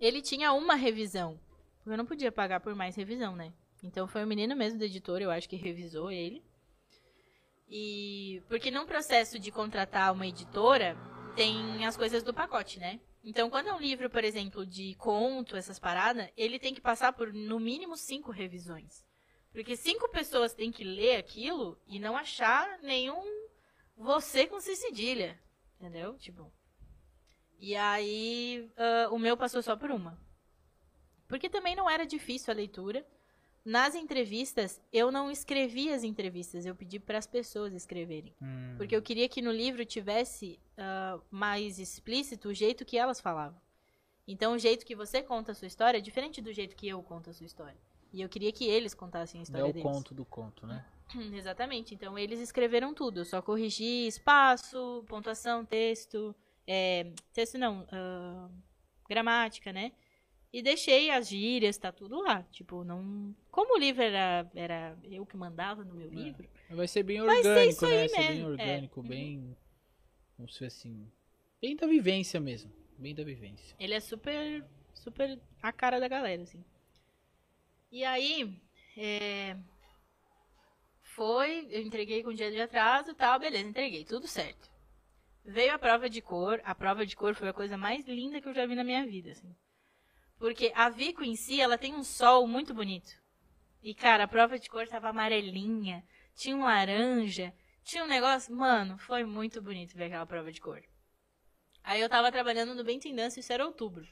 Ele tinha uma revisão. Eu não podia pagar por mais revisão, né? Então foi o menino mesmo do editor, eu acho que revisou ele. E porque num processo de contratar uma editora, tem as coisas do pacote, né? Então, quando é um livro, por exemplo, de conto, essas paradas, ele tem que passar por no mínimo cinco revisões. Porque cinco pessoas têm que ler aquilo e não achar nenhum você com cedilha. Entendeu? Tipo. E aí, ah, o meu passou só por uma. Porque também não era difícil a leitura. Nas entrevistas, eu não escrevi as entrevistas, eu pedi para as pessoas escreverem. Hum, Porque eu queria que no livro tivesse ah, mais explícito o jeito que elas falavam. Então, o jeito que você conta a sua história é diferente do jeito que eu conto a sua história. E eu queria que eles contassem a é história o deles. conto do conto, né? (clears throat) Exatamente. Então, eles escreveram tudo. Eu só corrigi espaço, pontuação, texto. é, texto não, ah, gramática, né? E deixei as gírias, tá tudo lá. Tipo, não. Como o livro era, era eu que mandava no meu livro, Vai ser bem Vai ser orgânico, isso né? aí Vai ser bem é. orgânico, bem. Como se fosse assim. Bem da vivência mesmo. Bem da vivência. Ele é super, super a cara da galera, assim. E aí, é, foi, eu entreguei com um dia de atraso e tal, beleza, entreguei, tudo certo. Veio a prova de cor, a prova de cor foi a coisa mais linda que eu já vi na minha vida, assim. Porque a Vico em si, ela tem um sol muito bonito. E, cara, a prova de cor tava amarelinha, tinha um laranja, tinha um negócio. Mano, foi muito bonito ver aquela prova de cor. Aí eu tava trabalhando no Dança, isso era outubro.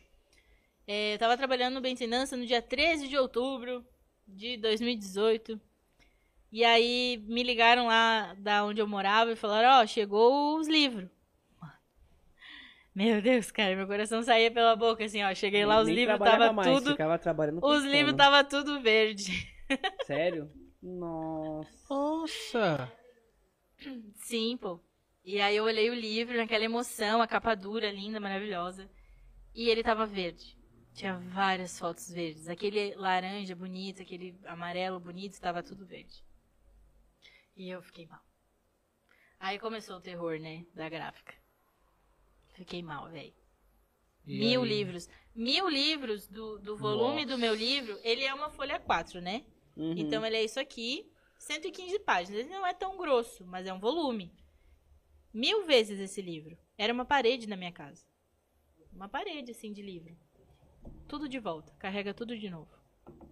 É, eu tava trabalhando no Dança no dia 13 de outubro de 2018. E aí me ligaram lá da onde eu morava e falaram, ó, chegou os livros. Meu Deus, cara, meu coração saía pela boca assim, ó. Cheguei lá, os livros tava mais, tudo. Ficava trabalhando Os livros tava tudo verde. (laughs) Sério? Nossa. Nossa! Sim, pô. E aí eu olhei o livro naquela emoção, a capa dura, linda, maravilhosa. E ele tava verde. Tinha várias fotos verdes. Aquele laranja bonito, aquele amarelo bonito, tava tudo verde. E eu fiquei mal. Aí começou o terror, né, da gráfica. Fiquei mal, velho. Mil aí? livros. Mil livros do, do volume do meu livro, ele é uma folha 4, né? Uhum. Então ele é isso aqui, 115 páginas. Ele não é tão grosso, mas é um volume. Mil vezes esse livro. Era uma parede na minha casa. Uma parede, assim, de livro. Tudo de volta. Carrega tudo de novo.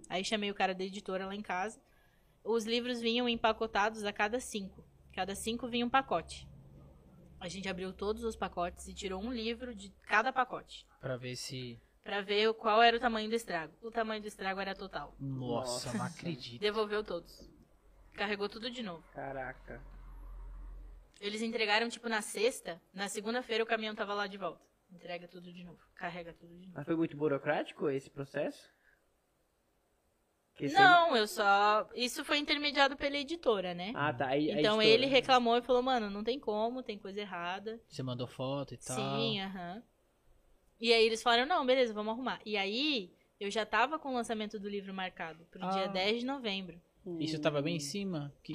Aí chamei o cara da editora lá em casa. Os livros vinham empacotados a cada cinco. Cada cinco vinha um pacote. A gente abriu todos os pacotes e tirou um livro de cada pacote. Pra ver se. Pra ver qual era o tamanho do estrago. O tamanho do estrago era total. Nossa, não acredito. Devolveu todos. Carregou tudo de novo. Caraca. Eles entregaram, tipo, na sexta. Na segunda-feira o caminhão tava lá de volta. Entrega tudo de novo. Carrega tudo de novo. Mas foi muito burocrático esse processo? Não, eu só. Isso foi intermediado pela editora, né? Ah, tá. Aí, então editora- ele reclamou e falou, mano, não tem como, tem coisa errada. Você mandou foto e tal. Sim, aham. E aí eles falaram, não, beleza, vamos arrumar. E aí, eu já tava com o lançamento do livro marcado pro Ah. dia 10 de novembro. Isso tava bem em cima? Que...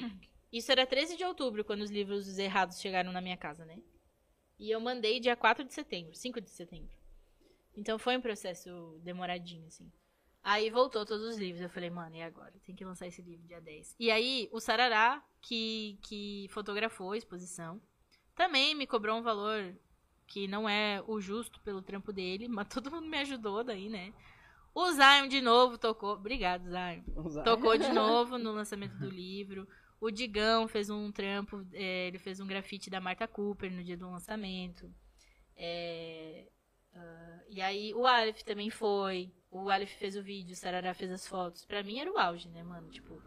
Isso era 13 de outubro, quando os livros errados chegaram na minha casa, né? E eu mandei dia 4 de setembro, 5 de setembro. Então foi um processo demoradinho, assim. Aí voltou todos os livros. Eu falei, mano, e agora? Tem que lançar esse livro dia 10. E aí, o Sarará, que, que fotografou a exposição, também me cobrou um valor que não é o justo pelo trampo dele, mas todo mundo me ajudou daí, né? O Zion de novo tocou. Obrigado, Zion. Usar- Tocou de (laughs) novo no lançamento do livro. O Digão fez um trampo, é, ele fez um grafite da Marta Cooper no dia do lançamento. É, ah, e aí o Aleph também foi. O Aleph fez o vídeo, o Sarará fez as fotos. Pra mim era o auge, né, mano? Tipo,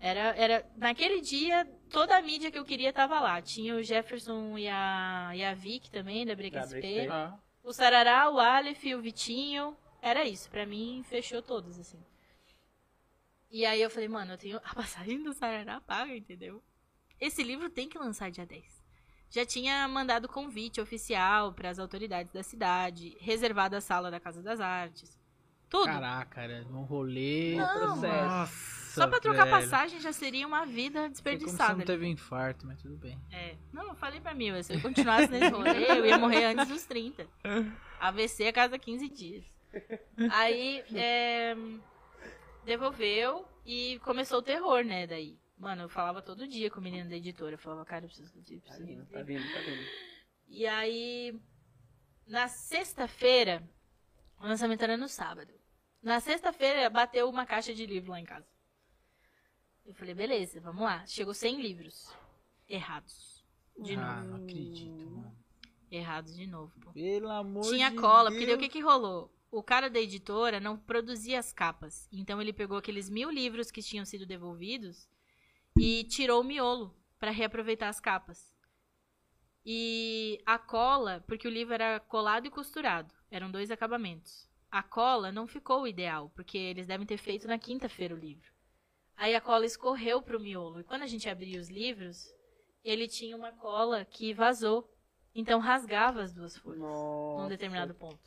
era, era. Naquele dia, toda a mídia que eu queria tava lá. Tinha o Jefferson e a, e a Vic também, da Break SP. Ah, O Sarará, o Aleph, o Vitinho. Era isso. Pra mim, fechou todos, assim. E aí eu falei, mano, eu tenho a passagem do Sarará paga, entendeu? Esse livro tem que lançar dia 10. Já tinha mandado convite oficial para as autoridades da cidade, reservado a sala da Casa das Artes. Tudo. caraca, era um rolê. Não, processo. Nossa, Só pra trocar velho. passagem já seria uma vida Foi como desperdiçada. não teve infarto, mas tudo bem. É. Não, eu falei pra mim, se eu continuasse nesse rolê, eu ia morrer antes dos 30. (laughs) AVC a cada 15 dias. Aí, é, devolveu e começou o terror, né, daí. Mano, eu falava todo dia com o menino da editora. Eu falava, cara, eu preciso do Tá preciso do vindo, tá vindo, tá vindo. E aí, na sexta-feira, o lançamento era no sábado. Na sexta-feira, bateu uma caixa de livro lá em casa. Eu falei, beleza, vamos lá. Chegou 100 livros. Errados. De ah, novo. não acredito, mano. Errados de novo, pô. Pelo amor Tinha de cola, Deus. porque daí o que que rolou? O cara da editora não produzia as capas. Então ele pegou aqueles mil livros que tinham sido devolvidos e tirou o miolo para reaproveitar as capas. E a cola, porque o livro era colado e costurado, eram dois acabamentos. A cola não ficou o ideal, porque eles devem ter feito na quinta-feira o livro. Aí a cola escorreu pro miolo. E quando a gente abria os livros, ele tinha uma cola que vazou. Então rasgava as duas folhas Nossa, num determinado ponto.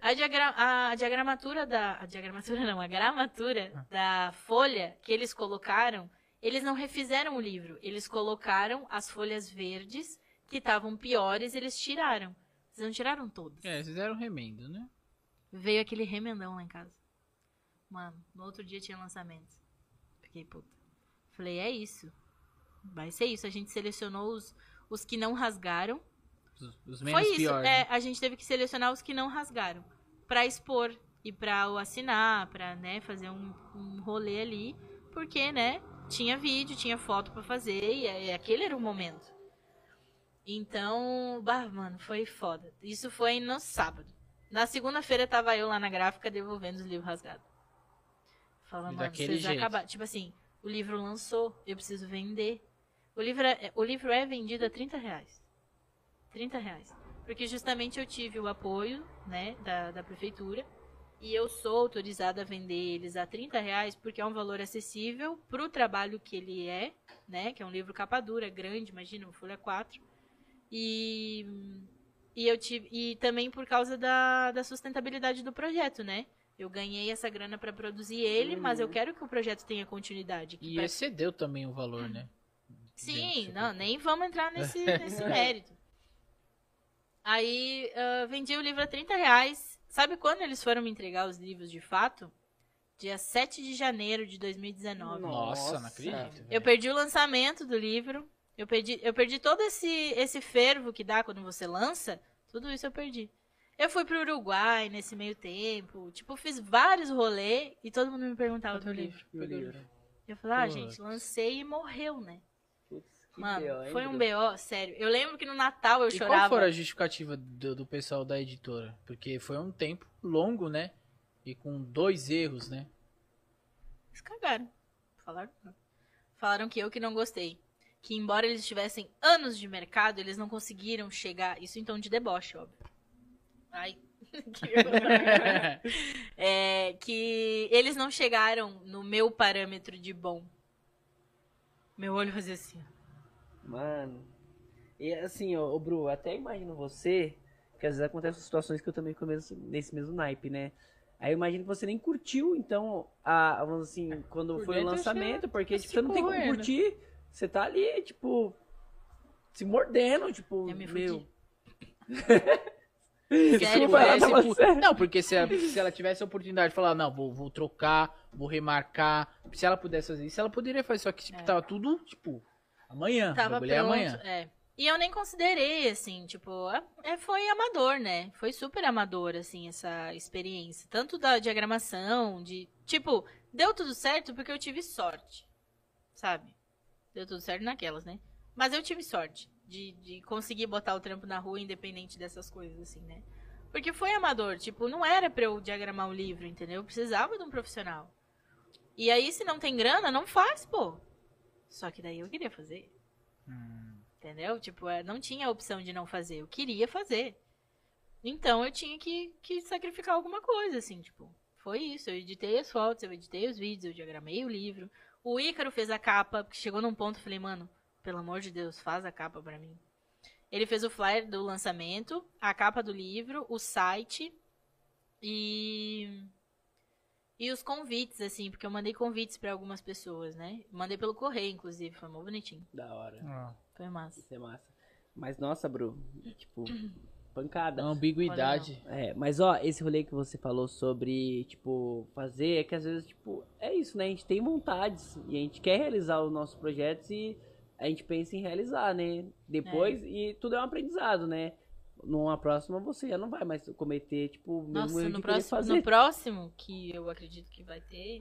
A, diagra- a diagramatura da. A diagramatura não, a gramatura da folha que eles colocaram, eles não refizeram o livro. Eles colocaram as folhas verdes que estavam piores, eles tiraram. Eles não tiraram todas. É, eles fizeram remendo, né? Veio aquele remendão lá em casa. Mano, no outro dia tinha lançamento. Fiquei puta. Falei, é isso. Vai ser isso. A gente selecionou os, os que não rasgaram. Os, os menos Foi isso. piores. É, né? a gente teve que selecionar os que não rasgaram. Pra expor e pra o assinar, pra, né, fazer um, um rolê ali, porque, né, tinha vídeo, tinha foto pra fazer e, e aquele era o momento. Então, bah, mano, foi foda. Isso foi no sábado. Na segunda-feira tava eu lá na gráfica devolvendo os livros rasgados. Falando, mano, vocês jeito. acabaram. Tipo assim, o livro lançou, eu preciso vender. O livro é, o livro é vendido a 30 reais. 30 reais. Porque justamente eu tive o apoio, né, da, da prefeitura. E eu sou autorizada a vender eles a 30 reais porque é um valor acessível pro trabalho que ele é, né? Que é um livro capa dura, grande, imagina, uma folha 4. E, e eu tive. E também por causa da, da sustentabilidade do projeto, né? Eu ganhei essa grana para produzir ele, mas eu quero que o projeto tenha continuidade. que E excedeu também o valor, né? Sim, não, nem vamos entrar nesse, (laughs) nesse mérito. Aí ah, vendi o livro a 30 reais. Sabe quando eles foram me entregar os livros de fato? Dia 7 de janeiro de 2019. Nossa, não acredito. Eu velho. perdi o lançamento do livro. Eu perdi, eu perdi todo esse, esse fervo que dá quando você lança. Tudo isso eu perdi. Eu fui pro Uruguai nesse meio tempo. Tipo, fiz vários rolês e todo mundo me perguntava do livro. E o livro? Eu falei, ah, Putz. gente, lancei e morreu, né? Mano, BO, hein, foi um? BO, sério. Eu lembro que no Natal eu E qual chorava. foi a justificativa do, do pessoal da editora? Porque foi um tempo longo, né? E com dois erros, né? Eles cagaram. Falaram, falaram que eu que não gostei. Que embora eles tivessem anos de mercado, eles não conseguiram chegar. Isso em tom de deboche, óbvio. Ai. (laughs) que é, que eles não chegaram no meu parâmetro de bom. Meu olho fazia assim. Mano. E assim, ó, ô, Bru, até imagino você, que às vezes acontecem situações que eu também começo nesse mesmo naipe, né? Aí eu imagino que você nem curtiu, então, a, vamos assim, (laughs) quando Por foi o lançamento, porque tipo, se você não tem como curtir, você tá ali, tipo, se mordendo, tipo, Eu me meu. (laughs) Sério, por- sério. Não, porque se ela, se ela tivesse a oportunidade de falar, não, vou, vou trocar, vou remarcar. Se ela pudesse fazer isso, ela poderia fazer. Só que, tipo, É. tava tudo, tipo, amanhã. Tava bagulho é pronto, amanhã. é. E eu nem considerei, assim, tipo, é, foi amador, né? Foi super amador, assim, essa experiência. Tanto da diagramação, de. Tipo, deu tudo certo porque eu tive sorte. Sabe? Deu tudo certo naquelas, né? Mas eu tive sorte de, de conseguir botar o trampo na rua, independente dessas coisas, assim, né? Porque foi amador, tipo, não era pra eu diagramar o livro, entendeu? Eu precisava de um profissional. E aí, se não tem grana, não faz, pô. Só que daí eu queria fazer. Entendeu? Tipo, é, não tinha a opção de não fazer. Eu queria fazer. Então eu tinha que, que sacrificar alguma coisa, assim, tipo. Foi isso. Eu editei as fotos, eu editei os vídeos, eu diagramei o livro. O Ícaro fez a capa, porque chegou num ponto, eu falei, mano, pelo amor de Deus, faz a capa pra mim. Ele fez o flyer do lançamento, a capa do livro, o site e. E os convites, assim, porque eu mandei convites pra algumas pessoas, né? Mandei pelo correio, inclusive, foi mó bonitinho. Da hora. Ah, Foi massa. Isso é massa. Mas nossa, Bru, tipo, pancada. a ambiguidade. É, mas ó, esse rolê que você falou sobre, tipo, fazer, é que às vezes, tipo, é isso, né? A gente tem vontades e a gente quer realizar os nossos projetos e a gente pensa em realizar, né? Depois, e tudo é um aprendizado, né? Numa próxima você já não vai mais cometer, tipo, mesmo Nossa, erro no próximo, no próximo, que eu acredito que vai ter,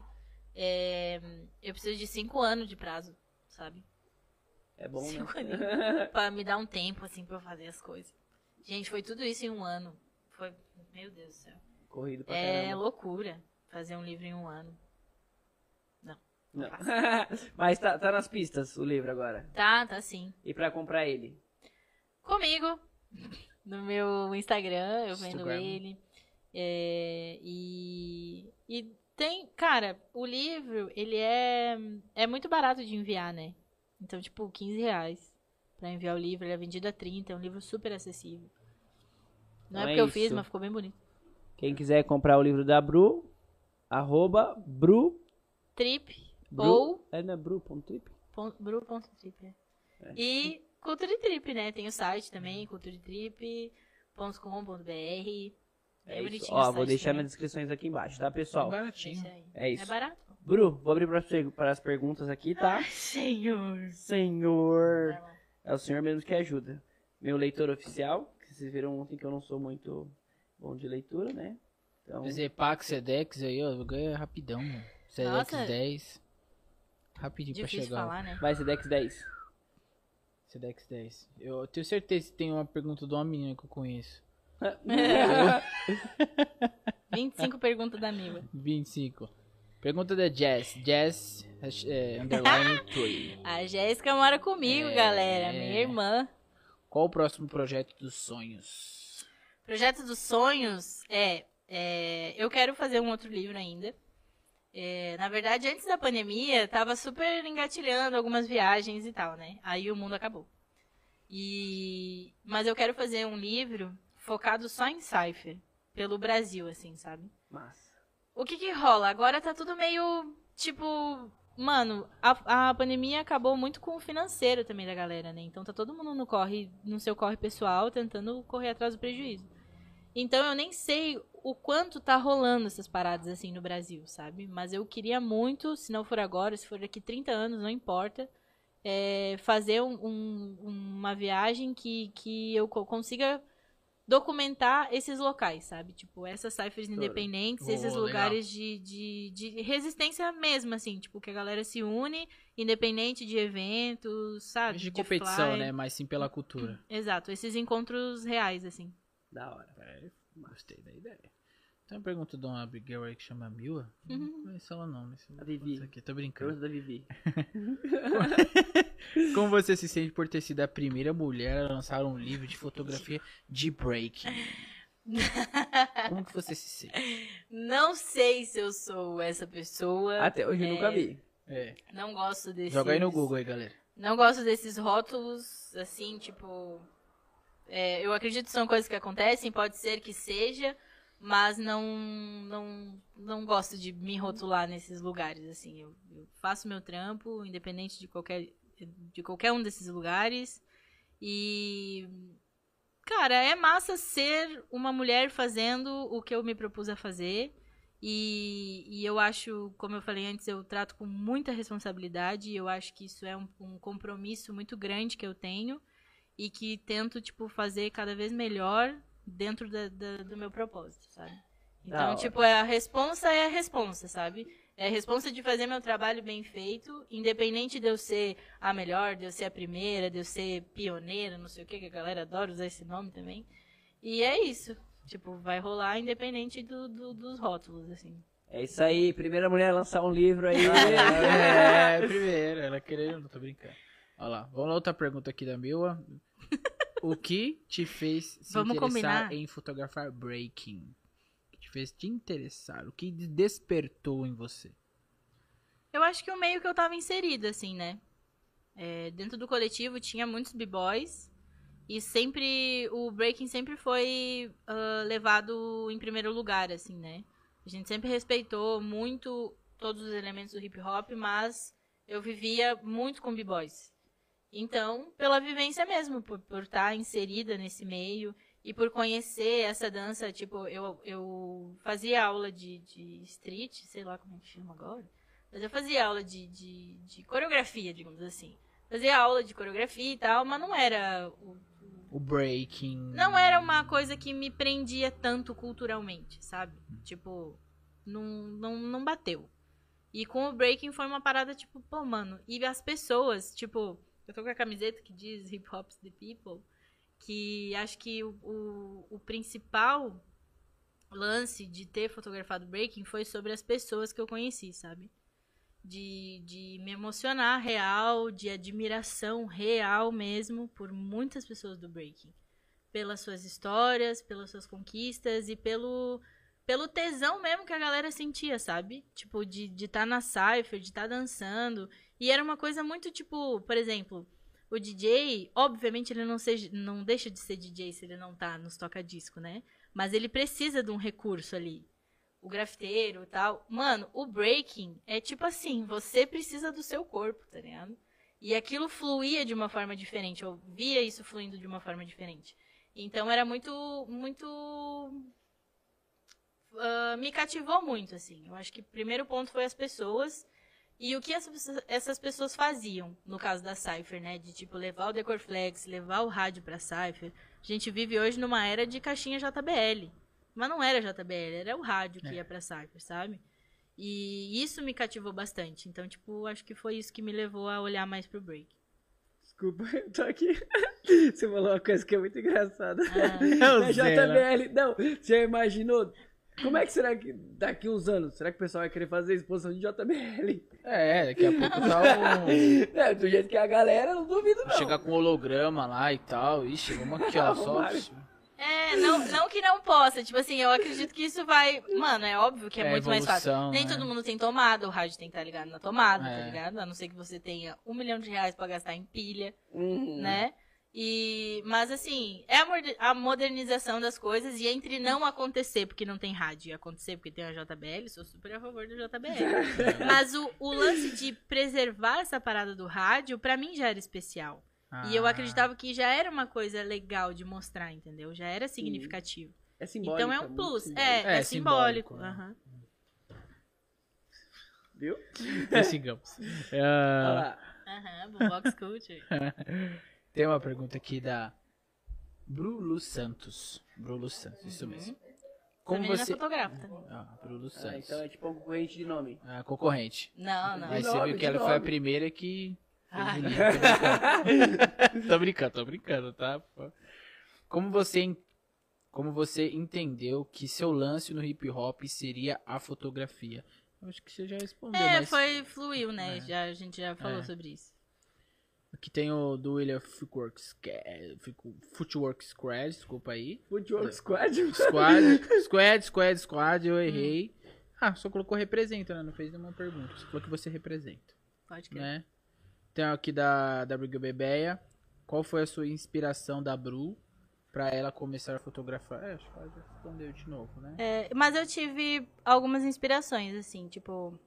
é, eu preciso de cinco anos de prazo, sabe? É bom, Cinco né? (laughs) Pra me dar um tempo, assim, pra eu fazer as coisas. Gente, foi tudo isso em um ano. Foi, meu Deus do céu. Corrido pra É caramba. loucura fazer um livro em um ano. Não, não Não. (laughs) mas tá, tá nas pistas o livro agora. Tá, tá sim. E pra comprar ele? Comigo, no meu Instagram, eu vendo Instagram. ele. É, e, e tem, cara, o livro, ele é, é muito barato de enviar, né? Então, tipo, 15 reais pra enviar o livro. Ele é vendido a 30, é um livro super acessível. Não é Então é porque eu fiz, mas ficou bem bonito. Quem quiser comprar o livro da Bru, arroba Bru, Trip Bru ou é na Bru.trip? bru.trip. é. E Cultura Trip, né? Tem o site também, culturatrip.com.br. É, É isso. Ó, vou deixar também. nas descrições aqui embaixo, tá, pessoal? É baratinho. É isso. É barato. Bru, vou abrir para as, per- para as perguntas aqui, tá? Ai, senhor. Senhor. Lá. É o senhor mesmo que ajuda. Meu leitor oficial, que vocês viram ontem que eu não sou muito bom de leitura, né? Então, Zepac, Sedex aí, ó, ganha rapidão, mano. Sedex Nossa. 10. Rapidinho pra Difícil chegar. falar, né? vai ser Dex 10. Sedex 10. Eu tenho certeza que tem uma pergunta de uma menina que eu conheço. (laughs) 25 perguntas da Mila. 25. Pergunta da Jess. Jess, é, underline (laughs) 3. A Jéssica mora comigo, É. galera. Minha irmã. Qual o próximo projeto dos sonhos? Projeto dos sonhos é, é, eu quero fazer um outro livro ainda. É, na verdade, antes da pandemia, tava super engatilhando algumas viagens e tal, né? Aí o mundo acabou. E mas eu quero fazer um livro focado só em cipher, pelo Brasil, assim, sabe? Massa. O que que rola? Agora tá tudo meio, tipo... Mano, a, a pandemia acabou muito com o financeiro também da galera, né? Então tá todo mundo no corre, no seu corre pessoal, tentando correr atrás do prejuízo. Então eu nem sei o quanto tá rolando essas paradas assim no Brasil, sabe? Mas eu queria muito, se não for agora, se for daqui 30 anos, não importa, é, fazer um- um- uma viagem que, que eu co- consiga documentar esses locais, sabe? Tipo, essas ciphers independentes, esses lugares de, de, de resistência mesmo, assim, tipo, que a galera se une, independente de eventos, sabe? De competição, fly. né? Mas sim pela (clears throat) cultura. Exato, esses encontros reais, assim. Da hora. É, gostei da ideia. Tem uma pergunta de uma Abigail aí que chama Mila. Não conheço ela não. Mas A Vivi. Isso aqui, tô brincando. Pergunta da Vivi. (laughs) Como você se sente por ter sido a primeira mulher a lançar um livro de fotografia de breaking? (laughs) Como que você se sente? Não sei se eu sou essa pessoa. Até hoje eu nunca vi. É, Não gosto desses. joga aí no Google aí, galera. Não gosto desses rótulos, assim, tipo. é, eu acredito que são coisas que acontecem, pode ser que seja, mas não, não, não gosto de me rotular nesses lugares, assim. Eu, eu faço meu trampo, independente de qualquer, de qualquer um desses lugares. E. Cara, é massa ser uma mulher fazendo o que eu me propus a fazer. E, e eu acho, como eu falei antes, eu trato com muita responsabilidade. Eu acho que isso é um, um compromisso muito grande que eu tenho. E que tento, tipo, fazer cada vez melhor dentro da- da- do meu propósito, sabe? Então, tipo, é a responsa é a responsa, sabe? É a responsa de fazer meu trabalho bem feito, independente de eu ser a melhor, de eu ser a primeira, de eu ser pioneira, não sei o que, que a galera adora usar esse nome também. E é isso. Tipo, vai rolar independente do, do- dos rótulos, assim. É isso aí, primeira mulher a lançar um livro aí. (laughs) É, (laughs) primeiro, ela querendo, não tô brincando. Olha lá, vamos lá, outra pergunta aqui da Mila. O que te fez se Vamos interessar combinar. em fotografar breaking? O que te fez te interessar? O que despertou em você? Eu acho que o meio que eu tava inserida, assim, né? É, dentro do coletivo tinha muitos b-boys. E sempre. O breaking sempre foi ah, levado em primeiro lugar, assim, né? A gente sempre respeitou muito todos os elementos do hip hop, mas eu vivia muito com b-boys. Então, pela vivência mesmo, por por estar inserida nesse meio e por conhecer essa dança, tipo, eu, eu fazia aula de, de street, sei lá como é que chama agora. Mas eu fazia aula de, de, de coreografia, digamos assim. Fazia aula de coreografia e tal, mas não era. o- O breaking. Não era uma coisa que me prendia tanto culturalmente, sabe? Tipo, não, não, não bateu. E com o breaking foi uma parada, tipo, pô, mano. E as pessoas, tipo, eu tô com a camiseta que diz Hip Hop's the People. Que acho que o, o, o principal lance de ter fotografado breaking foi sobre as pessoas que eu conheci, sabe? De, de me emocionar real, de admiração real mesmo por muitas pessoas do breaking. Pelas suas histórias, pelas suas conquistas e pelo, pelo tesão mesmo que a galera sentia, sabe? Tipo, de estar de tá na cypher, de estar tá dançando. E era uma coisa muito tipo, por exemplo, o DJ, obviamente ele não, seja, não deixa de ser DJ se ele não tá nos toca-disco, né? Mas ele precisa de um recurso ali. O grafiteiro e tal. Mano, o breaking é tipo assim, você precisa do seu corpo, tá ligado? E aquilo fluía de uma forma diferente. Eu via isso fluindo de uma forma diferente. Então era muito, muito. ah, me cativou muito, assim. Eu acho que o primeiro ponto foi as pessoas e o que essas pessoas faziam, no caso da Cypher, né? De tipo levar o Decor Flex, levar o rádio pra Cypher. A gente vive hoje numa era de caixinha JBL. Mas não era JBL, era o rádio que É. ia pra Cypher, sabe? E isso me cativou bastante. Então, tipo, acho que foi isso que me levou a olhar mais pro break. Desculpa, eu tô aqui. (laughs) Você falou uma coisa que é muito engraçada. Ah, (laughs) É? JBL, não, você já imaginou? Como é que será que daqui uns anos, será que o pessoal vai querer fazer exposição de JBL? É, daqui a pouco tá um... (laughs) É, do jeito que a galera, não duvido não. Chegar com holograma lá e tal. Ixi, vamos aqui, ó. Só... É, não, não que não possa. Tipo assim, eu acredito que isso vai. Mano, é óbvio que é, É muito mais fácil. evolução, Nem né? todo mundo tem tomada, o rádio tem que estar ligado na tomada, É. tá ligado? A não ser que você tenha um milhão de reais pra gastar em pilha, Uhum. né? E, mas assim, é a modernização das coisas e entre não acontecer porque não tem rádio e acontecer porque tem a JBL, sou super a favor do JBL. (laughs) mas o, o lance de preservar essa parada do rádio, pra mim já era especial. E eu Ah, acreditava que já era uma coisa legal de mostrar, entendeu? Já era significativo. É simbólico. Então é um muito plus. simbólico. É, é, É, simbólico. simbólico, né? aham. Viu? (laughs) Olha Ah, lá. Aham, Boombox Culture. (laughs) tem uma pergunta aqui da Brulu Santos. Brulu Santos, isso mesmo. Como Também você. é fotógrafa. Ah, Brulu Ah, Santos. então é tipo um concorrente de nome. Ah, concorrente. Não, não. Mas De você nome, viu que de ela foi a nome. primeira que. Ai. o link. tô brincando, tô brincando, tá? Como você, en- como você entendeu que seu lance no hip hop seria a fotografia? Eu acho que você já respondeu, É, mas foi, fluiu, né? É. Já, a gente já falou É. sobre isso. Aqui tem o do William Footworks, que é- Footwork Squad, desculpa aí. Footwork Squad. Squad, (laughs) Squad, Squad, Squad, eu errei. Ah, só colocou representa, né? Não fez nenhuma pergunta. Só falou que você representa. Pode crer. né? Tem aqui da, da Briga Bebeia. Qual foi a sua inspiração da Bru pra ela começar a fotografar? É, acho que ela já respondeu de novo, né? É, mas eu tive algumas inspirações, assim, tipo,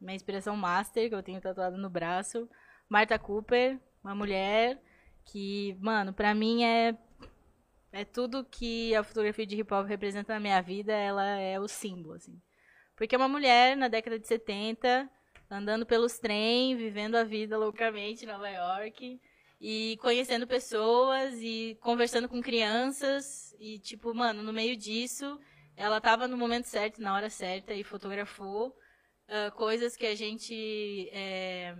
minha inspiração master, que eu tenho tatuado no braço, Marta Cooper, uma mulher que, mano, pra mim é é tudo que a fotografia de hip hop representa na minha vida, ela é o símbolo, assim. Porque é uma mulher na década de 70, andando pelos trem, vivendo a vida loucamente em Nova York e conhecendo pessoas e conversando com crianças e tipo, mano, no meio disso, ela tava no momento certo, na hora certa e fotografou ah, coisas que a gente é,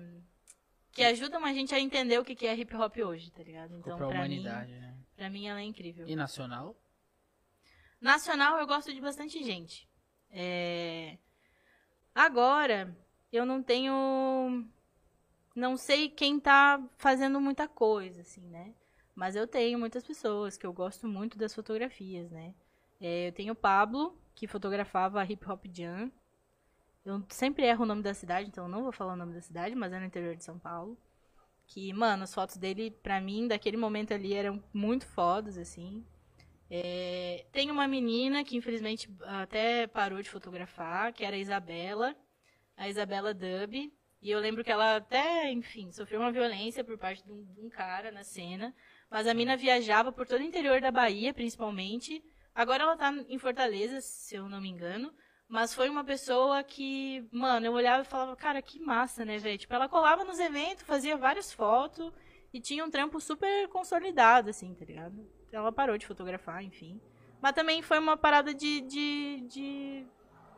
que ajudam a gente a entender o que é hip hop hoje, tá ligado? Então, pra pra mim, humanidade, né? pra mim ela é incrível. E nacional? Nacional eu gosto de bastante gente. É, Agora, eu não tenho. Não sei quem tá fazendo muita coisa, assim, né? Mas eu tenho muitas pessoas que eu gosto muito das fotografias, né? É, eu tenho o Pablo, que fotografava a Hip Hop Jam. Eu sempre erro o nome da cidade, então eu não vou falar o nome da cidade, mas é no interior de São Paulo. Que, mano, as fotos dele, pra mim, daquele momento ali, eram muito fodas, assim. É, tem uma menina que infelizmente até parou de fotografar, que era a Isabela, a Isabela Dub. E eu lembro que ela até, enfim, sofreu uma violência por parte de um, de um cara na cena. Mas a mina viajava por todo o interior da Bahia, principalmente. Agora ela tá em Fortaleza, se eu não me engano. Mas foi uma pessoa que, mano, eu olhava e falava, cara, que massa, né, velho? Tipo, ela colava nos eventos, fazia várias fotos e tinha um trampo super consolidado, assim, tá ligado? Ela parou de fotografar, enfim. Mas também foi uma parada de, de, de,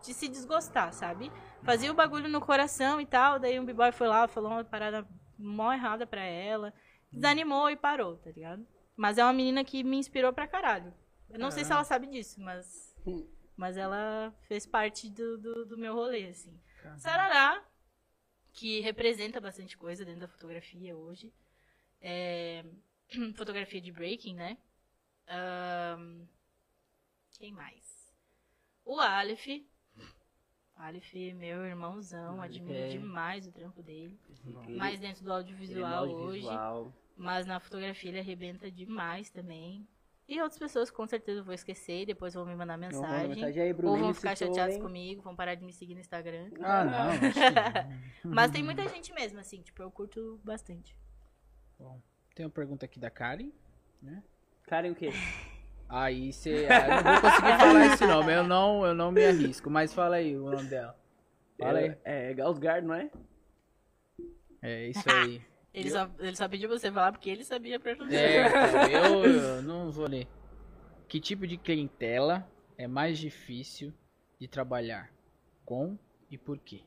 de se desgostar, sabe? Fazia o bagulho no coração e tal, daí um b-boy foi lá, falou uma parada mó errada pra ela, desanimou e parou, tá ligado? Mas é uma menina que me inspirou pra caralho. Eu não sei se ela sabe disso, mas. Mas ela fez parte do, do, do meu rolê, assim. Sarará, que representa bastante coisa dentro da fotografia hoje. É, (clears throat) fotografia de breaking, né? Ahn, quem mais? O Aleph. Aleph, meu irmãozão, Aleph admiro é- demais o trampo dele. Ele- Mais dentro do ele é audiovisual hoje. audiovisual. Mas na fotografia ele arrebenta demais também. E outras pessoas com certeza eu vou esquecer e depois vão me mandar manda mensagem. mensagem aí, Ou Bruninho, vão ficar citou, chateados hein? comigo, vão parar de me seguir no Instagram. Ah, não. (laughs) não. (laughs) Mas tem muita gente mesmo, assim, tipo, eu curto bastante. Tem uma pergunta aqui da Karen. Karen o quê? (laughs) Aí você. Ah, eu não vou conseguir falar esse nome, eu não, eu não me arrisco. Mas fala aí o nome dela. Fala aí. É, é Gaussgard, não é? É isso aí. Ele só, ele só pediu pra você falar porque ele sabia a pronúncia. É, eu, eu (laughs) não vou ler. Que tipo de clientela é mais difícil de trabalhar? Com e por quê?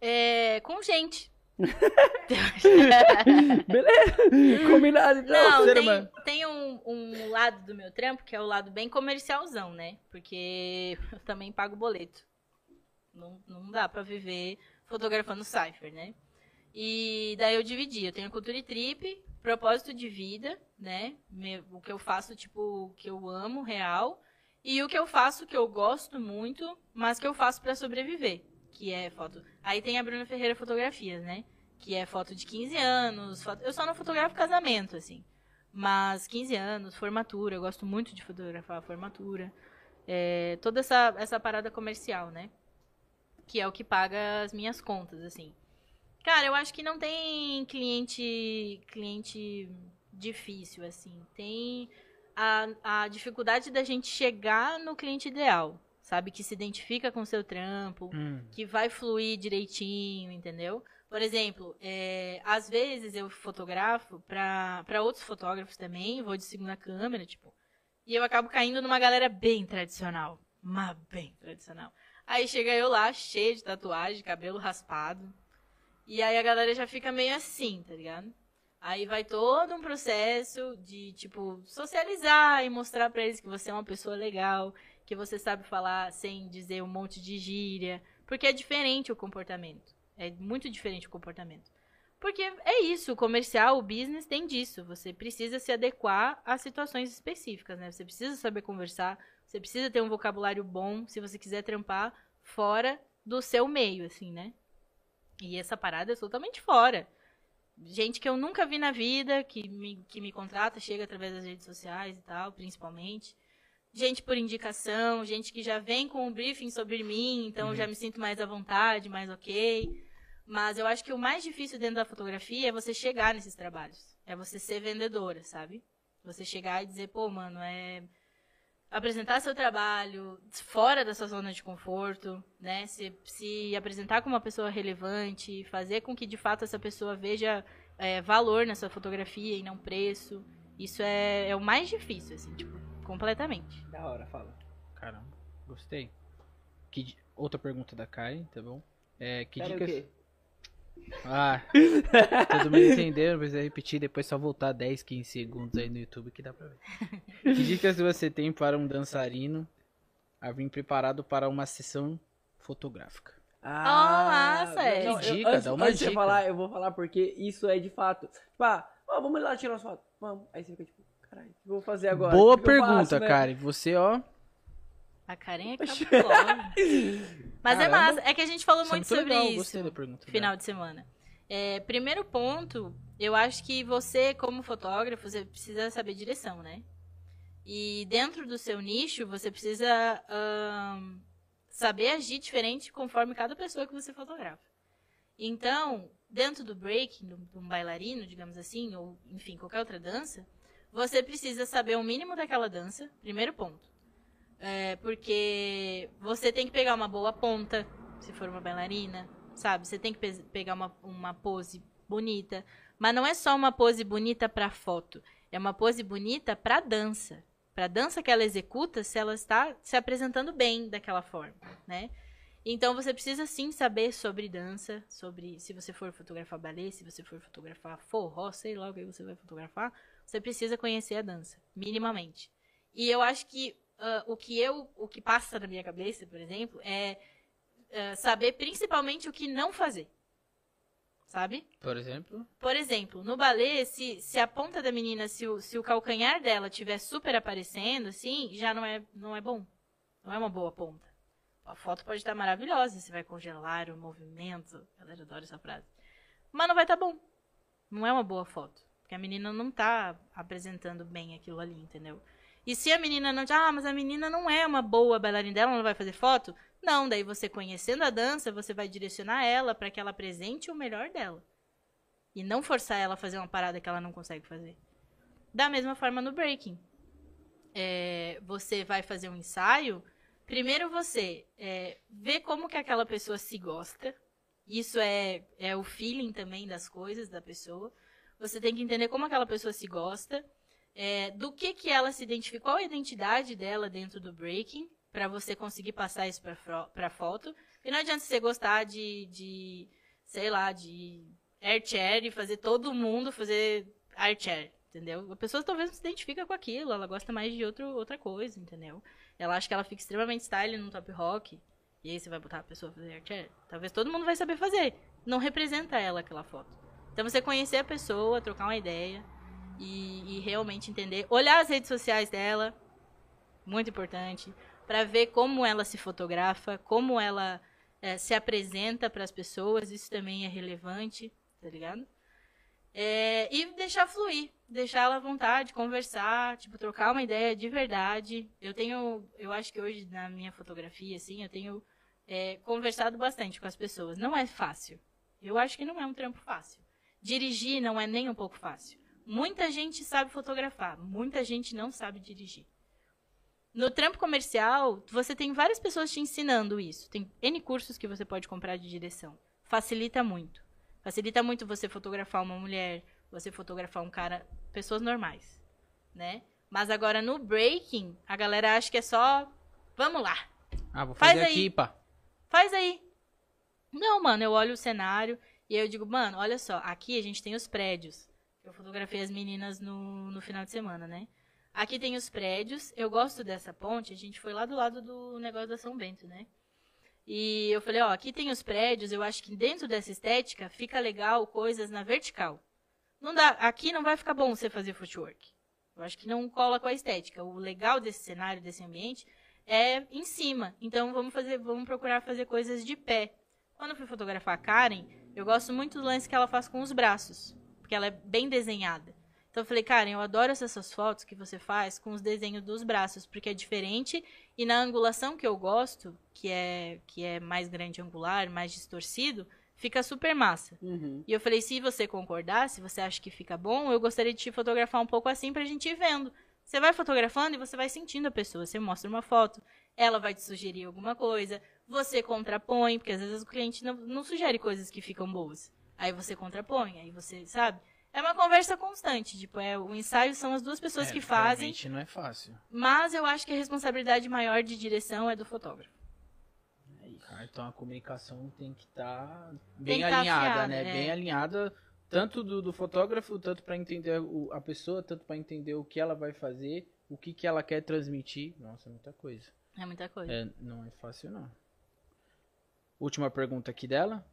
É, com gente. (laughs) Beleza? Combinado então. Não, ser tem, humano. tem um, um lado do meu trampo que é o lado bem comercialzão, né? Porque eu também pago boleto. Não, não dá pra viver fotografando cipher, né? E daí eu dividi. Eu tenho cultura e trip, propósito de vida, né? O que eu faço, tipo, que eu amo, real. E o que eu faço, que eu gosto muito, mas que eu faço pra sobreviver. Que é foto. Aí tem a Bruna Ferreira Fotografias, né? Que é foto de 15 anos. foto- Eu só não fotografo casamento, assim. Mas 15 anos, formatura. Eu gosto muito de fotografar a formatura. É, toda essa, essa parada comercial, né? Que é o que paga as minhas contas, assim. Cara, eu acho que não tem cliente cliente difícil, assim. Tem a, a dificuldade da gente chegar no cliente ideal, sabe? Que se identifica com o seu trampo, Hum, que vai fluir direitinho, entendeu? Por exemplo, é, às vezes eu fotografo pra pra outros fotógrafos também, vou de segunda câmera, tipo, e eu acabo caindo numa galera bem tradicional, mas bem tradicional. Aí chega eu lá, cheio de tatuagem, cabelo raspado, e aí a galera já fica meio assim, tá ligado? Aí vai todo um processo de, tipo, socializar e mostrar pra eles que você é uma pessoa legal, que você sabe falar sem dizer um monte de gíria, porque é diferente o comportamento. É muito diferente o comportamento. Porque é isso, o comercial, o business tem disso. Você precisa se adequar a situações específicas, né? Você precisa saber conversar, você precisa ter um vocabulário bom se você quiser trampar fora do seu meio, assim, né? E essa parada é totalmente fora. Gente que eu nunca vi na vida, que me, que me contrata, chega através das redes sociais e tal, principalmente. Gente por indicação, gente que já vem com um briefing sobre mim, então eu já me sinto mais à vontade, mais ok. Mas eu acho que o mais difícil dentro da fotografia é você chegar nesses trabalhos. É você ser vendedora, sabe? Você chegar e dizer, pô, mano, é apresentar seu trabalho fora da sua zona de conforto, né? Se, se apresentar como uma pessoa relevante, fazer com que de fato essa pessoa veja é, valor na sua fotografia e não preço. Isso é, é o mais difícil, assim, tipo, completamente. Da hora, fala. caramba, gostei. Que Outra pergunta da Karen, tá bom? É, que Pera, o dicas... Ah, todo mundo entendeu, não precisa repetir, depois só voltar 10, 15 segundos aí no YouTube que dá pra ver. (laughs) Que dicas você tem para um dançarino a vir preparado para uma sessão fotográfica? Ah, massa, é. não, eu- dica, antes, dá uma antes de dica. falar, eu vou falar porque isso é de fato. Tipo, ah, ó, vamos lá tirar as fotos. Vamos. Aí você fica tipo, caralho, o que eu vou fazer agora? Boa eu pergunta, faço, né? Karen. Você, ó, A Karen é cabulosa. Mas é Caramba. massa. É que a gente falou isso é muito muito sobre legal, isso. pergunta. final de semana. É, primeiro ponto, eu acho que você, como fotógrafo, você precisa saber direção, né? E dentro do seu nicho, você precisa ahn, saber agir diferente conforme cada pessoa que você fotografa. Então, dentro do breaking, de um bailarino, digamos assim, ou enfim, qualquer outra dança, você precisa saber o mínimo daquela dança, primeiro ponto. É, porque você tem que pegar uma boa ponta, se for uma bailarina, sabe? Você tem que pe- pegar uma, uma pose bonita. Mas não é só uma pose bonita pra foto. É uma pose bonita pra dança. Pra dança que ela executa, se ela está se apresentando bem daquela forma, né? Então você precisa sim saber sobre dança, sobre se você for fotografar ballet, se você for fotografar forró, sei lá o que você vai fotografar, você precisa conhecer a dança, minimamente. E eu acho que ah, o que eu, o que passa na minha cabeça, por exemplo, é ah, saber principalmente o que não fazer. Sabe? Por exemplo, Por exemplo, no balé, se, se a ponta da menina, se o, se o calcanhar dela estiver super aparecendo, assim, já não é, não é bom. Não é uma boa ponta. A foto pode estar maravilhosa, você vai congelar o movimento. A galera adora essa frase. Mas não vai estar bom. Não é uma boa foto. Porque a menina não tá apresentando bem aquilo ali, entendeu? E se a menina não. Ah, mas a menina não é uma boa bailarina dela, não vai fazer foto? Não, daí você conhecendo a dança, você vai direcionar ela para que ela apresente o melhor dela. E não forçar ela a fazer uma parada que ela não consegue fazer. Da mesma forma no breaking. É, você vai fazer um ensaio. Primeiro você é, vê como que aquela pessoa se gosta. Isso é, é o feeling também das coisas da pessoa. Você tem que entender como aquela pessoa se gosta. É, do que que ela se identifica, qual a identidade dela dentro do breaking, pra você conseguir passar isso pra foto. E não adianta você gostar de, de sei lá, de air chair e fazer todo mundo fazer air chair, entendeu? A pessoa talvez não se identifica com aquilo, ela gosta mais de outro, outra coisa, entendeu? Ela acha que ela fica extremamente style no top rock, e aí você vai botar a pessoa a fazer air chair. Talvez todo mundo vai saber fazer, não representa ela aquela foto. Então você conhecer a pessoa, trocar uma ideia e, e realmente entender, olhar as redes sociais dela, muito importante, para ver como ela se fotografa, como ela é, se apresenta para as pessoas, isso também é relevante, tá ligado? É, e deixar fluir, deixar ela à vontade, conversar, tipo, trocar uma ideia de verdade. Eu tenho, eu acho que hoje na minha fotografia, assim, eu tenho é, conversado bastante com as pessoas. Não é fácil. Eu acho que não é um trampo fácil. Dirigir não é nem um pouco fácil. Muita gente sabe fotografar, muita gente não sabe dirigir. No trampo comercial, você tem várias pessoas te ensinando isso. Tem N cursos que você pode comprar de direção. Facilita muito. Facilita muito você fotografar uma mulher, você fotografar um cara, pessoas normais, né? Mas agora no breaking, a galera acha que é só, vamos lá, Ah, vou Faz fazer aí. aqui, pá. faz aí. Não, mano, eu olho o cenário e eu digo, mano, olha só, aqui a gente tem os prédios. Eu fotografei as meninas no, no final de semana, né? Aqui tem os prédios, eu gosto dessa ponte, a gente foi lá do lado do negócio da São Bento, né? E eu falei, ó, aqui tem os prédios, eu acho que dentro dessa estética fica legal coisas na vertical. Não dá, aqui não vai ficar bom você fazer footwork. Eu acho que não cola com a estética. O legal desse cenário, desse ambiente, é em cima. Então vamos fazer, vamos procurar fazer coisas de pé. Quando eu fui fotografar a Karen, eu gosto muito do lance que ela faz com os braços, porque ela é bem desenhada. Então eu falei, Karen, eu adoro essas fotos que você faz com os desenhos dos braços, porque é diferente e na angulação que eu gosto, que é que é mais grande angular, mais distorcido, fica super massa. Uhum. E eu falei, se você concordar, se você acha que fica bom, eu gostaria de te fotografar um pouco assim pra gente ir vendo. Você vai fotografando e você vai sentindo a pessoa. Você mostra uma foto, ela vai te sugerir alguma coisa, você contrapõe, porque às vezes o cliente não, não sugere coisas que ficam boas. Aí você contrapõe, aí você, sabe? É uma conversa constante, tipo, é, o ensaio são as duas pessoas É, que fazem, realmente não é fácil. mas eu acho que a responsabilidade maior de direção é do fotógrafo. Ah, então a comunicação tem que estar Tem bem que tá alinhada, afiada, né? é. Bem alinhada, tanto do, do fotógrafo, tanto para entender o- a pessoa, tanto para entender o que ela vai fazer, o que, que ela quer transmitir. Nossa, muita coisa. É muita coisa. É, não é fácil, não. Última pergunta aqui dela.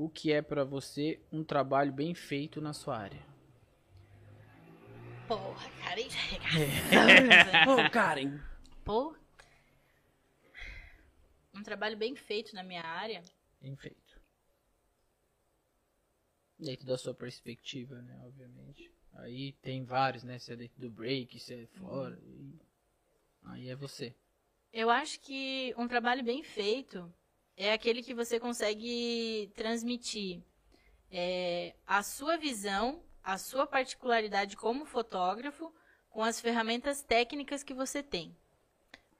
O que é pra você um trabalho bem feito na sua área? Porra, isso é (laughs) Ô, Karen. Pô. Um trabalho bem feito na minha área. Bem feito. Dentro da sua perspectiva, né? Obviamente. Aí tem vários, né? Se é dentro do break, se é fora. e- Aí é você. Eu acho que um trabalho bem feito é aquele que você consegue transmitir é, a sua visão, a sua particularidade como fotógrafo com as ferramentas técnicas que você tem.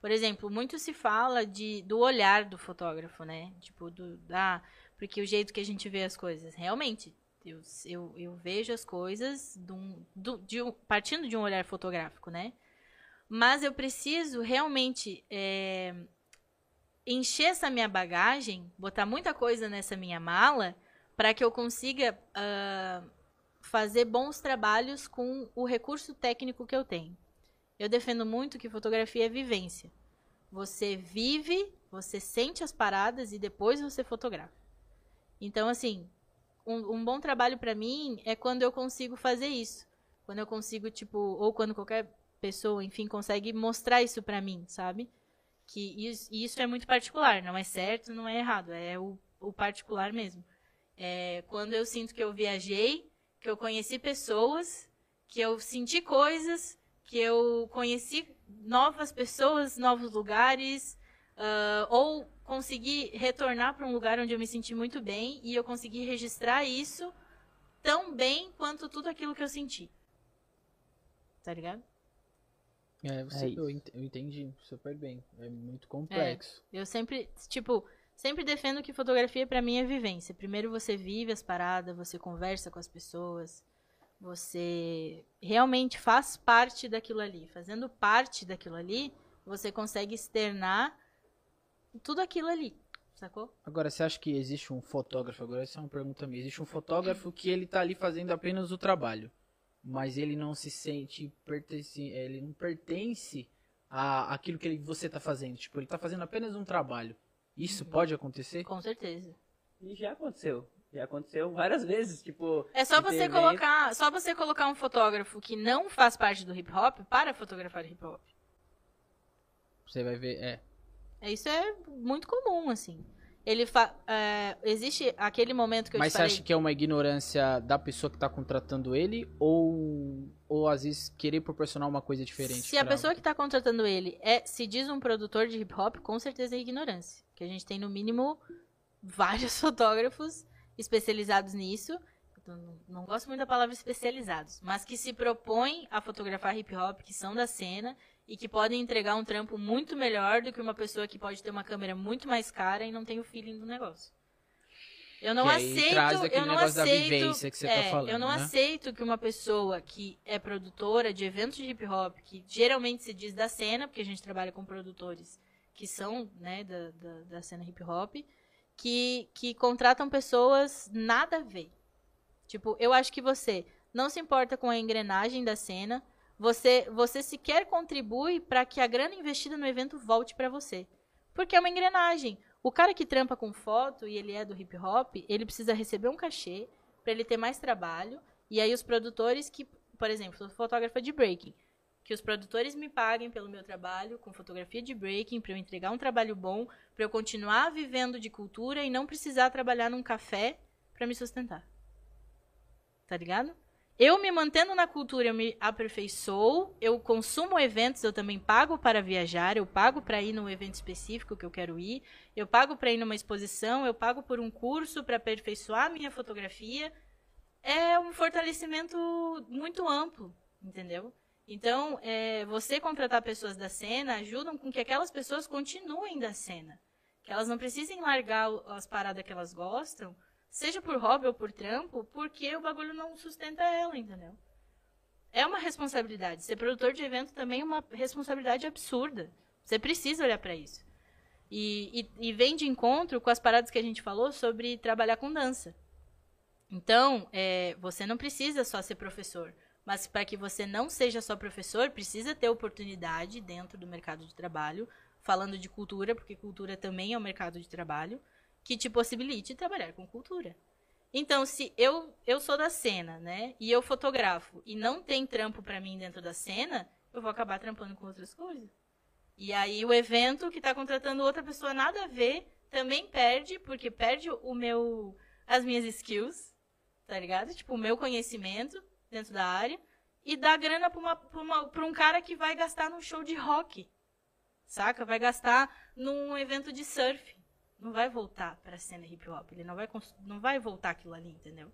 Por exemplo, muito se fala de, do olhar do fotógrafo, né? Tipo, do, da, porque o jeito que a gente vê as coisas. Realmente, eu, eu, eu vejo as coisas de um- de um- partindo de um olhar fotográfico, né? Mas eu preciso realmente é, encher essa minha bagagem, botar muita coisa nessa minha mala, para que eu consiga ah, fazer bons trabalhos com o recurso técnico que eu tenho. Eu defendo muito que fotografia é vivência. Você vive, você sente as paradas e depois você fotografa. Então, assim, um, um bom trabalho para mim é quando eu consigo fazer isso. Quando eu consigo, tipo, ou quando qualquer pessoa, enfim, consegue mostrar isso pra mim, sabe? Que isso, isso é muito particular, não é certo, não é errado, é o, o particular mesmo. É quando eu sinto que eu viajei, que eu conheci pessoas, que eu senti coisas, que eu conheci novas pessoas, novos lugares, ah, ou consegui retornar para um lugar onde eu me senti muito bem e eu consegui registrar isso tão bem quanto tudo aquilo que eu senti. Tá ligado? É, você, É eu, ent- eu entendi super bem. É muito complexo. Eu sempre, tipo, sempre defendo que fotografia pra mim é vivência. Primeiro você vive as paradas, você conversa com as pessoas, você realmente faz parte daquilo ali. Fazendo parte daquilo ali, você consegue externar tudo aquilo ali, sacou? Agora, você acha que existe um fotógrafo? Agora, essa é uma pergunta minha. Existe um fotógrafo que ele tá ali fazendo apenas o trabalho, mas ele não se sente pertence, ele não pertence a aquilo que ele, você tá fazendo. Tipo, ele tá fazendo apenas um trabalho. Isso pode acontecer? Com certeza. E já aconteceu. Já aconteceu várias vezes, tipo. É só você evento- colocar, só você colocar um fotógrafo que não faz parte do hip hop para fotografar hip hop. Você vai ver, é. É, Isso é muito comum, assim. Ele é, existe aquele momento que eu Mas você acha que é uma ignorância da pessoa que tá contratando ele ou ou às vezes querer proporcionar uma coisa diferente? Se a pessoa que está contratando ele é, se diz um produtor de hip hop, com certeza é ignorância. Que a gente tem, no mínimo, vários (laughs) fotógrafos especializados nisso. Não gosto muito da palavra especializados, mas que se propõem a fotografar hip hop, que são da cena e que podem entregar um trampo muito melhor do que uma pessoa que pode ter uma câmera muito mais cara e não tem o feeling do negócio. Eu não aceito, eu não aceito, que tá é, falando, Eu não né? aceito que uma pessoa que é produtora de eventos de hip hop, que geralmente se diz da cena, porque a gente trabalha com produtores que são, né, da, da, da cena hip hop, que, que contratam pessoas nada a ver. Tipo, eu acho que você não se importa com a engrenagem da cena, você, você sequer contribui para que a grana investida no evento volte para você. Porque é uma engrenagem. O cara que trampa com foto e ele é do hip hop, ele precisa receber um cachê para ele ter mais trabalho. E aí os produtores que, por exemplo, sou fotógrafa de breaking, que os produtores me paguem pelo meu trabalho com fotografia de breaking para eu entregar um trabalho bom, para eu continuar vivendo de cultura e não precisar trabalhar num café para me sustentar. Tá ligado? Eu me mantendo na cultura, eu me aperfeiçoo, eu consumo eventos, eu também pago para viajar, eu pago para ir num evento específico que eu quero ir, eu pago para ir numa exposição, eu pago por um curso para aperfeiçoar minha fotografia. É um fortalecimento muito amplo, entendeu? Então, é, você contratar pessoas da cena ajudam com que aquelas pessoas continuem da cena. Que elas não precisem largar as paradas que elas gostam, seja por hobby ou por trampo, porque o bagulho não sustenta ela, entendeu? É uma responsabilidade. Ser produtor de evento também é uma responsabilidade absurda. Você precisa olhar pra isso. E, e, e vem de encontro com as paradas que a gente falou sobre trabalhar com dança. Então, é, você não precisa só ser professor. Mas para que você não seja só professor, precisa ter oportunidade dentro do mercado de trabalho, falando de cultura, porque cultura também é um mercado de trabalho, que te possibilite trabalhar com cultura. Então, se eu, eu sou da cena, né, e eu fotografo, e não tem trampo para mim dentro da cena, eu vou acabar trampando com outras coisas. E aí o evento que está contratando outra pessoa nada a ver, também perde, porque perde o meu as minhas skills, tá ligado? Tipo, o meu conhecimento dentro da área e dá grana pra um cara que vai gastar num show de rock, saca? Vai gastar num evento de surf. Não vai voltar pra cena hip hop. Ele não vai, não vai voltar aquilo ali, entendeu?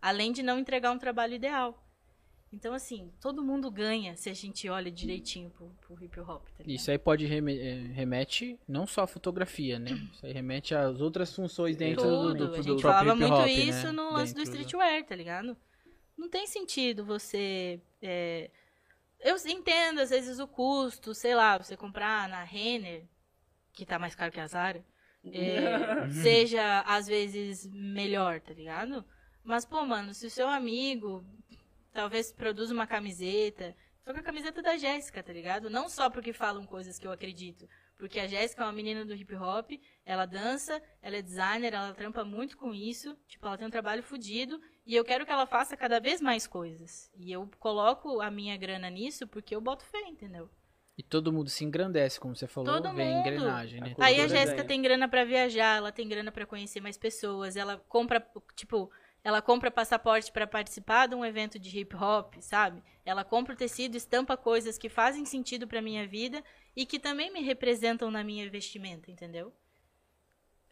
Além de não entregar um trabalho ideal. Então, assim, todo mundo ganha se a gente olha direitinho pro, pro hip hop, tá ligado? Isso aí pode eh, remete não só à fotografia, né? Isso aí remete às outras funções dentro do, Tudo. do, a do gente próprio falava muito hop, isso né? no lance do Dentro streetwear, tá ligado? Não tem sentido você. é, Eu entendo, às vezes, o custo, sei lá, você comprar na Renner, que tá mais caro que a Zara, é, (laughs) seja, às vezes, melhor, tá ligado? Mas, pô, mano, se o seu amigo talvez produza uma camiseta, com a camiseta da Jéssica, tá ligado? Não só porque falam coisas que eu acredito, porque a Jéssica é uma menina do hip hop, ela dança, ela é designer, ela trampa muito com isso, tipo, ela tem um trabalho fodido, e eu quero que ela faça cada vez mais coisas. E eu coloco a minha grana nisso porque eu boto fé, entendeu? E todo mundo se engrandece, como você falou, Todo vem mundo. engrenagem, né? A Aí a Cultura Jéssica tem grana pra viajar, ela tem grana pra conhecer mais pessoas, ela compra, tipo, ela compra passaporte pra participar de um evento de hip hop, sabe? Ela compra o tecido, estampa coisas que fazem sentido pra minha vida e que também me representam na minha vestimenta, entendeu?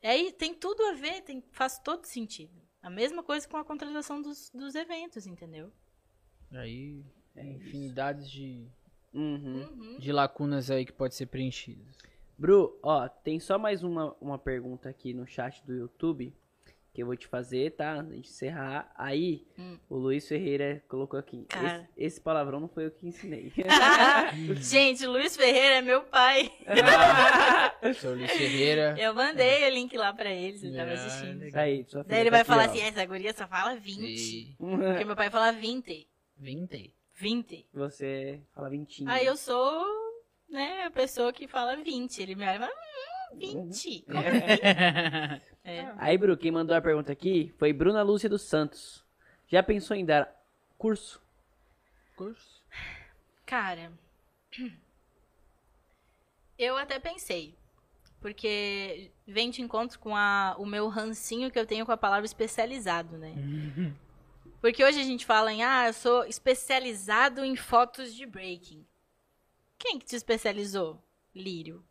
Aí tem tudo a ver, tem, faz todo sentido. A mesma coisa com a contratação dos, dos eventos, entendeu? Aí, É isso. infinidades de, Uhum. Uhum. de lacunas aí que pode ser preenchidas. Bru, ó, tem só mais uma, uma pergunta aqui no chat do YouTube. que eu vou te fazer, tá? Antes de encerrar. Aí, Hum. o Luiz Ferreira colocou aqui. Esse, esse palavrão não foi eu que ensinei. (laughs) Gente, Luiz Ferreira é meu pai. (laughs) Sou Luiz Ferreira. Eu mandei o link lá pra eles, ele tava Ah, assistindo. Aí, sua filha Daí ele tá vai aqui, falar ó. assim, essa guria só fala 20. E... Porque meu pai fala 20. 20. 20. Você fala vintinho. Aí eu sou, né, a pessoa que fala 20. Ele me olha e fala, hum, 20. Como (laughs) é? Aí, Bru, quem mandou a pergunta aqui foi Bruna Lúcia dos Santos. Já pensou em dar curso? Curso. Cara, eu até pensei. Porque vem de encontro com a, o meu rancinho que eu tenho com a palavra especializado, né? (laughs) Porque hoje a gente fala em, ah, eu sou especializado em fotos de breaking. Quem que te especializou? Lírio.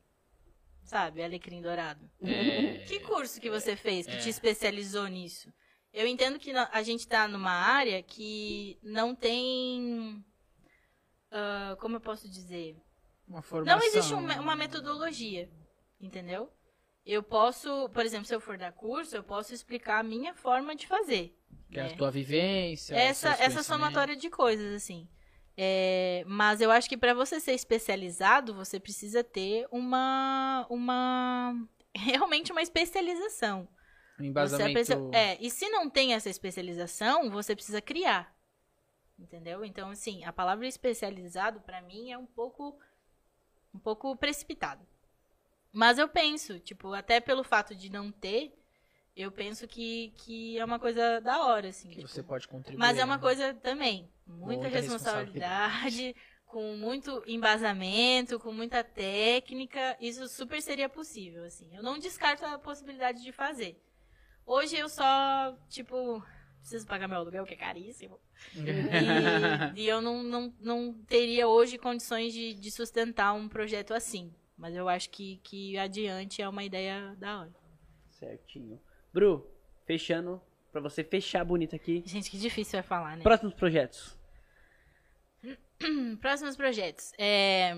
Sabe? Alecrim dourado. É, Que curso que você fez que É. te especializou nisso? Eu entendo que a gente tá numa área que não tem. ah, como eu posso dizer? uma formação. Não existe um me- uma metodologia, entendeu? Eu posso, por exemplo, se eu for dar curso, eu posso explicar a minha forma de fazer. Que é a tua vivência. essa, essa somatória de coisas, assim. É, mas eu acho que para você ser especializado, você precisa ter uma. uma realmente uma especialização. Um embasamento. precisa- é, e se não tem essa especialização, você precisa criar. Entendeu? Então, assim, a palavra especializado, pra mim, é um pouco. um pouco precipitado. Mas eu penso, tipo, até pelo fato de não ter, eu penso que, que é uma coisa da hora, assim. que tipo, você pode contribuir. mas é uma né? coisa também, muita, Muita responsabilidade, (laughs) com muito embasamento, com muita técnica, isso super seria possível, assim. Eu não descarto a possibilidade de fazer. Hoje eu só, tipo, preciso pagar meu aluguel, que é caríssimo. (laughs) E, e eu não, não, não teria hoje condições de, de sustentar um projeto assim. Mas eu acho que, que adiante é uma ideia da hora. Certinho. Bru, fechando, pra você fechar bonito aqui. Gente, que difícil é falar, né? Próximos projetos. (clears throat) Próximos projetos. É,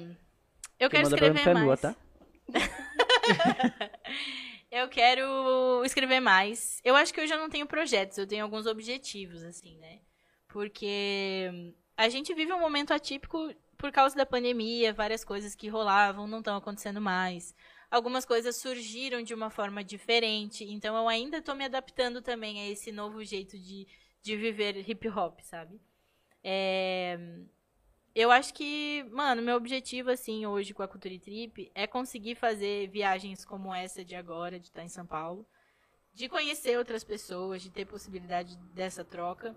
Eu Quem quero escrever a mais. Lua, tá? (laughs) Eu quero escrever mais. Eu acho que eu já não tenho projetos, eu tenho alguns objetivos, assim, né? Porque a gente vive um momento atípico por causa da pandemia, várias coisas que rolavam não estão acontecendo mais. Algumas coisas surgiram de uma forma diferente, então eu ainda tô me adaptando também a esse novo jeito de, de viver hip hop, sabe? É, Eu acho que, mano, meu objetivo, assim, hoje com a Cultura Trip é conseguir fazer viagens como essa de agora, de estar em São Paulo, de conhecer outras pessoas, de ter possibilidade dessa troca,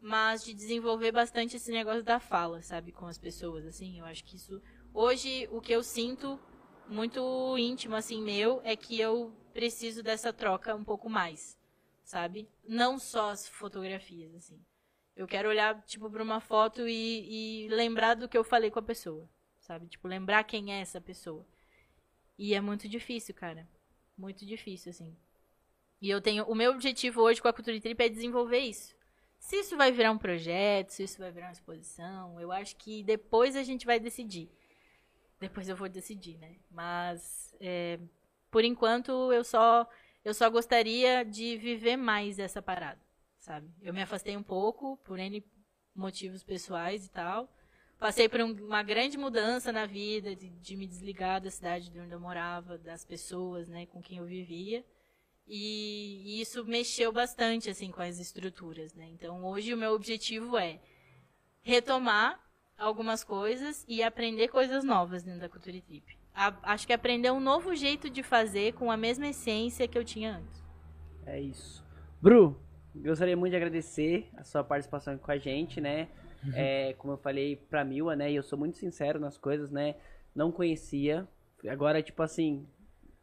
mas de desenvolver bastante esse negócio da fala, sabe, com as pessoas, assim. Eu acho que isso. Hoje, o que eu sinto muito íntimo, assim, meu, é que eu preciso dessa troca um pouco mais, sabe? Não só as fotografias, assim. Eu quero olhar, tipo, pra uma foto e, e lembrar do que eu falei com a pessoa, sabe? Tipo, lembrar quem é essa pessoa. E é muito difícil, cara. Muito difícil, assim. E eu tenho. O meu objetivo hoje com a Cultura Trip é desenvolver isso. Se isso vai virar um projeto, se isso vai virar uma exposição, eu acho que depois a gente vai decidir. Depois eu vou decidir, né? Mas, é, por enquanto, eu só, eu só gostaria de viver mais essa parada, sabe? Eu me afastei um pouco, por N motivos pessoais e tal. Passei por um- uma grande mudança na vida, de, de me desligar da cidade de onde eu morava, das pessoas, né, com quem eu vivia. E, e isso mexeu bastante, assim, com as estruturas, né? Então, hoje o meu objetivo é retomar algumas coisas e aprender coisas novas dentro da Cultura Trip. A- acho que aprender um novo jeito de fazer com a mesma essência que eu tinha antes. É isso. Bru, gostaria muito de agradecer a sua participação aqui com a gente, né? É, como eu falei pra Mila, né? E eu sou muito sincero nas coisas, né? Não conhecia. Agora, tipo assim,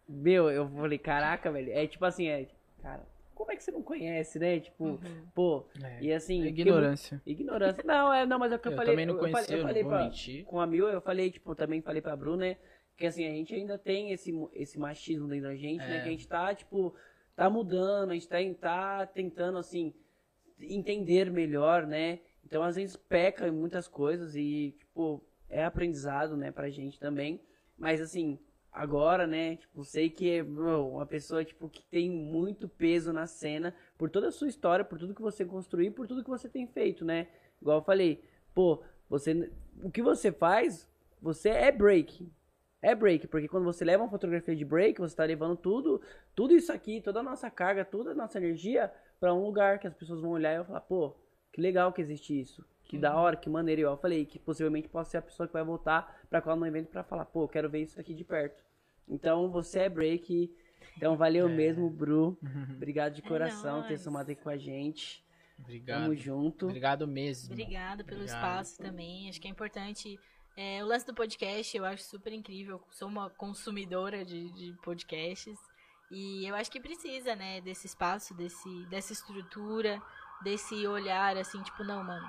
meu, eu falei, caraca, velho. É tipo assim, é. Cara, como é que você não conhece, né? Tipo, Uhum. pô. É, E assim. fiquei ignorância. muito- Ignorância. Não, é, não, mas é o que eu, Eu falei. também não eu falei- conhecia, eu não falei vou pra- mentir. com a Mil, eu falei, tipo, também falei pra Bruna, né? Que assim, a gente ainda tem esse, esse machismo dentro da gente, né? É. Que a gente tá, tipo, tá mudando, a gente tá, tá tentando, assim, entender melhor, né? Então, às vezes, peca em muitas coisas e, tipo, é aprendizado, né, pra gente também. Mas, assim, agora, né? Tipo, sei que é uma pessoa tipo, que tem muito peso na cena por toda a sua história, por tudo que você construiu, por tudo que você tem feito, né? Igual eu falei, pô, você, o que você faz, você é break. É break, porque quando você leva uma fotografia de break, você está levando tudo, tudo isso aqui, toda a nossa carga, toda a nossa energia para um lugar que as pessoas vão olhar e vão falar, pô, que legal que existe isso. Que da hora, que maneiro. E eu falei que possivelmente possa ser a pessoa que vai voltar para colar no evento para falar, pô, quero ver isso aqui de perto. Então você é break. Então valeu mesmo, Bru. Obrigado de coração por ter somado aí com a gente. Obrigado. Tamo junto. Obrigado mesmo. Obrigada pelo Obrigado. espaço também. Acho que é importante. É, o lance do podcast eu acho super incrível. Sou uma consumidora de, de podcasts. E eu acho que precisa, né, desse espaço, desse, dessa estrutura, desse olhar assim, tipo, não, mano,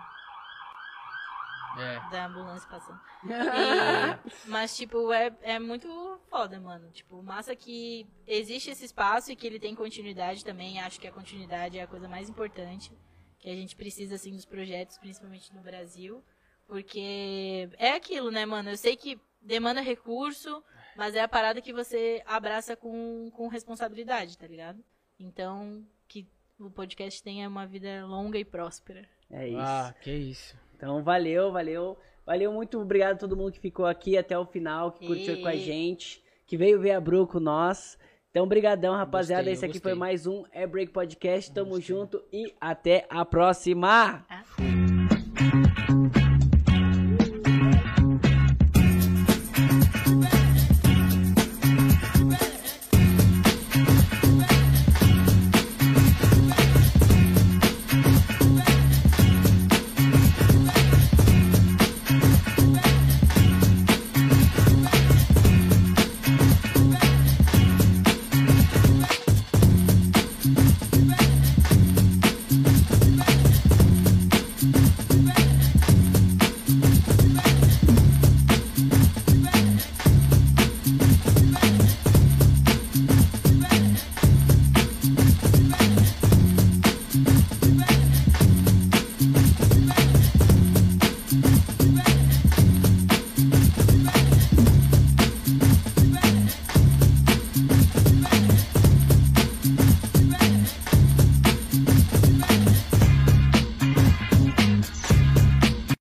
É. da ambulância passando. (laughs) E- mas, tipo, é, é muito foda, mano. Tipo, massa que existe esse espaço e que ele tem continuidade também. Acho que a continuidade é a coisa mais importante que a gente precisa, assim, dos projetos, principalmente no Brasil. Porque é aquilo, né, mano? Eu sei que demanda recurso, mas é a parada que você abraça com, com responsabilidade, tá ligado? Então, que o podcast tenha uma vida longa e próspera. É isso. Ah, que isso. Então valeu, valeu. Valeu, muito obrigado a todo mundo que ficou aqui até o final, que curtiu E- com a gente, que veio ver a Bru com nós. Então, brigadão, rapaziada. Gostei, Esse aqui gostei. foi mais um É Break Podcast. Tamo junto e até a próxima! Ah.